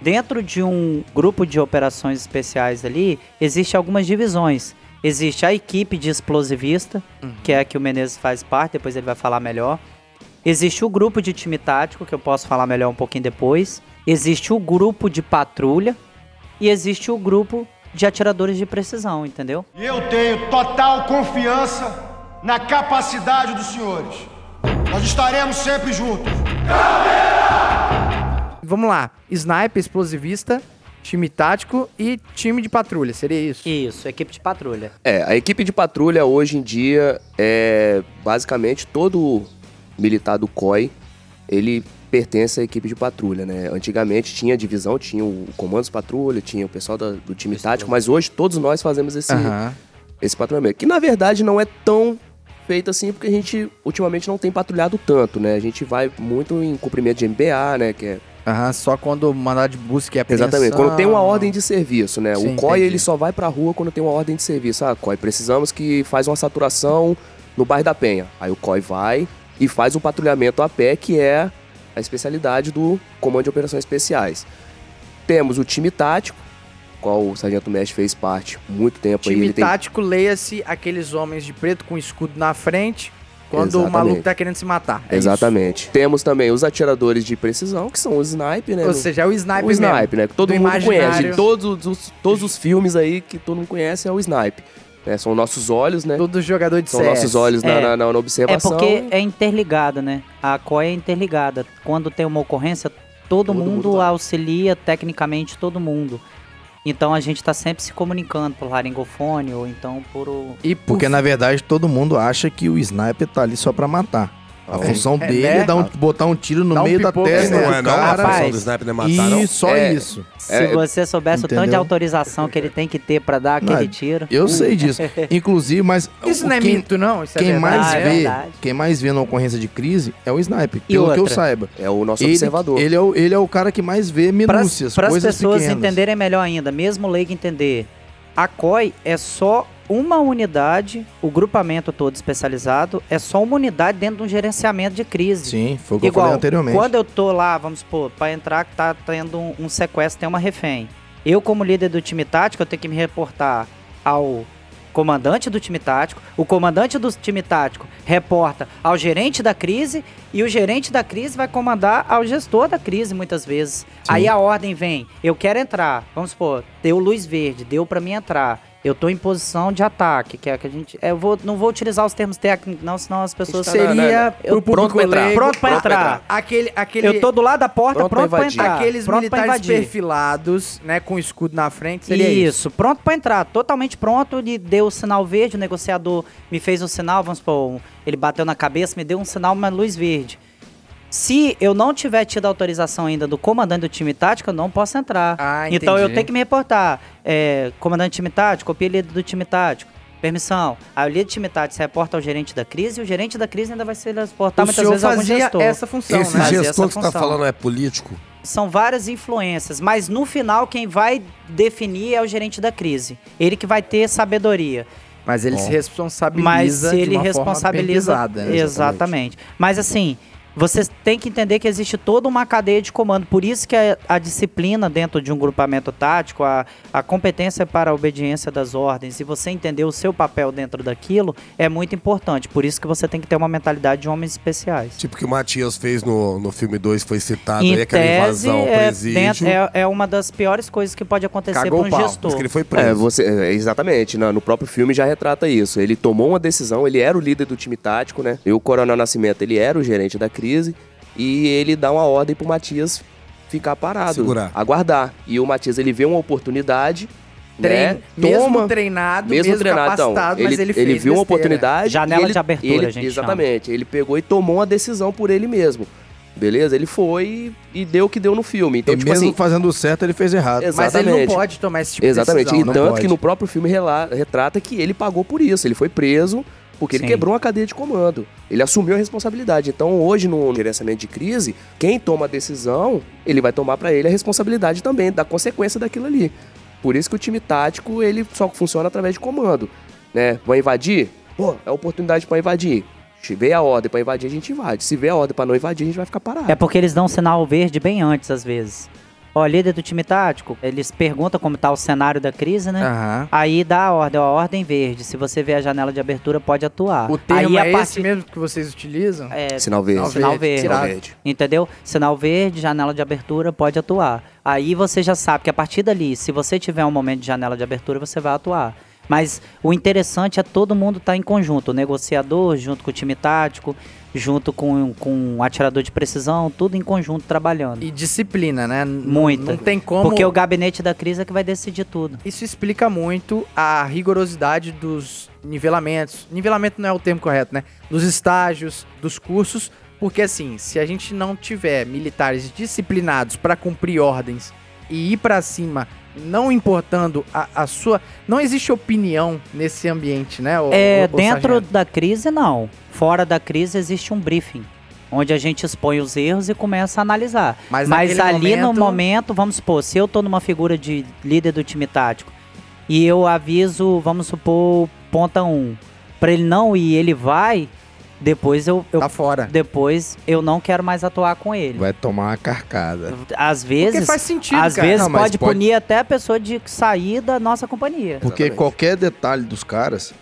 Dentro de um grupo de operações especiais ali, existe algumas divisões. Existe a equipe de explosivista, que é a que o Menezes faz parte, depois ele vai falar melhor. Existe o grupo de time tático, que eu posso falar melhor um pouquinho depois. Existe o grupo de patrulha e existe o grupo de atiradores de precisão, entendeu? E eu tenho total confiança na capacidade dos senhores. Nós estaremos sempre juntos. Vamos lá. Sniper, explosivista, time tático e time de patrulha. Seria isso? Isso, equipe de patrulha. É, a equipe de patrulha hoje em dia é basicamente todo militar do COI, ele pertence à equipe de patrulha, né? Antigamente tinha divisão, tinha o comando de patrulha, tinha o pessoal da- do time tático, mas hoje todos nós fazemos esse, esse patrulhamento. Que na verdade não é tão feito assim, porque a gente ultimamente não tem patrulhado tanto, né? A gente vai muito em cumprimento de MBA, né? Que é Aham, só quando mandar de busca e apreensão. Exatamente, quando tem uma ordem de serviço, né? Sim, o COI entendi. ele só vai pra rua quando tem uma ordem de serviço. Ah, COI, precisamos que faz uma saturação no bairro da Penha. Aí o COI vai e faz um patrulhamento a pé, que é a especialidade do Comando de Operações Especiais. Temos o time tático, qual o Sargento Mestre fez parte muito tempo aí. Time Ele tem tático, leia-se aqueles homens de preto com escudo na frente quando o Exatamente. maluco tá querendo se matar. É Exatamente. Temos também os atiradores de precisão, que são os sniper, né? isso. Ou seja, é o sniper o mesmo. né? Que todo Do mundo conhece. imaginário. De todos os, todos os filmes aí que todo mundo conhece é o sniper. né? São nossos olhos, né? Todo jogador de São CS. nossos olhos na, É. na, na- na É observação. porque é interligado, né? A COI é interligada. Quando tem uma ocorrência, todo, Todo mundo, mundo vai. auxilia tecnicamente todo mundo. Então a gente tá sempre se comunicando por laringofone ou então por o... E por Porque, na verdade, todo mundo acha que o sniper tá ali só pra matar. A função É, dele né? é dar um- botar um tiro no Dá um meio da testa. Não do é não, a cara. função do sniper não é matar, não? E só É. isso. Se É, você soubesse o tanto de entendeu? autorização que ele tem que ter pra dar aquele Não, tiro. Eu sei disso. [laughs] Inclusive, mas Isso o- não é quem, mito, não? Isso é quem verdade. mais Ah, é vê, verdade. quem mais vê na ocorrência de crise é o sniper. E Pelo que eu outra? saiba. É o nosso Ele, observador. ele, é o, ele é o cara que mais vê minúcias, Para as pessoas pequenas. entenderem melhor ainda, mesmo o leigo entender, a COI é só uma unidade, o grupamento todo especializado é só uma unidade dentro de um gerenciamento de crise. Sim, foi o que eu Igual, falei anteriormente. quando eu tô lá, vamos supor, pra entrar que tá tendo um, um sequestro, tem uma refém. Eu, como líder do time tático, eu tenho que me reportar ao comandante do time tático. O comandante do time tático reporta ao gerente da crise e o gerente da crise vai comandar ao gestor da crise muitas vezes. Aí a ordem vem, eu quero entrar. Vamos supor, deu luz verde, deu pra mim entrar. Eu tô em posição de ataque, que é a que a gente. Eu vou, não vou utilizar os termos técnicos, não, senão as pessoas. Seria Eu- pronto pra entrar. Pronto pra entrar. Aquele, aquele, Eu tô do lado da porta, Pronto pronto, pra pra entrar. aqueles pronto militares perfilados, né, com escudo na frente, seria isso. Isso, pronto pra entrar, totalmente pronto. Ele deu o sinal verde, o negociador me fez um sinal, vamos supor, ele bateu na cabeça, me deu um sinal, uma luz verde. Se eu não tiver tido autorização ainda do comandante do time tático, eu não posso entrar. Ah, então eu tenho que me reportar. É, comandante do time tático, copia líder do time tático. Permissão. Aí o líder do time tático se reporta ao gerente da crise e o gerente da crise ainda vai se reportar o muitas vezes a algum fazia gestor. essa função, Esse né? Fazia essa gestor que você tá função. falando é político? São várias influências, mas no final quem vai definir é o gerente da crise. Ele que vai ter sabedoria. Mas ele Bom. se responsabiliza Mas se de ele uma forma responsabiliza. pesada, né? exatamente. Mas assim, você tem que entender que existe toda uma cadeia de comando. Por isso que a, a disciplina dentro de um grupamento tático, a, a competência para a obediência das ordens e você entender o seu papel dentro daquilo é muito importante. Por isso que você tem que ter uma mentalidade de homens especiais. Tipo que o Matias fez no, no filme 2, foi citado Em aí, aquela tese, invasão ao é, presídio. dentro- é, é uma das piores coisas que pode acontecer para um pau. gestor. Ele foi preso. É, você, é, exatamente. na- No próprio filme já retrata isso. Ele tomou uma decisão, ele era o líder do time tático, né? E o Coronel Nascimento, ele era o gerente da crise. E ele dá uma ordem pro Matias ficar parado. Segurar. Aguardar. E o Matias, ele vê uma oportunidade, Trein- né? mesmo Toma, treinado, mesmo, mesmo, treinado, então, capacitado, ele, mas ele fez viu uma oportunidade. Janela e ele- de abertura, ele- gente Exatamente. Ele pegou e tomou uma decisão por ele mesmo. Beleza? Ele foi e deu o que deu no filme. Então, e tipo mesmo assim. fazendo certo, ele fez errado. Exato. Mas ele não Exatamente. pode tomar esse tipo Exatamente. de decisão. e né? não tanto pode. que no próprio filme rela- retrata que ele pagou por isso. Ele foi preso porque ele Sim. quebrou uma cadeia de comando. Ele assumiu a responsabilidade. Então, hoje, no gerenciamento de crise, quem toma a decisão, ele vai tomar pra ele a responsabilidade também da consequência daquilo ali. Por isso que o time tático, ele só funciona através de comando. Né? Vai invadir? Pô, é oportunidade pra invadir. Se vê a ordem pra invadir, a gente invade. Se vê a ordem pra não invadir, a gente vai ficar parado. É porque eles dão sinal verde bem antes, às vezes. Ó, líder do time tático, eles perguntam como tá o cenário da crise, né? Aham. Aí dá a ordem, ó, ordem verde. Se você vê a janela de abertura, pode atuar. O termo Aí a é partir esse mesmo que vocês utilizam? é, Sinal verde. Sinal verde. Sinal Tirado. verde. Entendeu? Sinal verde, janela de abertura, pode atuar. Aí você já sabe que a partir dali, se você tiver um momento de janela de abertura, você vai atuar. Mas o interessante é todo mundo estar em conjunto. O negociador, junto com o time tático, junto com, com o atirador de precisão, tudo em conjunto trabalhando. E disciplina, né? Muita. Não tem como... Porque o gabinete da crise é que vai decidir tudo. Isso explica muito a rigorosidade dos nivelamentos. Nivelamento não é o termo correto, né? Dos estágios, dos cursos. Porque assim, se a gente não tiver militares disciplinados para cumprir ordens e ir para cima, não importando a, a sua. Não existe opinião nesse ambiente, né? ô- É, ô- ô dentro sargento? da crise, não. Fora da crise existe um briefing. Onde a gente expõe os erros e começa a analisar. Mas Mas, ali no momento- momento, vamos supor, se eu tô numa figura de líder do time tático e eu aviso, vamos supor, ponta 1, pra ele não ir, ele vai, depois eu, eu Tá fora. depois eu não quero mais atuar com ele. Vai tomar uma carcada. Às Porque vezes, faz sentido, às cara. vezes Não, pode, pode- punir até a pessoa de sair da nossa companhia. Porque Exatamente. qualquer detalhe dos caras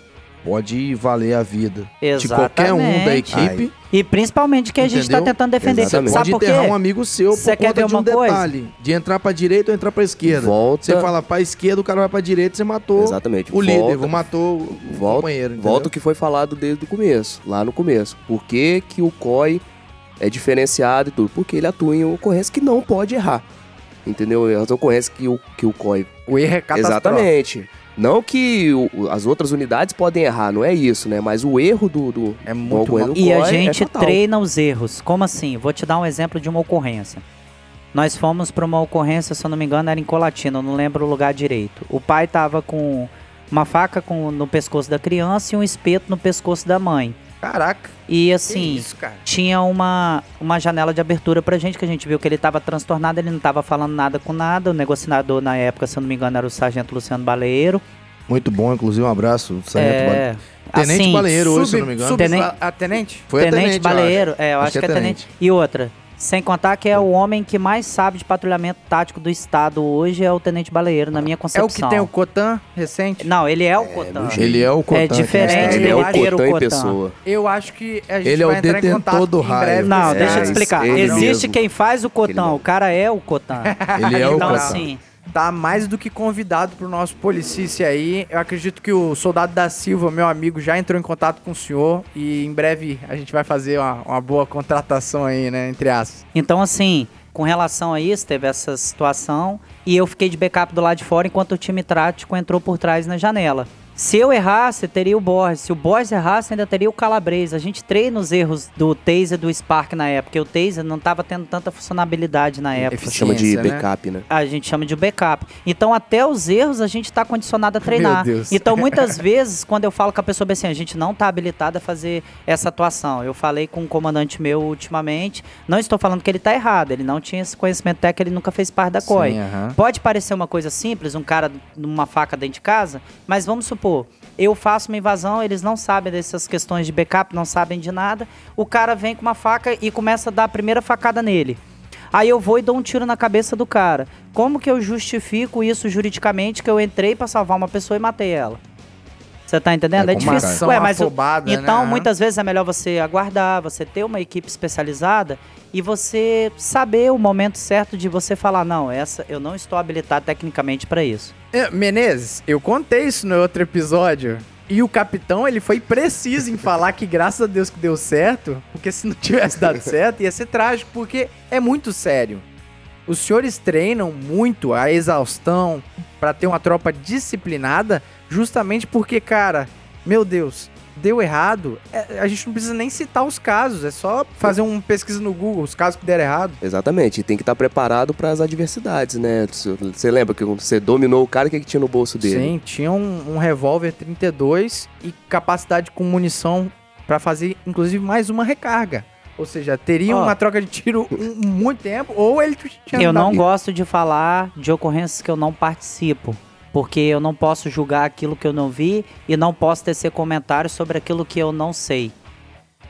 pode valer a vida de qualquer um da Exatamente. equipe. E principalmente que a gente está tentando defender. Exatamente. Sabe Pode enterrar um amigo seu Cê por quer conta de um uma coisa? detalhe. De entrar pra direita ou entrar pra esquerda. Volta. Você fala pra esquerda, o cara vai pra direita, você matou Exatamente. o líder, Volta- ou matou o Volta, companheiro. entendeu? volta o que foi falado desde o começo, lá no começo. Por que, que o COI é diferenciado e tudo? Porque ele atua em ocorrência que não pode errar. Entendeu? As ocorrências que o, que o COI. O erro é catastrófico. Exatamente. Não que o- as outras unidades podem errar, não é isso, né? Mas o erro do, do, É muito do E a é gente fatal. treina os erros. Como assim? Vou te dar um exemplo de uma ocorrência. Nós fomos para uma ocorrência, se eu não me engano, era em Colatina, eu não lembro o lugar direito. O pai tava com uma faca com, no pescoço da criança e um espeto no pescoço da mãe. Caraca. E assim, isso, cara? tinha uma, uma janela de abertura pra gente, que a gente viu que ele tava transtornado, ele não tava falando nada com nada. O negociador na época, se eu não me engano, era o sargento Luciano Baleiro. Muito bom, inclusive, um abraço. Sargento É, Tenente assim, Baleiro hoje, se Sub- eu não me engano. Tenente- a, a tenente? Foi a tenente, tenente, eu Baleiro, acho. é, eu acho, que é tenente. E outra, sem contar que é o homem que mais sabe de patrulhamento tático do estado hoje é o Tenente Baleiro, na minha É o concepção. que tem o Cotan recente? Não, ele é o Cotan. no Ele é o Cotan. É diferente ele é do o ter o Cotan Cotan. pessoa. Eu acho que a gente Ele é o vai entrar em detentor contato do em raio. breve Não, esse deixa eu te explicar. Existe mesmo. quem faz o Cotan, o cara é o Cotan. Ele é o então, Cotan. assim, Tá mais do que convidado pro nosso policice aí. Eu acredito que o soldado da Silva, meu amigo, já entrou em contato com o senhor e em breve a gente vai fazer uma, uma boa contratação aí, né? Entre aspas. Então, assim, com relação a isso, teve essa situação e eu fiquei de backup do lado de fora enquanto o time tático entrou por trás na janela. Se eu errasse, teria o Borges. Se o Borges errasse, ainda teria o Calabresa. A gente treina os erros do Taser e do Spark na época, porque o Taser não estava tendo tanta funcionabilidade na época. Eficiente. Chama de né? backup, né? A gente chama de backup. Então, até os erros a gente está condicionado a [laughs] treinar. Meu Deus. Então, muitas vezes, quando eu falo com a pessoa assim, a gente não está habilitado a fazer essa atuação. Eu falei com um comandante meu ultimamente, não estou falando que ele está errado, ele não tinha esse conhecimento técnico, ele nunca fez parte da COI. Sim, aham. Pode parecer uma coisa simples, um cara numa faca dentro de casa, mas vamos supor, eu faço uma invasão, eles não sabem dessas questões de backup, não sabem de nada. O cara vem com uma faca e começa a dar a primeira facada nele. Aí eu vou e dou um tiro na cabeça do cara. Como que eu justifico isso juridicamente que eu entrei pra salvar uma pessoa e matei ela? Você tá entendendo? É É, difícil. Ué, mas eu- afobada, então, né? muitas vezes é melhor você aguardar, você ter uma equipe especializada e você saber o momento certo de você falar, não, essa eu não estou habilitado tecnicamente pra isso. É, Menezes, eu contei isso no outro episódio. E o capitão, ele foi preciso em falar que graças a Deus que deu certo, porque se não tivesse dado [laughs] certo, ia ser trágico, porque é muito sério. Os senhores treinam muito a exaustão pra ter uma tropa disciplinada, justamente porque, cara, meu Deus, deu errado. é, a gente não precisa nem citar os casos, é só fazer uma pesquisa no Google, os casos que deram errado. Exatamente, e tem que estar preparado para as adversidades, né? Você lembra que você dominou o cara, o que, que tinha no bolso dele? Sim, tinha um, um revólver 32 e capacidade com munição pra fazer, inclusive, mais uma recarga. Ou seja, teria Ó. uma troca de tiro um, muito tempo, ou ele tinha Eu não gosto de falar de ocorrências que eu não participo, porque eu não posso julgar aquilo que eu não vi e não posso tecer comentários sobre aquilo que eu não sei.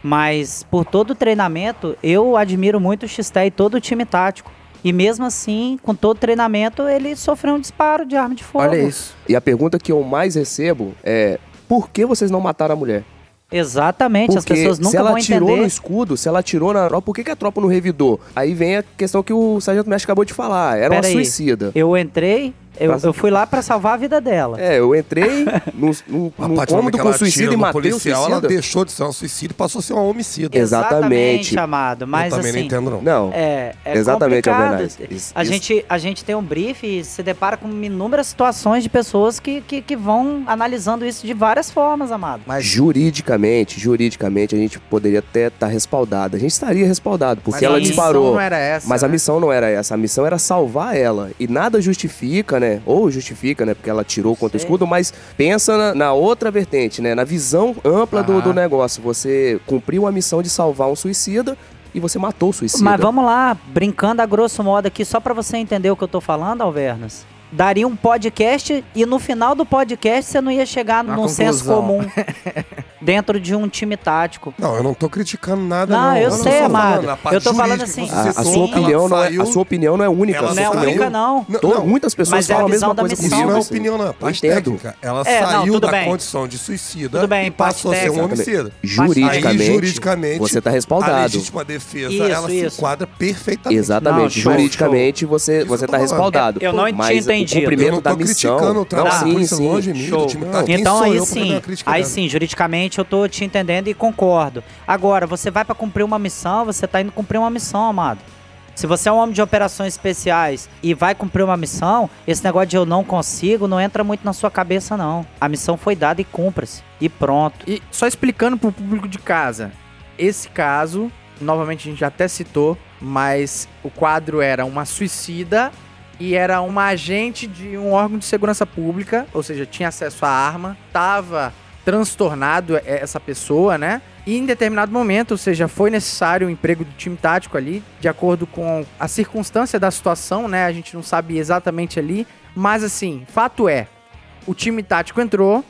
Mas por todo o treinamento, eu admiro muito o Xté e todo o time tático. E mesmo assim, com todo o treinamento, ele sofreu um disparo de arma de fogo. Olha isso. E a pergunta que eu mais recebo é: por que vocês não mataram a mulher? Exatamente, as Porque pessoas nunca se ela vão atirou entender. no escudo, se ela atirou na tropa, por que, que a tropa não revidou? Aí vem a questão que o Sargento Mestre acabou de falar. Era uma Pera aí. suicida. Eu entrei, eu, eu fui lá pra salvar a vida dela. É, eu entrei [laughs] no, no, A no partir do momento cômodo que com suicida atira e matei o policial, ela suicida. deixou de ser um suicídio e passou a ser uma homicida. Exatamente. amado. Mas eu também assim, não entendo, não. Não, É, é Exatamente, complicado. Albenaz. Isso- a, isso- gente, a gente tem um brief e se depara com inúmeras situações de pessoas que, que, que vão analisando isso de várias formas, amado. Mas juridicamente, juridicamente, a gente poderia até estar respaldado. A gente estaria respaldado, porque mas ela a missão disparou. não era essa. Mas a né? missão não era essa, a missão era salvar ela. E nada justifica, né? Ou justifica, né? Porque ela tirou contra o escudo, mas pensa na, na outra vertente, né? Na visão ampla do, do negócio. Você cumpriu a missão de salvar um suicida e você matou o suicida. Mas vamos lá, brincando a grosso modo aqui, só pra você entender o que eu tô falando, Alvernas. Daria um podcast e no final do podcast você não ia chegar Uma num senso conclusão. comum [laughs] dentro de um time tático. Não, eu não tô criticando nada, Não, não. eu não sei, tô amado. a Eu tô falando assim, a, a sua opinião não é, a sua opinião não é única. Ela A Não é única, opinião- não. Não, não, muitas pessoas Mas é a falam a mesma coisa Isso missão. não é opinião, não. É Eu parte entendo. técnica. Ela É, não, saiu da bem. condição de suicida Tudo bem, e passou a ser um homicida. Juridicamente, Aí, juridicamente, você tá A respaldado. legítima defesa, Isso, ela se isso. enquadra perfeitamente. Exatamente. Juridicamente, você, Isso eu tá respaldado. Eu não tinha entendido. O cumprimento Eu não da tô missão. criticando o trabalho não, da sim, polícia sim. longe de mim, Show. do time tá. Quem Então aí sim, aí sim, juridicamente eu tô te entendendo e concordo. Agora, você vai pra cumprir uma missão, você tá indo cumprir uma missão, amado. Se você é um homem de operações especiais e vai cumprir uma missão, esse negócio de eu não consigo não entra muito na sua cabeça, não. A missão foi dada e cumpra-se. E pronto. E só explicando pro público de casa, esse caso, novamente a gente já até citou, mas o quadro era uma suicida e era uma agente de um órgão de segurança pública, ou seja, tinha acesso à arma, tava transtornado essa pessoa, né? E em determinado momento, ou seja, foi necessário o emprego do time tático ali, de acordo com a circunstância da situação, né? A gente não sabe exatamente ali, mas assim, fato é, o time tático entrou,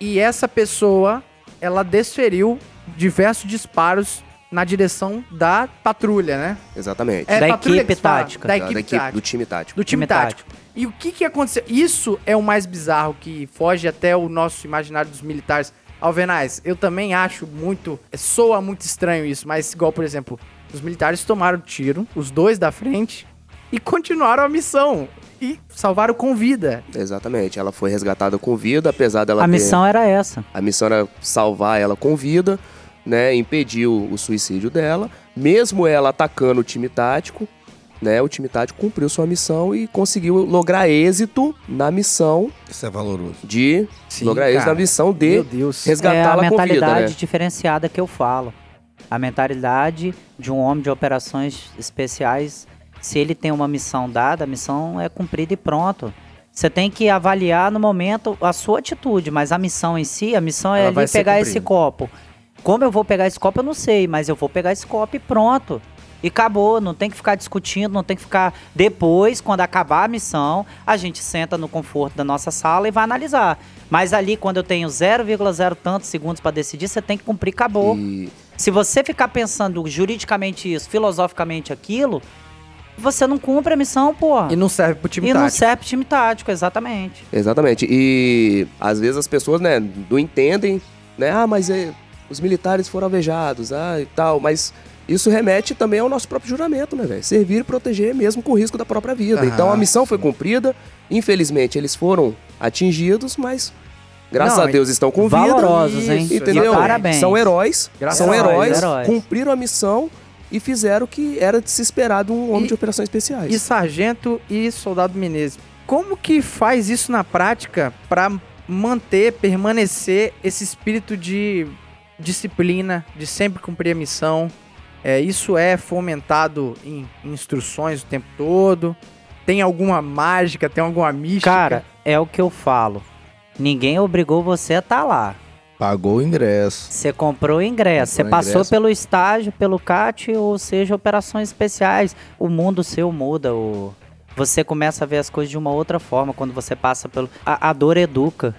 e essa pessoa, ela desferiu diversos disparos na direção da patrulha, né? Exatamente. Da patrulha equipe tática. Da Da- equipe, da equipe- tática. do time tático. Do time, Time tático. E o que que aconteceu? Isso é o mais bizarro que foge até o nosso imaginário dos militares. Alvenaz, eu também acho muito. Soa muito estranho isso, mas igual, por exemplo, os militares tomaram tiro, os dois da frente, e continuaram a missão. E salvaram com vida. Exatamente. Ela foi resgatada com vida, apesar dela A ter... missão era essa. A missão era salvar ela com vida, né? Impedir o, suicídio dela. Mesmo ela atacando o time tático, né? O time tático cumpriu sua missão e conseguiu lograr êxito na missão Isso é valoroso. de Sim, lograr êxito cara. na missão de Deus. É a resgatá-la com vida, mentalidade né? diferenciada que eu falo. A mentalidade de um homem de operações especiais, se ele tem uma missão dada, a missão é cumprida e pronto. Você tem que avaliar no momento a sua atitude, mas a missão em si, a missão é Ela ali pegar esse copo. Como eu vou pegar esse copo, eu não sei, mas eu vou pegar esse copo e pronto. E acabou, não tem que ficar discutindo, não tem que ficar. Depois, quando acabar a missão, a gente senta no conforto da nossa sala e vai analisar. Mas ali, quando eu tenho 0,0 tantos segundos para decidir, você tem que cumprir, acabou. E Se você ficar pensando juridicamente isso, filosoficamente aquilo, você não cumpre a missão, porra. E não serve pro time E não tático. serve pro time tático, exatamente. Exatamente. E às vezes as pessoas, né, não entendem, né? Ah, mas é, os militares foram alvejados, ah, e tal, mas isso remete também ao nosso próprio juramento, né, velho? Servir e proteger mesmo com o risco da própria vida. Aham. Então a missão foi cumprida, infelizmente eles foram atingidos, mas graças Não, a Deus estão com vida. Valorosos, hein? Entendeu? E parabéns. São heróis, Graças são a Deus, heróis, heróis. cumpriram a missão e fizeram o que era de se esperar de um homem E- de operações especiais. E sargento e soldado Menezes, como que faz isso na prática pra manter, permanecer esse espírito de disciplina, de sempre cumprir a missão? É, isso é fomentado em, instruções o tempo todo? Tem alguma mágica, tem alguma mística? Cara, é o que eu falo. Ninguém obrigou você a estar lá. Pagou o ingresso. Você comprou o ingresso, você passou ingresso. pelo estágio, pelo CAT, ou seja, operações especiais. O mundo seu muda, o... você começa a ver as coisas de uma outra forma quando você passa pelo. A, a dor educa.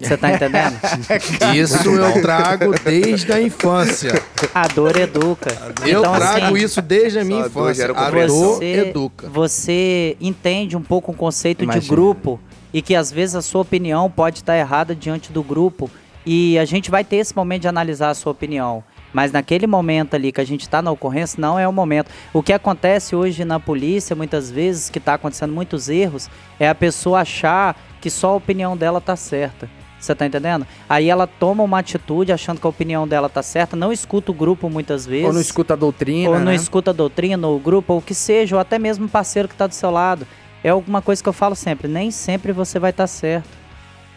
Você tá entendendo? [laughs] Isso eu trago desde a infância. a dor educa. Eu Então, trago assim, isso desde a minha a dor infância. gera A dor você, educa. você entende um pouco o conceito de Imagina. grupo e que às vezes a sua opinião pode estar errada diante do grupo e a gente vai ter esse momento de analisar a sua opinião. Mas naquele momento ali que a gente está na ocorrência, não é o momento. O que acontece hoje na polícia, muitas vezes, que está acontecendo muitos erros, é a pessoa achar que só a opinião dela tá certa. Você tá entendendo? Aí ela toma uma atitude achando que a opinião dela tá certa, não escuta o grupo muitas vezes Ou não escuta a doutrina, ou não né? escuta a doutrina, ou o grupo, ou o que seja, ou até mesmo o parceiro que está do seu lado. É alguma coisa que eu falo sempre, nem sempre você vai estar certo.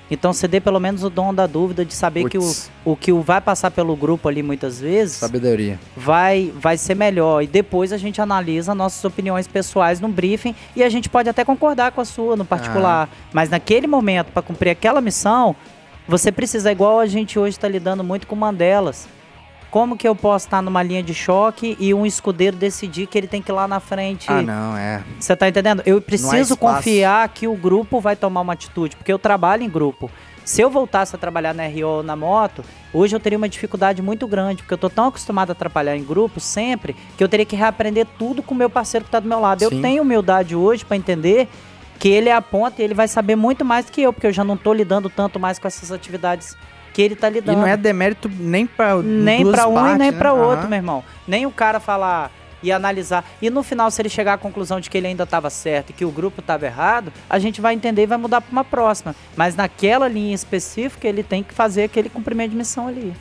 Então você dê pelo menos o dom da dúvida de saber que o, o que o vai passar pelo grupo ali muitas vezes Sabedoria. vai, vai ser melhor. E depois a gente analisa nossas opiniões pessoais num briefing e a gente pode até concordar com a sua no particular. Mas naquele momento, para cumprir aquela missão, você precisa, igual a gente hoje está lidando muito com Mandelas. Como que eu posso estar numa linha de choque e um escudeiro decidir que ele tem que ir lá na frente? Ah, não, é. Você tá entendendo? Eu preciso confiar que o grupo vai tomar uma atitude, porque eu trabalho em grupo. Se eu voltasse a trabalhar na RO ou na moto, hoje eu teria uma dificuldade muito grande, porque eu tô tão acostumado a trabalhar em grupo sempre, que eu teria que reaprender tudo com o meu parceiro que tá do meu lado. Sim. Eu tenho humildade hoje pra entender que ele é a ponta e ele vai saber muito mais do que eu, porque eu já não tô lidando tanto mais com essas atividades que ele tá E lidando. não é demérito nem pra Nem pra um e partes, nem né? pra outro, Aham. meu irmão. Nem o cara falar e analisar. E no final, se ele chegar à conclusão de que ele ainda estava certo e que o grupo estava errado, a gente vai entender e vai mudar para uma próxima. Mas naquela linha específica, ele tem que fazer aquele cumprimento de missão ali.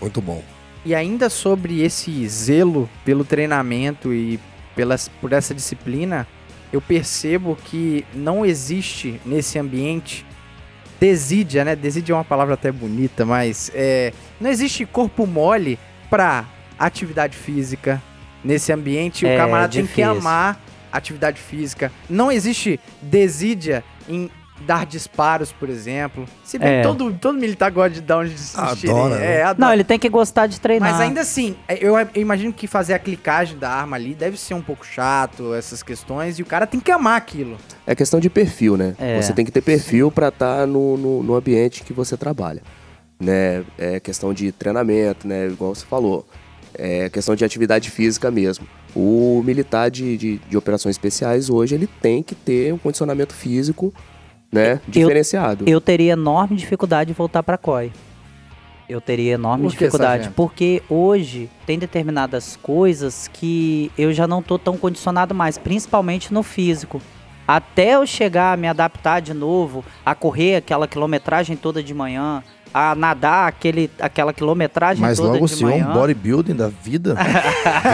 Muito bom. E ainda sobre esse zelo pelo treinamento e pelas, por essa disciplina, eu percebo que não existe nesse ambiente desídia, né? Desídia é uma palavra até bonita, mas é, não existe corpo mole pra atividade física. Nesse ambiente, É o camarada tem que difícil. amar atividade física. Não existe desídia em dar disparos, por exemplo. Se bem É. que todo, todo militar gosta de dar onde se Adora, né? É, adora. Não, ele tem que gostar de treinar. Mas ainda assim, é, eu, eu imagino que fazer a clicagem da arma ali deve ser um pouco chato, essas questões, e o cara tem que amar aquilo. É questão de perfil, né? É. Você tem que ter perfil para estar no, no, no ambiente que você trabalha. Né? É questão de treinamento, né? Igual você falou. É questão de atividade física mesmo. O militar de, de, de operações especiais hoje ele tem que ter um condicionamento físico né? diferenciado. Eu teria enorme dificuldade de voltar para COI. Eu teria enorme Por dificuldade, sargento? porque hoje tem determinadas coisas que eu já não tô tão condicionado mais, principalmente no físico. Até eu chegar a me adaptar de novo, a correr aquela quilometragem toda de manhã, a nadar aquele, aquela quilometragem Mas toda logo o de senhor é manhã. um bodybuilding da vida.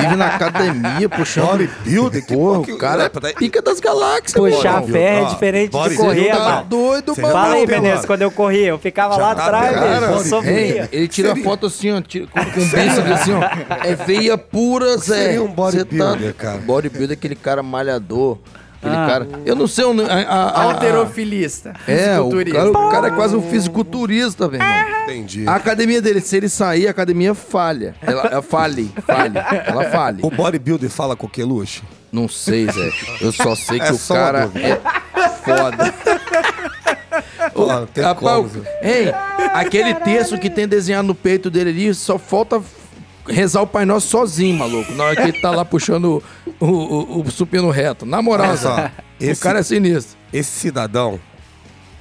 Vive na academia, puxando. Bodybuilder? Que Porra, porra, o cara é peraí. pica das galáxias, Puxar mano. ferro é Ó, diferente de correr, Você tá mano. doido, mano. Fala aí, Menezes, quando eu corria, eu ficava lá tá atrás, bicho, eu sofria. Ei, ele tira foto assim, ó, tira, com, com aqui assim, ó. É veia pura, Zé. Seria um Cê bodybuilder, cara. Bodybuilder é aquele cara malhador. Aquele Ah. cara. Eu não sei a- a- a- Alterofilista. É, o fisiculturista. cara, o cara é quase um fisiculturista, velho. Entendi. A academia dele, se ele sair, a academia falha. Ela, ela fale, fale. Ela fale. O bodybuilder fala coqueluche? Não sei, Zé. Eu só sei que É o cara é foda. Pô, não tem Rapaz, como. Ei, aquele texto que tem desenhado no peito dele ali, só falta rezar o Pai Nosso sozinho, maluco. Na hora que ele tá lá puxando o, o, o supino reto. Na moral, só, esse- O cara é sinistro. Esse cidadão,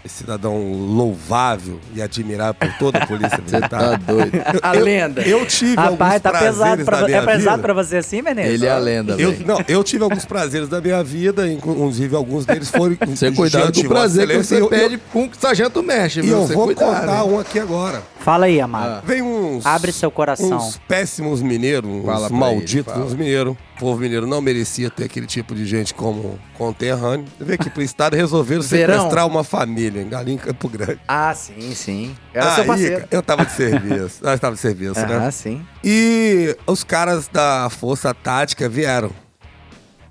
esse cidadão louvável e admirável por toda a polícia Você militar. tá doido. A eu, lenda. Eu tive Rapaz, alguns tá pesado prazeres pra, da vo- minha é pesado vida. pra você assim, Menezes? Ele é a lenda, Eu, não, eu tive alguns prazeres da minha vida, inclusive alguns deles foram. [laughs] Você cuidado do prazer que você e eu- pede com o sargento mexe, E viu? eu Você vou cuidado, contar hein? um aqui agora. Fala aí, amado. Vem uns. Abre seu coração. Uns péssimos mineiros, uns malditos, ele, fala. uns mineiros. O povo mineiro não merecia ter aquele tipo de gente como conterrâneo. Vê aqui pro estado resolveram [laughs] sequestrar uma família em Galinha Campo Grande. Ah, sim, sim. Era seu Aí, parceiro. eu tava de [laughs] serviço. Nós tava de serviço, né? Ah, sim. E os caras da Força Tática vieram.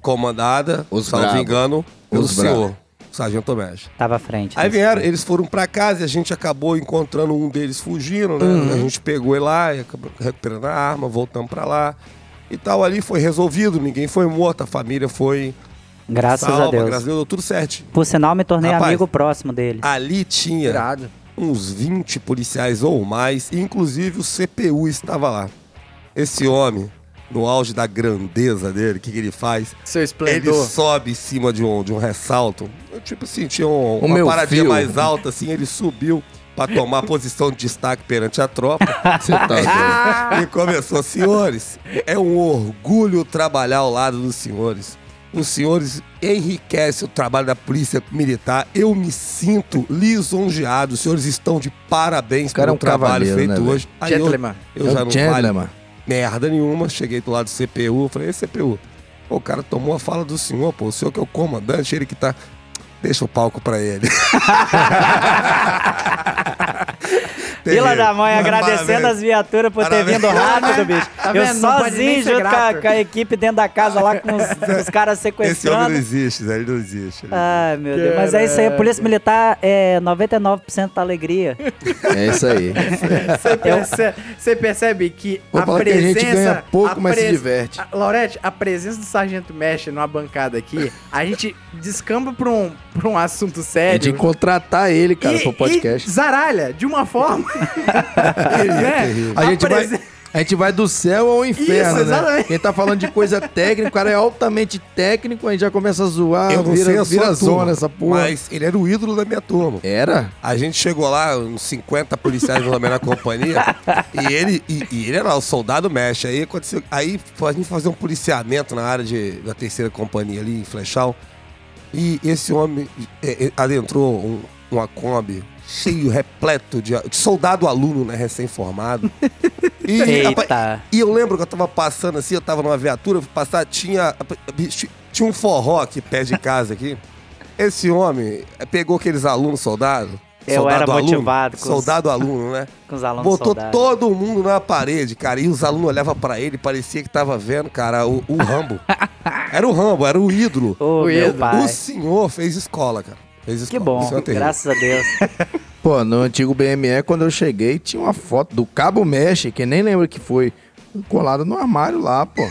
Comandada, Os salvo brabo. engano, pelo Os senhor, Sargento Mestre. Tava à frente. Aí desse- vieram, eles foram pra casa e a gente acabou encontrando um deles fugindo, né? A gente pegou ele lá e acabou recuperando a arma, voltamos pra lá. E tal, ali foi resolvido, ninguém foi morto, a família foi Graças salva, a Deus. graças a Deus, deu tudo certo. Por sinal, me tornei Rapaz, amigo próximo dele. Ali tinha Irado. uns 20 policiais ou mais, inclusive o CPU estava lá. Esse homem, no auge da grandeza dele, o que, que ele faz? Seu Ele esplendor. sobe em cima de um, de um ressalto. Tipo assim, tinha um- uma meu paradinha fio. mais alta, assim, ele subiu pra tomar posição de destaque perante a tropa. [laughs] Você tá doido. e começou, senhores, é um orgulho trabalhar ao lado dos senhores. Os senhores enriquecem o trabalho da polícia militar. Eu me sinto lisonjeado. Os senhores estão de parabéns O cara é pelo um trabalho cavaleiro, feito né, hoje. Aí eu- Gentleman. Eu, É já não gentleman. falo merda nenhuma. Cheguei do lado do CPU. Falei, ei, CPU, o cara tomou a fala do senhor, pô. O senhor que é o comandante, ele que tá... Deixa o palco pra ele. [laughs] Vila da Mãe Mas agradecendo parabéns. as viaturas por ter Parabéns. vindo rápido, bicho. Tá eu sozinho, junto com a, com a equipe dentro da casa lá com os, com os caras Esse homem sequestrando. não existe, Zé. Ele não existe. Ai, meu Deus. Mas é isso aí, a Polícia Militar é 99% da alegria. É isso aí. Você percebe, você percebe que Vou a falar que a presença... gente ganha pouco, a mas se diverte. A- Laurete, a presença do Sargento Mestre numa bancada aqui, a gente descamba pra um, pra um assunto sério. gente contratar ele, cara, e, pro podcast. e zaralha, de uma forma... [laughs] [laughs] né? A gente, vai, a gente vai do céu ao inferno, Isso, né? Quem tá falando de coisa técnica, o cara é altamente técnico, a gente já começa a zoar, Eu não vira, sei a vira sua zona turma, essa porra. mas ele era o ídolo da minha turma. Era? A gente chegou lá, uns 50 policiais na companhia, e ele, e, e ele era o soldado mexe. Aí aconteceu. Aí foi a gente fazer um policiamento na área de, da terceira companhia ali, em Flechal. E esse homem é, é, adentrou um, uma Kombi cheio, repleto de, de soldado aluno, né, recém-formado. [laughs] E, Eita. e eu lembro que eu tava passando assim, eu tava numa viatura, fui passar, tinha, tinha um forró aqui perto de casa aqui. Esse homem eh, pegou aqueles alunos soldados. Eu soldado era aluno, motivado com os- Soldado aluno, né? [laughs] Com os alunos Botou soldados. todo mundo na parede, cara. E os alunos olhavam pra ele, parecia que tava vendo, cara, o, o Rambo. [laughs] era o Rambo, era o ídolo. Ô, O meu ídolo. pai. O senhor fez escola, cara. Fez Que escola. bom, O senhor é graças a Deus. [laughs] Pô, no antigo BME, quando eu cheguei, tinha uma foto do Cabo Mexe, que nem lembro que foi, colado no armário lá, pô.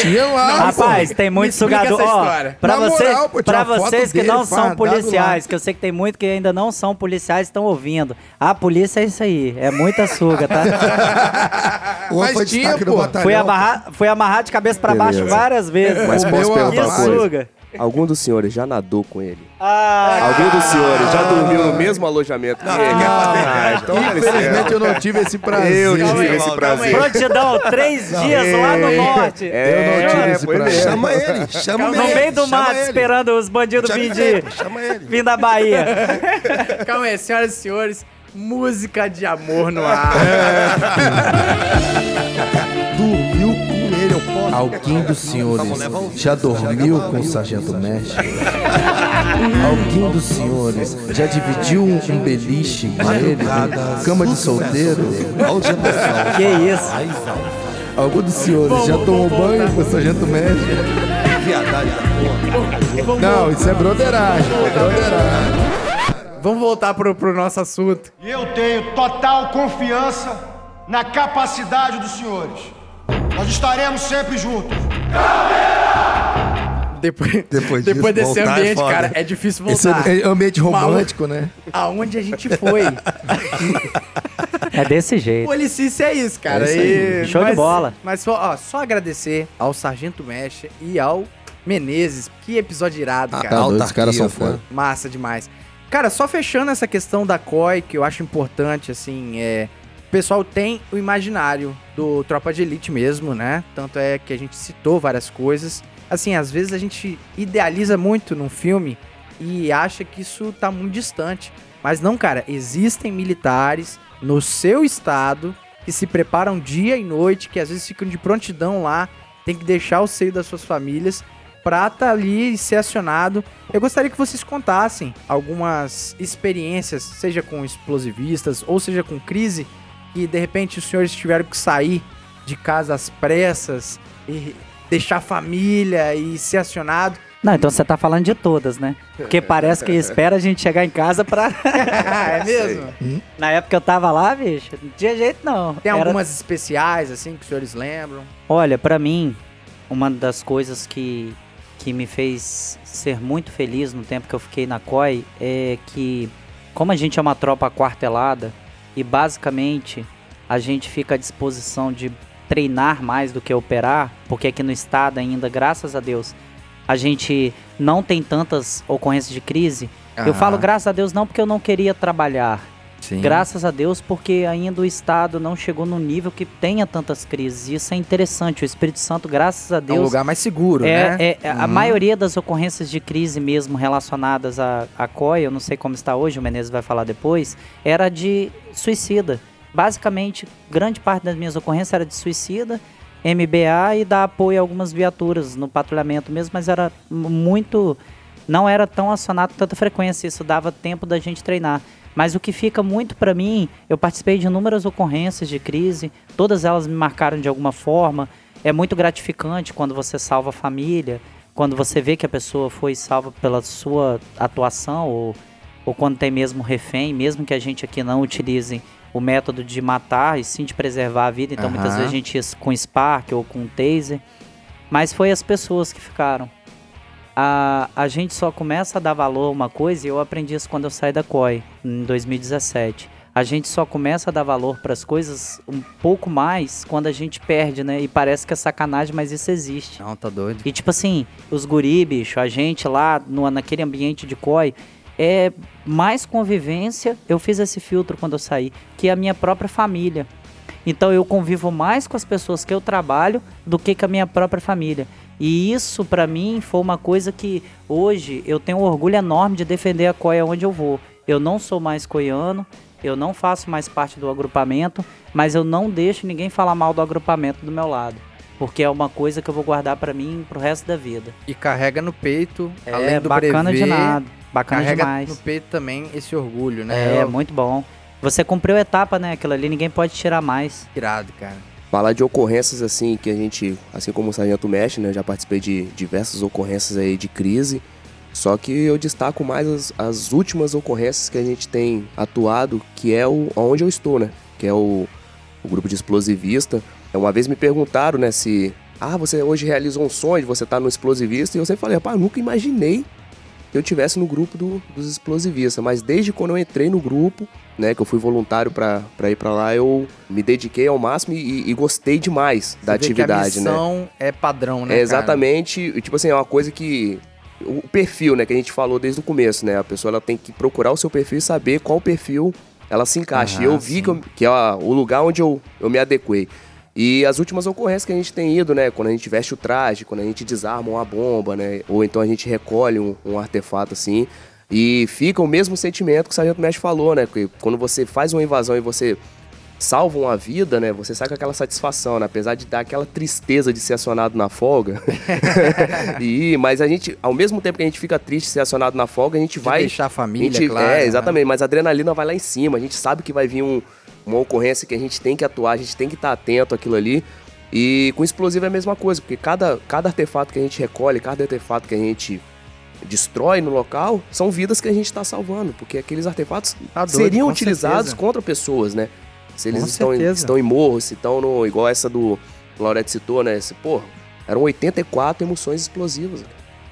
tinha lá, Rapaz, pô. tem muito me sugador. Ó, pra, Na você, moral, pô, pra vocês que dele não são policiais, que eu sei que tem muito que ainda não são policiais e estão ouvindo. A polícia é isso aí, é muita suga, tá? [laughs] Mas foi tinha, pô. batalhão. fui, amarrar, fui amarrar de cabeça pra baixo Beleza. várias vezes. Mas O posso meu perguntar uma coisa? suga. Algum dos senhores já nadou com ele? Ah, Algum dos senhores já dormiu no mesmo alojamento que ele? Ah, então Infelizmente eu não tive esse prazer. Eu tive esse prazer. prontidão, três dias lá no norte. É, Eu não tive é, esse prazer. Chama ele, chama No ele. meio do mato, esperando os bandidos vir, de, Chama ele. vir da Bahia. [laughs] Calma aí, senhoras e senhores, música de amor no ar. [laughs] [laughs] Dormiu Alguém dos senhores já dormiu com o Sargento Mestre? Alguém dos senhores já dividiu um, beliche com ele? Cama de solteiro? Que isso? Algum dos senhores já tomou banho com o Sargento Mestre? viadagem da porra. Não, isso é broderagem. É broderagem. Vamos voltar pro, pro nosso assunto. E eu tenho total confiança na capacidade dos senhores. Nós estaremos sempre juntos. Depois, Depois depois, disso, desse é ambiente, foda. cara, é difícil Esse voltar. é ambiente romântico, né? Aonde a gente foi? É desse jeito. Policice é isso, cara. É isso E- Show de mas- bola. Mas só, ó, só agradecer ao Sargento Mecha e ao Menezes. Que episódio irado, Ah, cara. Tá doido, os caras são foda. Massa demais. Cara, só fechando essa questão da COI, que eu acho importante, assim, é. O pessoal tem o imaginário do Tropa de Elite mesmo, né? Tanto é que a gente citou várias coisas. Assim, às vezes a gente idealiza muito num filme e acha que isso tá muito distante. Mas não, cara, existem militares no seu estado que se preparam dia e noite, que às vezes ficam de prontidão lá, tem que deixar o seio das suas famílias pra tá ali e ser acionado. Eu gostaria que vocês contassem algumas experiências, seja com explosivistas ou seja com crise, que de repente os senhores tiveram que sair de casa às pressas e deixar a família e ser acionado. Não, então você tá falando de todas, né? Porque parece que espera a gente chegar em casa pra. [laughs] é mesmo? Na época que eu tava lá, bicho, não tinha jeito não. Tem Era- algumas especiais, assim, que os senhores lembram? Olha, pra mim, uma das coisas que, que me fez ser muito feliz no tempo que eu fiquei na COI é que, como a gente é uma tropa quartelada e basicamente a gente fica à disposição de treinar mais do que operar, porque aqui no estado ainda, graças a Deus, a gente não tem tantas ocorrências de crise. Eu falo graças a Deus não porque eu não queria trabalhar, Sim. Graças a Deus, porque ainda o Estado não chegou no nível que tenha tantas crises. Isso é interessante. O Espírito Santo, graças a É um Deus, lugar mais seguro, é, né? é- a maioria das ocorrências de crise mesmo relacionadas à, à COI, eu não sei como está hoje, o Menezes vai falar depois, era de suicida. Basicamente, grande parte das minhas ocorrências era de suicida, MBA e dar apoio a algumas viaturas no patrulhamento mesmo, mas era muito. Não era tão acionado com tanta frequência, isso dava tempo da gente treinar. Mas o que fica muito pra mim, eu participei de inúmeras ocorrências de crise, todas elas me marcaram de alguma forma. É muito gratificante quando você salva a família, quando você vê que a pessoa foi salva pela sua atuação, ou, ou quando tem mesmo refém, mesmo que a gente aqui não utilize o método de matar e sim de preservar a vida. Então muitas Aham. vezes a gente ia com Spark ou com Taser. Mas foi as pessoas que ficaram. A, a gente só começa a dar valor a uma coisa, e eu aprendi isso quando eu saí da COI, em 2017. A gente só começa a dar valor para as coisas um pouco mais quando a gente perde, né? E parece que é sacanagem, mas isso existe. Não, tá doido. E tipo assim, os guri, bicho, a gente lá no, naquele ambiente de COI, é mais convivência. Eu fiz esse filtro quando eu saí, que a minha própria família. Então eu convivo mais com as pessoas que eu trabalho do que com a minha própria família. E isso pra mim foi uma coisa que hoje eu tenho um orgulho enorme de defender a COI onde eu vou. Eu não sou mais coiano, eu não faço mais parte do agrupamento, mas eu não deixo ninguém falar mal do agrupamento do meu lado. Porque é uma coisa que eu vou guardar pra mim pro resto da vida. E carrega no peito, É além do bacana brevet, de nada. Bacana carrega demais. no peito também esse orgulho, né? É, Ó, muito bom. Você cumpriu a etapa, né? Aquilo ali ninguém pode tirar mais. irado, cara. Falar de ocorrências assim que a gente, assim como o Sargento Mestre, né, já participei de diversas ocorrências aí de crise. Só que eu destaco mais as, as últimas ocorrências que a gente tem atuado, que é o onde eu estou, né? Que é o, o grupo de explosivista. Uma vez me perguntaram, né, se ah, você hoje realizou um sonho você estar no explosivista, e eu sempre falei, rapaz, nunca imaginei que eu tivesse no grupo do- dos explosivistas, mas desde quando eu entrei no grupo, né, que eu fui voluntário pra pra ir pra lá, eu me dediquei ao máximo e, e gostei demais da Você vê atividade, que a né? missão é padrão, né, É cara? exatamente, e, tipo assim, é uma coisa que o perfil, né, que a gente falou desde o começo, né? A pessoa ela tem que procurar o seu perfil e saber qual perfil ela se encaixa. E eu Ah, vi sim. que, eu- que é o lugar onde eu, eu me adequei. E as últimas ocorrências que a gente tem ido, né? Quando a gente veste o traje, quando a gente desarma uma bomba, né? Ou então a gente recolhe um, um artefato assim. E fica o mesmo sentimento que o Sargento Mestre falou, né? Que quando você faz uma invasão e você salva uma vida, né? Você sai com aquela satisfação, né? Apesar de dar aquela tristeza de ser acionado na folga. [laughs] e, mas a gente, ao mesmo tempo que a gente fica triste de ser acionado na folga, a gente De vai. deixar a família, a gente, claro. é, né? exatamente. Mas a adrenalina vai lá em cima. A gente sabe que vai vir um- uma ocorrência que a gente tem que atuar, a gente tem que estar atento àquilo ali. E com explosivo é a mesma coisa, porque cada, cada artefato que a gente recolhe, cada artefato que a gente destrói no local, são vidas que a gente está salvando, porque aqueles artefatos Tá doido, seriam com utilizados certeza. contra pessoas, né? Se eles Com estão em, estão em morro, se estão no. igual essa do Laurette citou, né? Esse, pô, eram 84 emoções explosivas.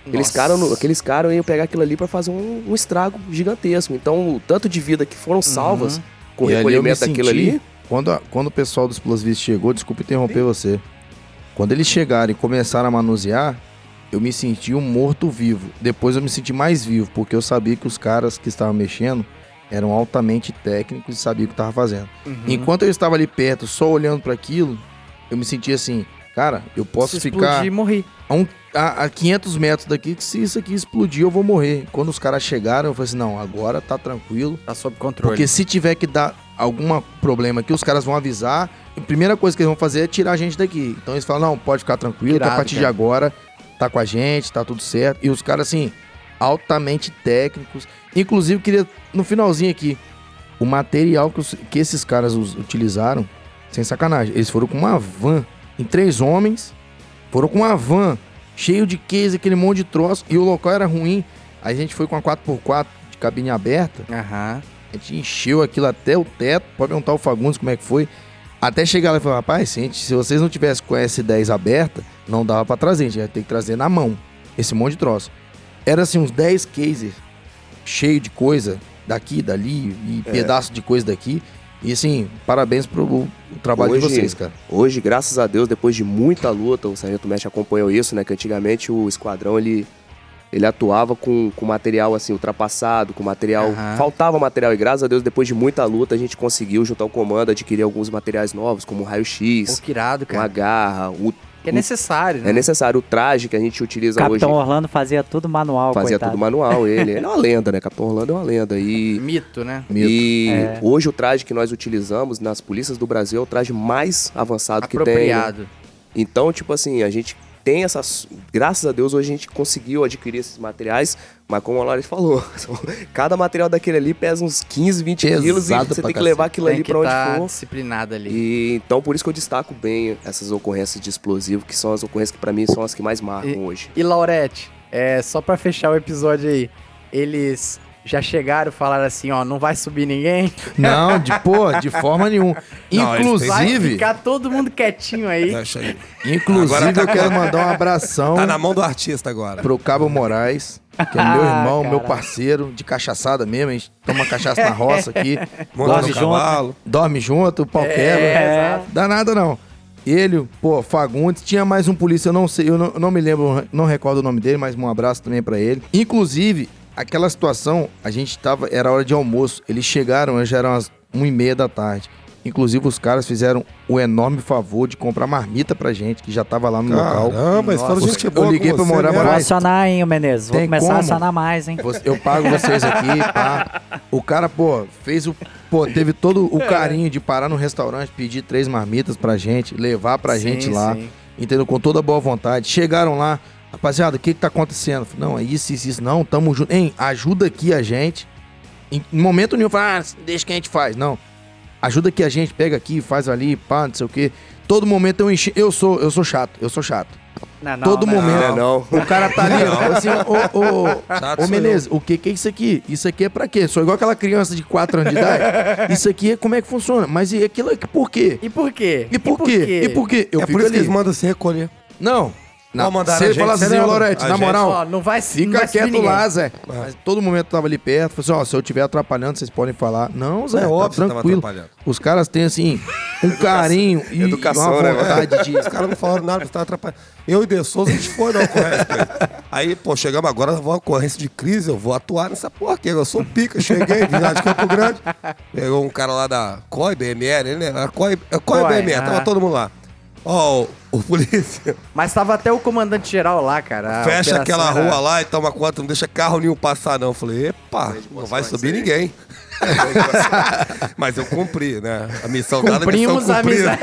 Aqueles caras aqueles caras iam pegar aquilo ali para fazer um, um estrago gigantesco. Então, o tanto de vida que foram salvas com o Uhum. Eu me recolhimento daquilo ali. Quando, a- quando o pessoal dos explosivos chegou, desculpa interromper você. Quando eles chegaram e começaram a manusear, eu me senti um morto-vivo. Depois eu me senti mais vivo, porque eu sabia que os caras que estavam mexendo eram altamente técnicos e sabiam o que estavam fazendo. Uhum. Enquanto eu estava ali perto, só olhando para aquilo, eu me sentia assim, cara, eu posso Se ficar explodir, morri. a, um- a- a 500 metros daqui, que se isso aqui explodir, eu vou morrer. Quando os caras chegaram, eu falei assim, não, agora tá tranquilo. Tá sob controle. Porque se tiver que dar algum problema aqui, os caras vão avisar. A primeira coisa que eles vão fazer é tirar a gente daqui. Então eles falam, não, pode ficar tranquilo, que Irado, a partir de cara. agora tá com a gente, tá tudo certo. E os caras, assim, altamente técnicos. Inclusive, queria, no finalzinho aqui, o material que, os- que esses caras us- utilizaram, sem sacanagem, eles foram com uma van, em três homens, foram com uma van, cheio de case, aquele monte de troço, e o local era ruim. Aí a gente foi com a 4x4 de cabine aberta, Aham. a gente encheu aquilo até o teto. Pode perguntar o Fagundes como é que foi. Até chegar lá e falar, rapaz, gente- se vocês não tivessem com a S10 aberta, não dava pra trazer. A gente ia ter que trazer na mão. Esse monte de troço. Era assim, uns 10 cases cheio de coisa daqui, dali, e É. pedaço de coisa daqui. E assim, parabéns pro trabalho de Hoje- vocês, cara. Hoje, graças a Deus, depois de muita luta, o Sargento Mestre acompanhou isso, né? Que antigamente o esquadrão ele, ele atuava com, com material assim, ultrapassado, com material. Aham. Faltava material, e graças a Deus, depois de muita luta, a gente conseguiu juntar o comando, adquirir alguns materiais novos, como raio-x, uma garra, o, Que é necessário, né? é necessário o traje que a gente utiliza Capitão hoje. Orlando fazia tudo manual, Fazia coitado. tudo manual, ele. Ele é uma lenda, né? Capitão Orlando é uma lenda. E [laughs] Mito, né? Mito. E É. hoje o traje que nós utilizamos nas polícias do Brasil é o traje mais avançado que tem. né? Apropriado. Então, tipo assim, a gente tem essas. Graças a Deus, hoje a gente conseguiu adquirir esses materiais, mas como a Laura falou, [laughs] cada material daquele ali pesa uns 15, 20 Pesado quilos e você tem que cacete. levar aquilo Tem ali pra onde tá for. disciplinado ali. E então por isso que eu destaco bem essas ocorrências de explosivo, que são as ocorrências que pra mim são as que mais marcam hoje. E Laurete, é, só pra fechar o episódio aí, eles já chegaram e falaram assim, ó, não vai subir ninguém, Não, de, pô, de forma nenhuma. [laughs] Não, têm- vai Inclusive, ficar todo mundo quietinho aí. Deixa aí. inclusive Agora tá eu quero mandar um abração. Tá na mão do artista agora. pro Cabo Moraes, que é meu [laughs] irmão, meu parceiro, de cachaçada mesmo. A gente toma cachaça na roça aqui, [laughs] Dorme junto. cavalo. dorme junto, o pau quebra. É. Dá nada não. Ele, pô, Fagundes, tinha mais um polícia, eu não sei, eu não, eu não me lembro, não recordo o nome dele, mas um abraço também pra ele. Inclusive, aquela situação, a gente tava, era hora de almoço, eles chegaram, já eram as 1 e meia da tarde. Inclusive, os caras fizeram o enorme favor de comprar marmita pra gente, que já tava lá no local. Caramba, mas fala gente eu liguei pra você morar mesmo. Vou Mas- acionar, hein, o Menezes. Vou Tem começar como? a acionar mais, hein? Eu pago vocês aqui, [laughs] pá. O cara, pô, fez o. Pô, teve todo o carinho de parar no restaurante, pedir três marmitas pra gente, levar pra Sim, gente lá. sim. Entendeu? Com toda boa vontade. Chegaram lá, rapaziada, o que que tá acontecendo? Falei, Não, é isso, isso, isso. Não, tamo junto. Hein, ajuda aqui a gente. Em em momento nenhum, fala, ah, deixa que a gente faz. Não. Ajuda aqui a gente, pega aqui, faz ali, pá, não sei o quê. Todo momento eu enchi. Eu sou, eu sou chato, eu sou chato. Não, não, Todo não. momento. Não, é não. O cara tá ali, ó, assim, ô, ô, ô, sou Menezes, o que que é isso aqui? Isso aqui é pra quê? Sou igual aquela criança de 4 anos de idade. [laughs] Isso aqui é como é que funciona? Mas e aquilo aqui por quê? E por quê? E por quê? E por quê? Eu é fico por isso que ali. eles mandam se recolher. Não. Não, Não mandaram se ele falasse assim? Lorete, na gente- moral, Ó, não vai, não Fica vai subir quieto ninguém. lá, Zé. Mas todo momento eu tava ali perto. Falei assim, ó, se eu estiver atrapalhando, vocês podem falar. Não, Zé, É tá óbvio que você tava tranquilo. atrapalhando. Os caras têm, assim, um carinho e Educação, uma né, vontade de... Os caras não falaram nada, você tá atrapalhando. Eu e De Souza, a gente foi na ocorrência. Aí, pô, chegamos agora, vou uma ocorrência de crise, eu vou atuar nessa porra aqui. Eu sou pica, cheguei, vim lá de Campo Grande. Pegou um cara lá da COI, BMR, ele, né? Era COI, é COI, COI, BMR, tava ah. todo mundo lá. Ó, o, o polícia Mas tava até o comandante geral lá, cara. A fecha aquela era- rua lá e toma conta, não deixa carro nenhum passar, não. Eu falei, epa, não vai subir ninguém. [laughs] Mas eu cumpri, né? A missão dada, a Cumprimos missão a cumprida.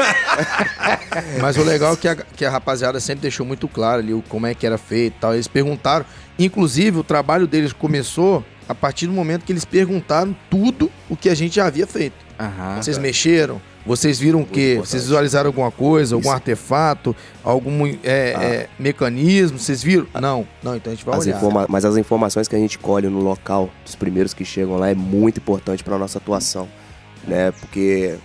[laughs] Mas o legal é que a, que a rapaziada sempre deixou muito claro ali o, como é que era feito e tal. Eles perguntaram. Inclusive, o trabalho deles começou a partir do momento que eles perguntaram tudo o que a gente já havia feito. Aham. Vocês mexeram? Vocês viram o quê? Vocês visualizaram alguma coisa, algum Isso. artefato, algum é, é, mecanismo? Vocês viram? Não, não, então a gente vai As olhar. informa- Mas as informações que a gente colhe no local, dos primeiros que chegam lá, é muito importante para nossa atuação, né? Porque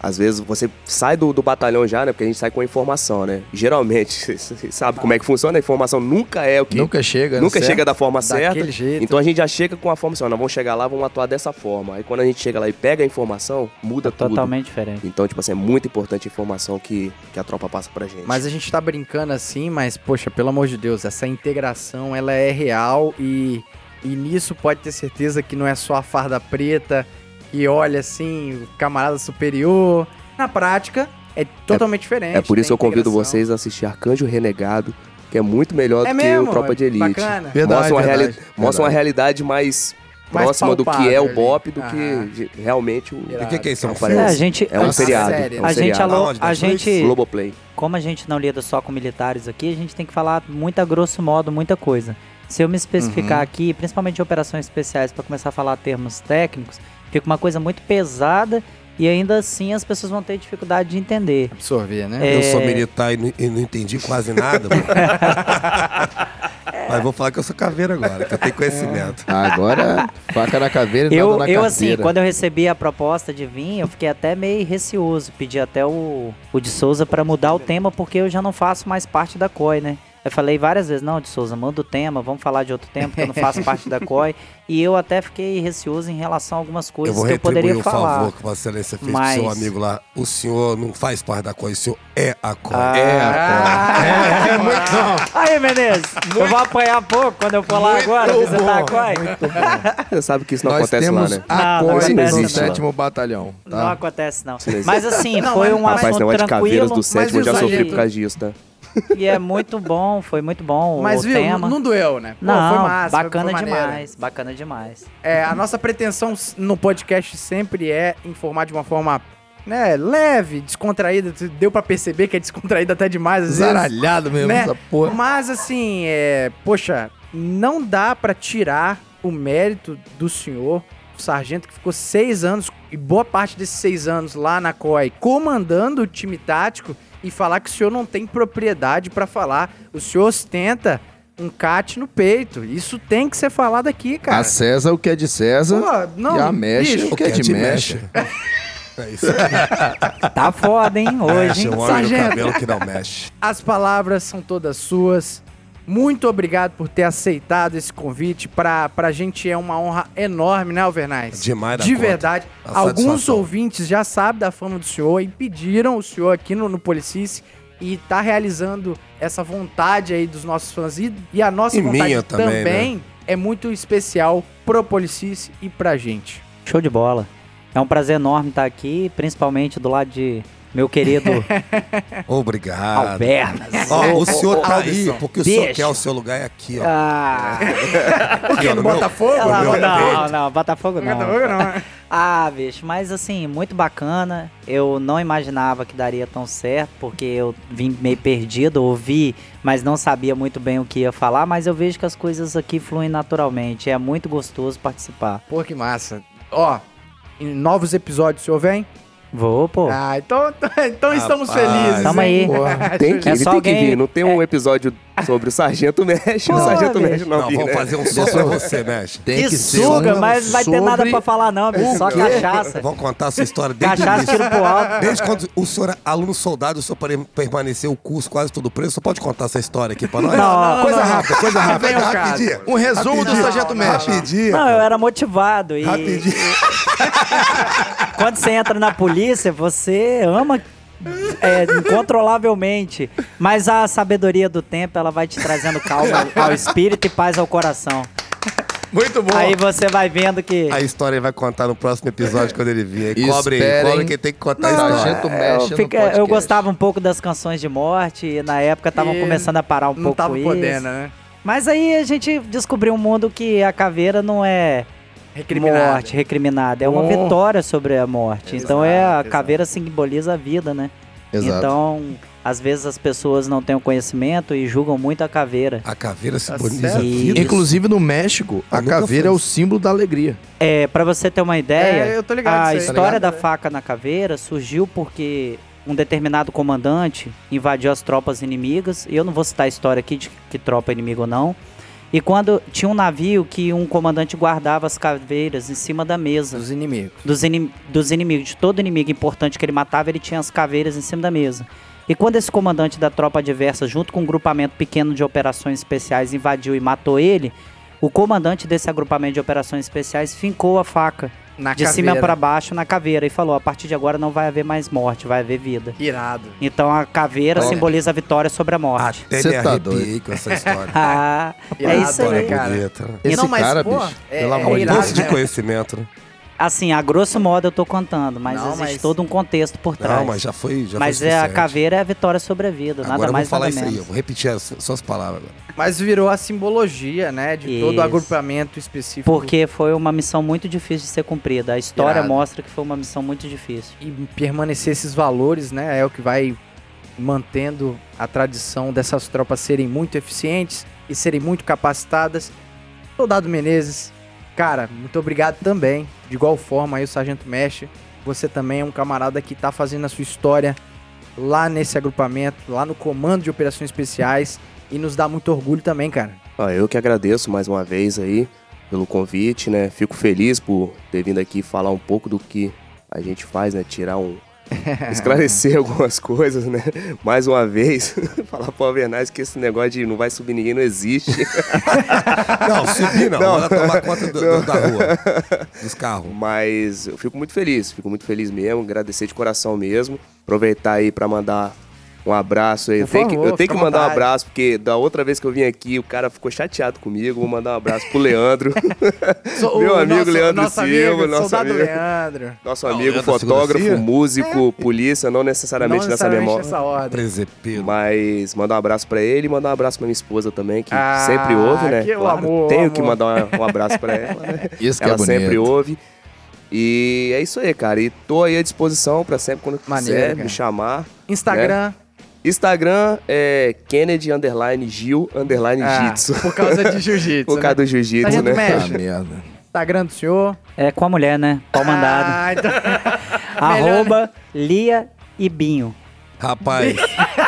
às vezes você sai do, do batalhão já, né? Porque a gente sai com a informação, né? Geralmente, [laughs] você sabe como é que funciona, a informação nunca é o que... Nunca chega, né, nunca certo? chega da forma certa. Daquele jeito. Então a gente já chega com a forma assim, ó, nós vamos chegar lá, vamos atuar dessa forma. Aí quando a gente chega lá e pega a informação, muda tudo. Totalmente diferente. Então, tipo assim, é muito importante a informação que, que a tropa passa pra gente. Mas a gente tá brincando assim, mas, poxa, pelo amor de Deus, essa integração, ela é real e, e nisso pode ter certeza que não é só a farda preta que olha assim, o camarada superior. Na prática, é totalmente diferente. é por isso eu convido vocês a assistir Arcanjo Renegado, que é muito melhor É do mesmo? que o Tropa de Elite. Bacana. Verdade, mostra uma, verdade, reali- mostra uma verdade. realidade mais, próxima do que é o BOP do ali. que realmente o. O que, que é isso? É um? É, a gente, É um uma seriado. série, é um a gente, seriado. alô, Aonde? a Netflix? gente, Globoplay. como a gente não lida só com militares aqui, a gente tem que falar muito a grosso modo, muita coisa. Se eu me especificar aqui, principalmente de operações especiais, para começar a falar termos técnicos, fica uma coisa muito pesada e ainda assim as pessoas vão ter dificuldade de entender. Absorver, né? É. Eu sou militar e não, e não entendi quase nada. mano. [laughs] Mas vou falar que eu sou caveira agora, que eu tenho conhecimento. Agora, faca na caveira e Eu, nada na eu carteira. assim, quando eu recebi a proposta de vir, eu fiquei até meio receoso. Pedi até o, o de Souza para mudar o tema, porque eu já não faço mais parte da COI, né? Eu falei várias vezes, não, de Souza, manda o tema, vamos falar de outro tema, porque eu não faço parte da COI. [laughs] E eu até fiquei receoso em relação a algumas Eu coisas vou que eu retribuir poderia o falar. favor que Vossa Excelência fez Mas- pro seu amigo lá. O senhor não faz parte da coisa, o senhor é a coisa. Ah. É, é, muito Aí, Menezes, eu vou apanhar pouco quando eu for lá agora visitar a COI. Você sabe que isso não Nós acontece temos lá, né? a Não, não COI acontece no sétimo batalhão, Não tá? acontece, não. Isso não. Mas assim, Não, foi um mas- Rapaz, assunto negócio de caveiras tranquilo. do sétimo, eu já sofri por causa disso, tá? E é muito bom, foi muito bom Mas o viu, tema. não doeu, né? Pô, Não, foi massa, bacana foi maneiro. demais, bacana demais. É, a nossa pretensão no podcast sempre é informar de uma forma né, leve, descontraída. Deu pra perceber que é descontraída até demais às vezes. Zaralhado mesmo, né? essa porra. Mas assim, é, poxa, não dá pra tirar o mérito do senhor, o sargento que ficou seis anos e boa parte desses seis anos lá na COI comandando o time tático e falar que o senhor não tem propriedade pra falar. O senhor ostenta um cat no peito. Isso tem que ser falado aqui, cara. A César o que é de César Pô, não, e a mexe bicho, o que é de mexe. [laughs] É isso aí. Tá foda, hein, hoje, Mexe hein? o Sargento. cabelo que não mexe. As palavras são todas suas. Muito obrigado por ter aceitado esse convite. Pra, pra gente é uma honra enorme, né, Alvernais? Demais da De conta. verdade. A Alguns satisfação. ouvintes já sabem da fama do senhor e pediram o senhor aqui no, no Policice e tá realizando essa vontade aí dos nossos fãs. E, e a nossa E vontade minha também, né? é muito especial pro Policice e pra gente. Show de bola. É um prazer enorme estar aqui, principalmente do lado de meu querido [laughs] Obrigado. Albernas. Ó, o senhor tá aí, porque o senhor quer o seu lugar é aqui, ó. Ah, Aqui, ó, no meu- Botafogo? meu não, peito. não, Botafogo não. Botafogo [laughs] não. Ah, bicho, mas assim, muito bacana. Eu não imaginava que daria tão certo, porque eu vim meio perdido, ouvi, mas não sabia muito bem o que ia falar. Mas eu vejo que as coisas aqui fluem naturalmente. É muito gostoso participar. Pô, que massa. Ó, em novos episódios o senhor vem? Vou, pô. Ah, então, [laughs] então estamos felizes. Tamo aí. Porra. Tem que, É ele só tem que alguém- vir. Não tem um episódio sobre o Sargento Mexe, o Sargento. Mexe não, Não, vir, vamos né? fazer um só pra você, mexe. Tem que, que ser suga, um mas não vai ter nada pra falar não, bicho. Só quê? cachaça. Vamos contar a sua história desde o Cachaça, início. tiro pro alto. Desde quando o senhor é aluno soldado, o senhor permaneceu o curso quase todo preso. Você pode contar essa história aqui pra nós? Não, Coisa rápida, coisa rápida. Rapidinho. Um resumo do Rapidinho. Sargento Mexe. Rapidinho. Não, eu era motivado. E Rapidinho. [laughs] quando você entra na polícia, você ama é, incontrolavelmente. Mas a sabedoria do tempo, ela vai te trazendo calma ao espírito e paz ao coração. Muito bom. Aí você vai vendo que... A história ele vai contar no próximo episódio quando ele vier. E Cobre, Esperem. cobre quem tem que contar a história. Mexe eu, no fica- podcast. eu gostava um pouco das canções de morte e na época estavam começando a parar um Não pouco tava isso. podendo, né? Mas aí a gente descobriu um mundo que a caveira não é Recriminado. morte, recriminada. É uma Oh. vitória sobre a morte. então é a Exato, caveira simboliza a vida, né? Exato. Então Às vezes as pessoas não têm o conhecimento e julgam muito a caveira. A caveira Tá simboliza certo. a vida. Inclusive no México, Eu a caveira é o símbolo da alegria. É, para você ter uma ideia, É, eu tô ligado a aí. história Tá da faca na caveira surgiu porque um determinado comandante invadiu as tropas inimigas. E eu não vou citar a história aqui de que tropa inimiga ou não. E quando tinha um navio que um comandante guardava as caveiras em cima da mesa Dos inimigos. dos, inim- dos inimigos, de todo inimigo importante que ele matava, ele tinha as caveiras em cima da mesa. E quando esse comandante da tropa adversa, junto com um grupamento pequeno de operações especiais, invadiu e matou ele, o comandante desse agrupamento de operações especiais fincou a faca Na de caveira. cima para baixo na caveira e falou: a partir de agora não vai haver mais morte, vai haver vida. Irado. Então a caveira Olha. simboliza a vitória sobre a morte. Até Cê me tá arrepiei com essa história. [laughs] Ah, é isso aí. né, História cara? bonita. né? Esse Não, mas, cara, pô, bicho, é- pelo é amor de Um Deus. de né? conhecimento, né? Assim, a grosso modo eu tô contando, mas Não, existe mas- todo um contexto por trás. Não, mas já foi. Já Mas foi é a caveira é a vitória sobre a vida, Agora nada eu mais vou falar nada isso aí, eu vou repetir as suas palavras agora. Mas virou a simbologia, né? De todo Isso. o agrupamento específico. Porque foi uma missão muito difícil de ser cumprida. A história Irado. mostra que foi uma missão muito difícil. E permanecer esses valores, né? É o que vai mantendo a tradição dessas tropas serem muito eficientes e serem muito capacitadas. Soldado Menezes, cara, muito obrigado também. De igual forma aí o Sargento Mestre. Você também é um camarada que tá fazendo a sua história lá nesse agrupamento, lá no comando de operações especiais. E nos dá muito orgulho também, cara. Ah, eu que agradeço mais uma vez aí pelo convite, né? Fico feliz por ter vindo aqui falar um pouco do que a gente faz, né? Tirar um. [laughs] esclarecer [laughs] algumas coisas, né? Mais uma vez, [laughs] falar pro Alvernaz que esse negócio de não vai subir ninguém não existe. Não, subir não. Não. Tomar conta do- do- da rua. Dos carros. Mas eu fico muito feliz, fico muito feliz mesmo, agradecer de coração mesmo. Aproveitar aí pra mandar um abraço aí. Eu tenho que, favor, eu tenho que mandar um abraço, porque da outra vez que eu vim aqui, o cara ficou chateado comigo. Vou mandar um abraço pro Leandro, [laughs] So- [laughs] Meu amigo nosso- Leandro nosso Silva, amigo, nosso amigo. Leandro. nosso Não, amigo, Leandro da fotógrafo, músico, polícia, não necessariamente Não nessa necessariamente memória. nessa ordem. Presepeiro. Mas mandar um abraço pra ele e mandar um abraço pra minha esposa também, que Ah, sempre ouve, né? que amor, tenho amor. que mandar um abraço pra ela, né? [laughs] Isso que ela é bonito. sempre ouve. E é isso aí, cara. E tô aí à disposição pra sempre, quando Maneiro, quiser, cara. me chamar. Instagram. Instagram é Kennedy underline Gil underline Ah, Jitsu. por causa de [laughs] jiu-jitsu. Por causa né? do jiu-jitsu, né? Ah, merda. Instagram do senhor. É com a mulher, né? Pau mandado. Ah, então... [laughs] Arroba Lia e Binho. Rapaz,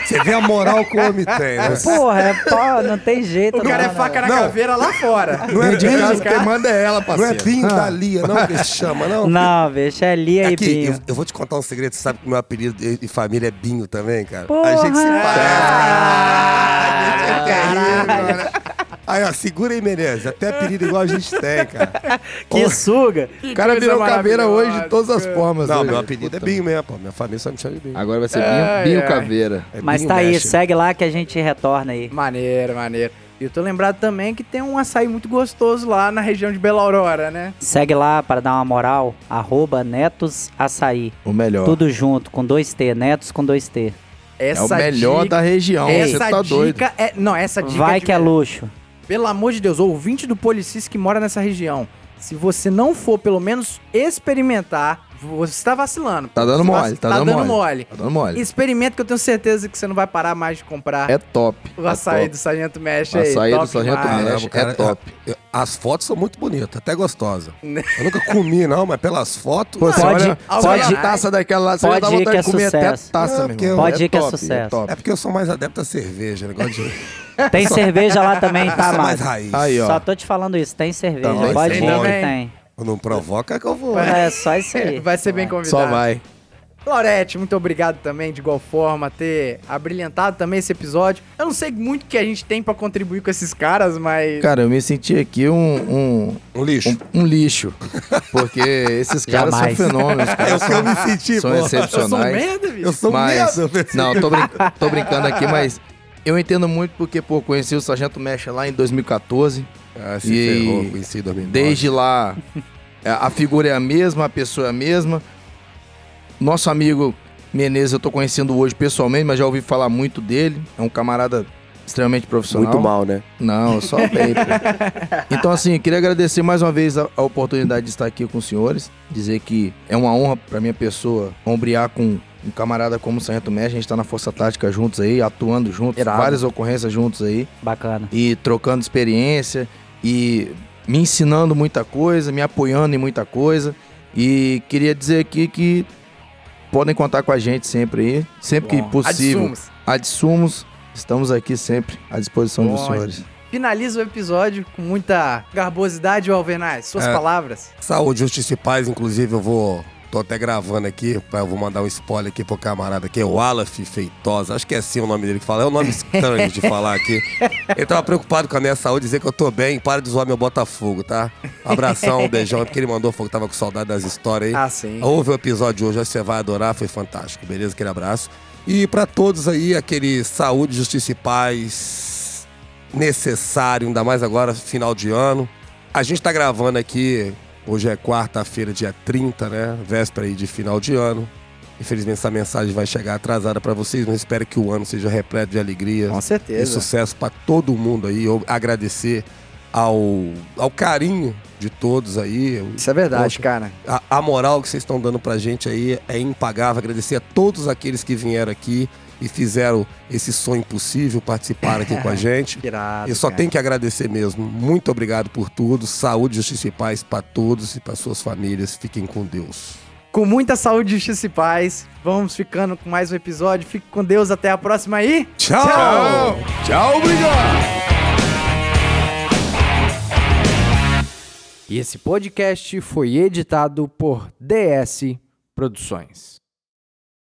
você vê a moral que o homem tem, né? Porra, é pau, não tem jeito. O cara é não, faca na Não. caveira lá fora. Não é De casa quem manda é ela, não é parceiro. Binho da Lia, não, que se chama, não? [laughs] Não, bicho, é Lia e Aqui, Binho. eu, eu vou te contar um segredo. Você sabe que meu apelido de, família é Binho também, cara? Porra! A gente se Ah, parece. Caralho. Aí, ó, segura aí, Menezes. Até apelido igual a gente tem, cara. [laughs] Que suga. O cara virou caveira hoje de todas as formas. Não, hoje. meu apelido é. Binho mesmo, pô. Minha família só me chama de Binho. Agora vai ser Binho, Ai, Binho ai. Caveira. É Mas Binho tá aí, Mexe. segue lá que a gente retorna aí. Maneiro, maneiro. E eu tô lembrado também que tem um açaí muito gostoso lá na região de Bela Aurora, né? Segue lá para dar uma moral. Arroba Netos Açaí. O melhor. Tudo junto, com dois T. Netos com dois T. é Essa o melhor dica, da região. Você Essa tá dica doido. é... Não, essa dica Vai de que é luxo. Pelo amor de Deus, ouvinte do Policis que mora nessa região, se você não for pelo menos experimentar, você está vacilando. Tá dando mole, vac- tá dando mole. mole. Tá dando mole. Experimenta que eu tenho certeza que você não vai parar mais de comprar É top. o açaí é top. do Sargento Mexe O aí. açaí do Sargento cara, é top. As fotos são muito bonitas, até gostosas. [laughs] Eu nunca comi, não, mas pelas fotos. Pô, Pode- olha, pode- olha a taça daquela lá, você pode já dá vontade que é de comer até sucesso. taça, Não, meu. Pode ir que é top, sucesso. top. É porque eu sou mais adepto à cerveja, negócio de. Tem [laughs] cerveja lá também, [laughs] tá, sou mais raiz. Aí, ó. Só tô te falando isso, tem cerveja. Também Pode ir que também. tem. Não provoca que eu vou. É só isso aí. [laughs] Vai ser bem convidado. Só vai. Lorete, muito obrigado também, de igual forma, ter abrilhantado também esse episódio. Eu não sei muito o que a gente tem pra contribuir com esses caras, mas... Cara, eu me senti aqui um, Um lixo. um, um lixo. Porque esses [laughs] caras Jamais. são fenômenos. Os É caras o que eu me senti, são pô. eu sou um excepcionais. merda, bicho. Eu sou mas, medo. eu Não, tô, brin- tô brincando aqui, mas eu entendo muito porque, pô, conheci o Sargento Mecha lá em 2014. Ah, se E ferrou, conheci em 2009. Desde lá, é, a figura é a mesma, a pessoa é a mesma. Nosso amigo Menezes eu tô conhecendo hoje pessoalmente, mas já ouvi falar muito dele. É um camarada extremamente profissional. Muito mal, né? Não, só bem. Então, assim, queria agradecer mais uma vez a, a oportunidade de estar aqui com os senhores. Dizer que é uma honra para minha pessoa ombrear com um camarada como o Sargento Mestre, a gente tá na Força Tática juntos aí, atuando juntos, Irado. várias ocorrências juntos aí, Bacana. e trocando experiência, e me ensinando muita coisa, me apoiando em muita coisa. E queria dizer aqui que podem contar com a gente sempre aí, sempre Bom. que possível. Adsumos. Adsumos, estamos aqui sempre à disposição dos Bom, senhores. Finaliza o episódio com muita garbosidade, Alvernaz. Suas É. palavras. Saúde, justiça e paz, inclusive eu vou. Tô até gravando aqui, pra- eu vou mandar um spoiler aqui pro camarada aqui, o Alaf Feitosa. Acho que é assim o nome dele que fala. É um nome estranho de falar aqui. Ele tava preocupado com a minha saúde, dizer que eu tô bem. Para de zoar meu Botafogo, tá? Um abração, um beijão. É porque ele mandou, que tava com saudade das histórias aí. Ah, sim. Ouve o episódio de hoje, acho que você vai adorar, foi fantástico, beleza? Aquele abraço. E pra todos aí, aquele saúde, justiça e paz necessário, ainda mais agora, final de ano. A gente tá gravando aqui, hoje é quarta-feira, dia 30, né? Véspera aí de final de ano. Infelizmente essa mensagem vai chegar atrasada pra vocês, mas espero que o ano seja repleto de alegria Com e certeza. sucesso pra todo mundo aí. Eu agradecer ao, ao carinho de todos aí. Isso é verdade, Poxa, cara. a, a moral que vocês estão dando pra gente aí é impagável. Agradecer a todos aqueles que vieram aqui e fizeram esse sonho possível, participaram aqui com a [laughs] gente. Irado, Eu só cara. tenho que agradecer mesmo. Muito obrigado por tudo. Saúde, justiça e paz pra todos e para suas famílias. Fiquem com Deus. Com muita saúde, justiça e paz. Vamos ficando com mais um episódio. Fique com Deus. Até a próxima aí. Tchau! Tchau, obrigado! E esse podcast foi editado por DS Produções.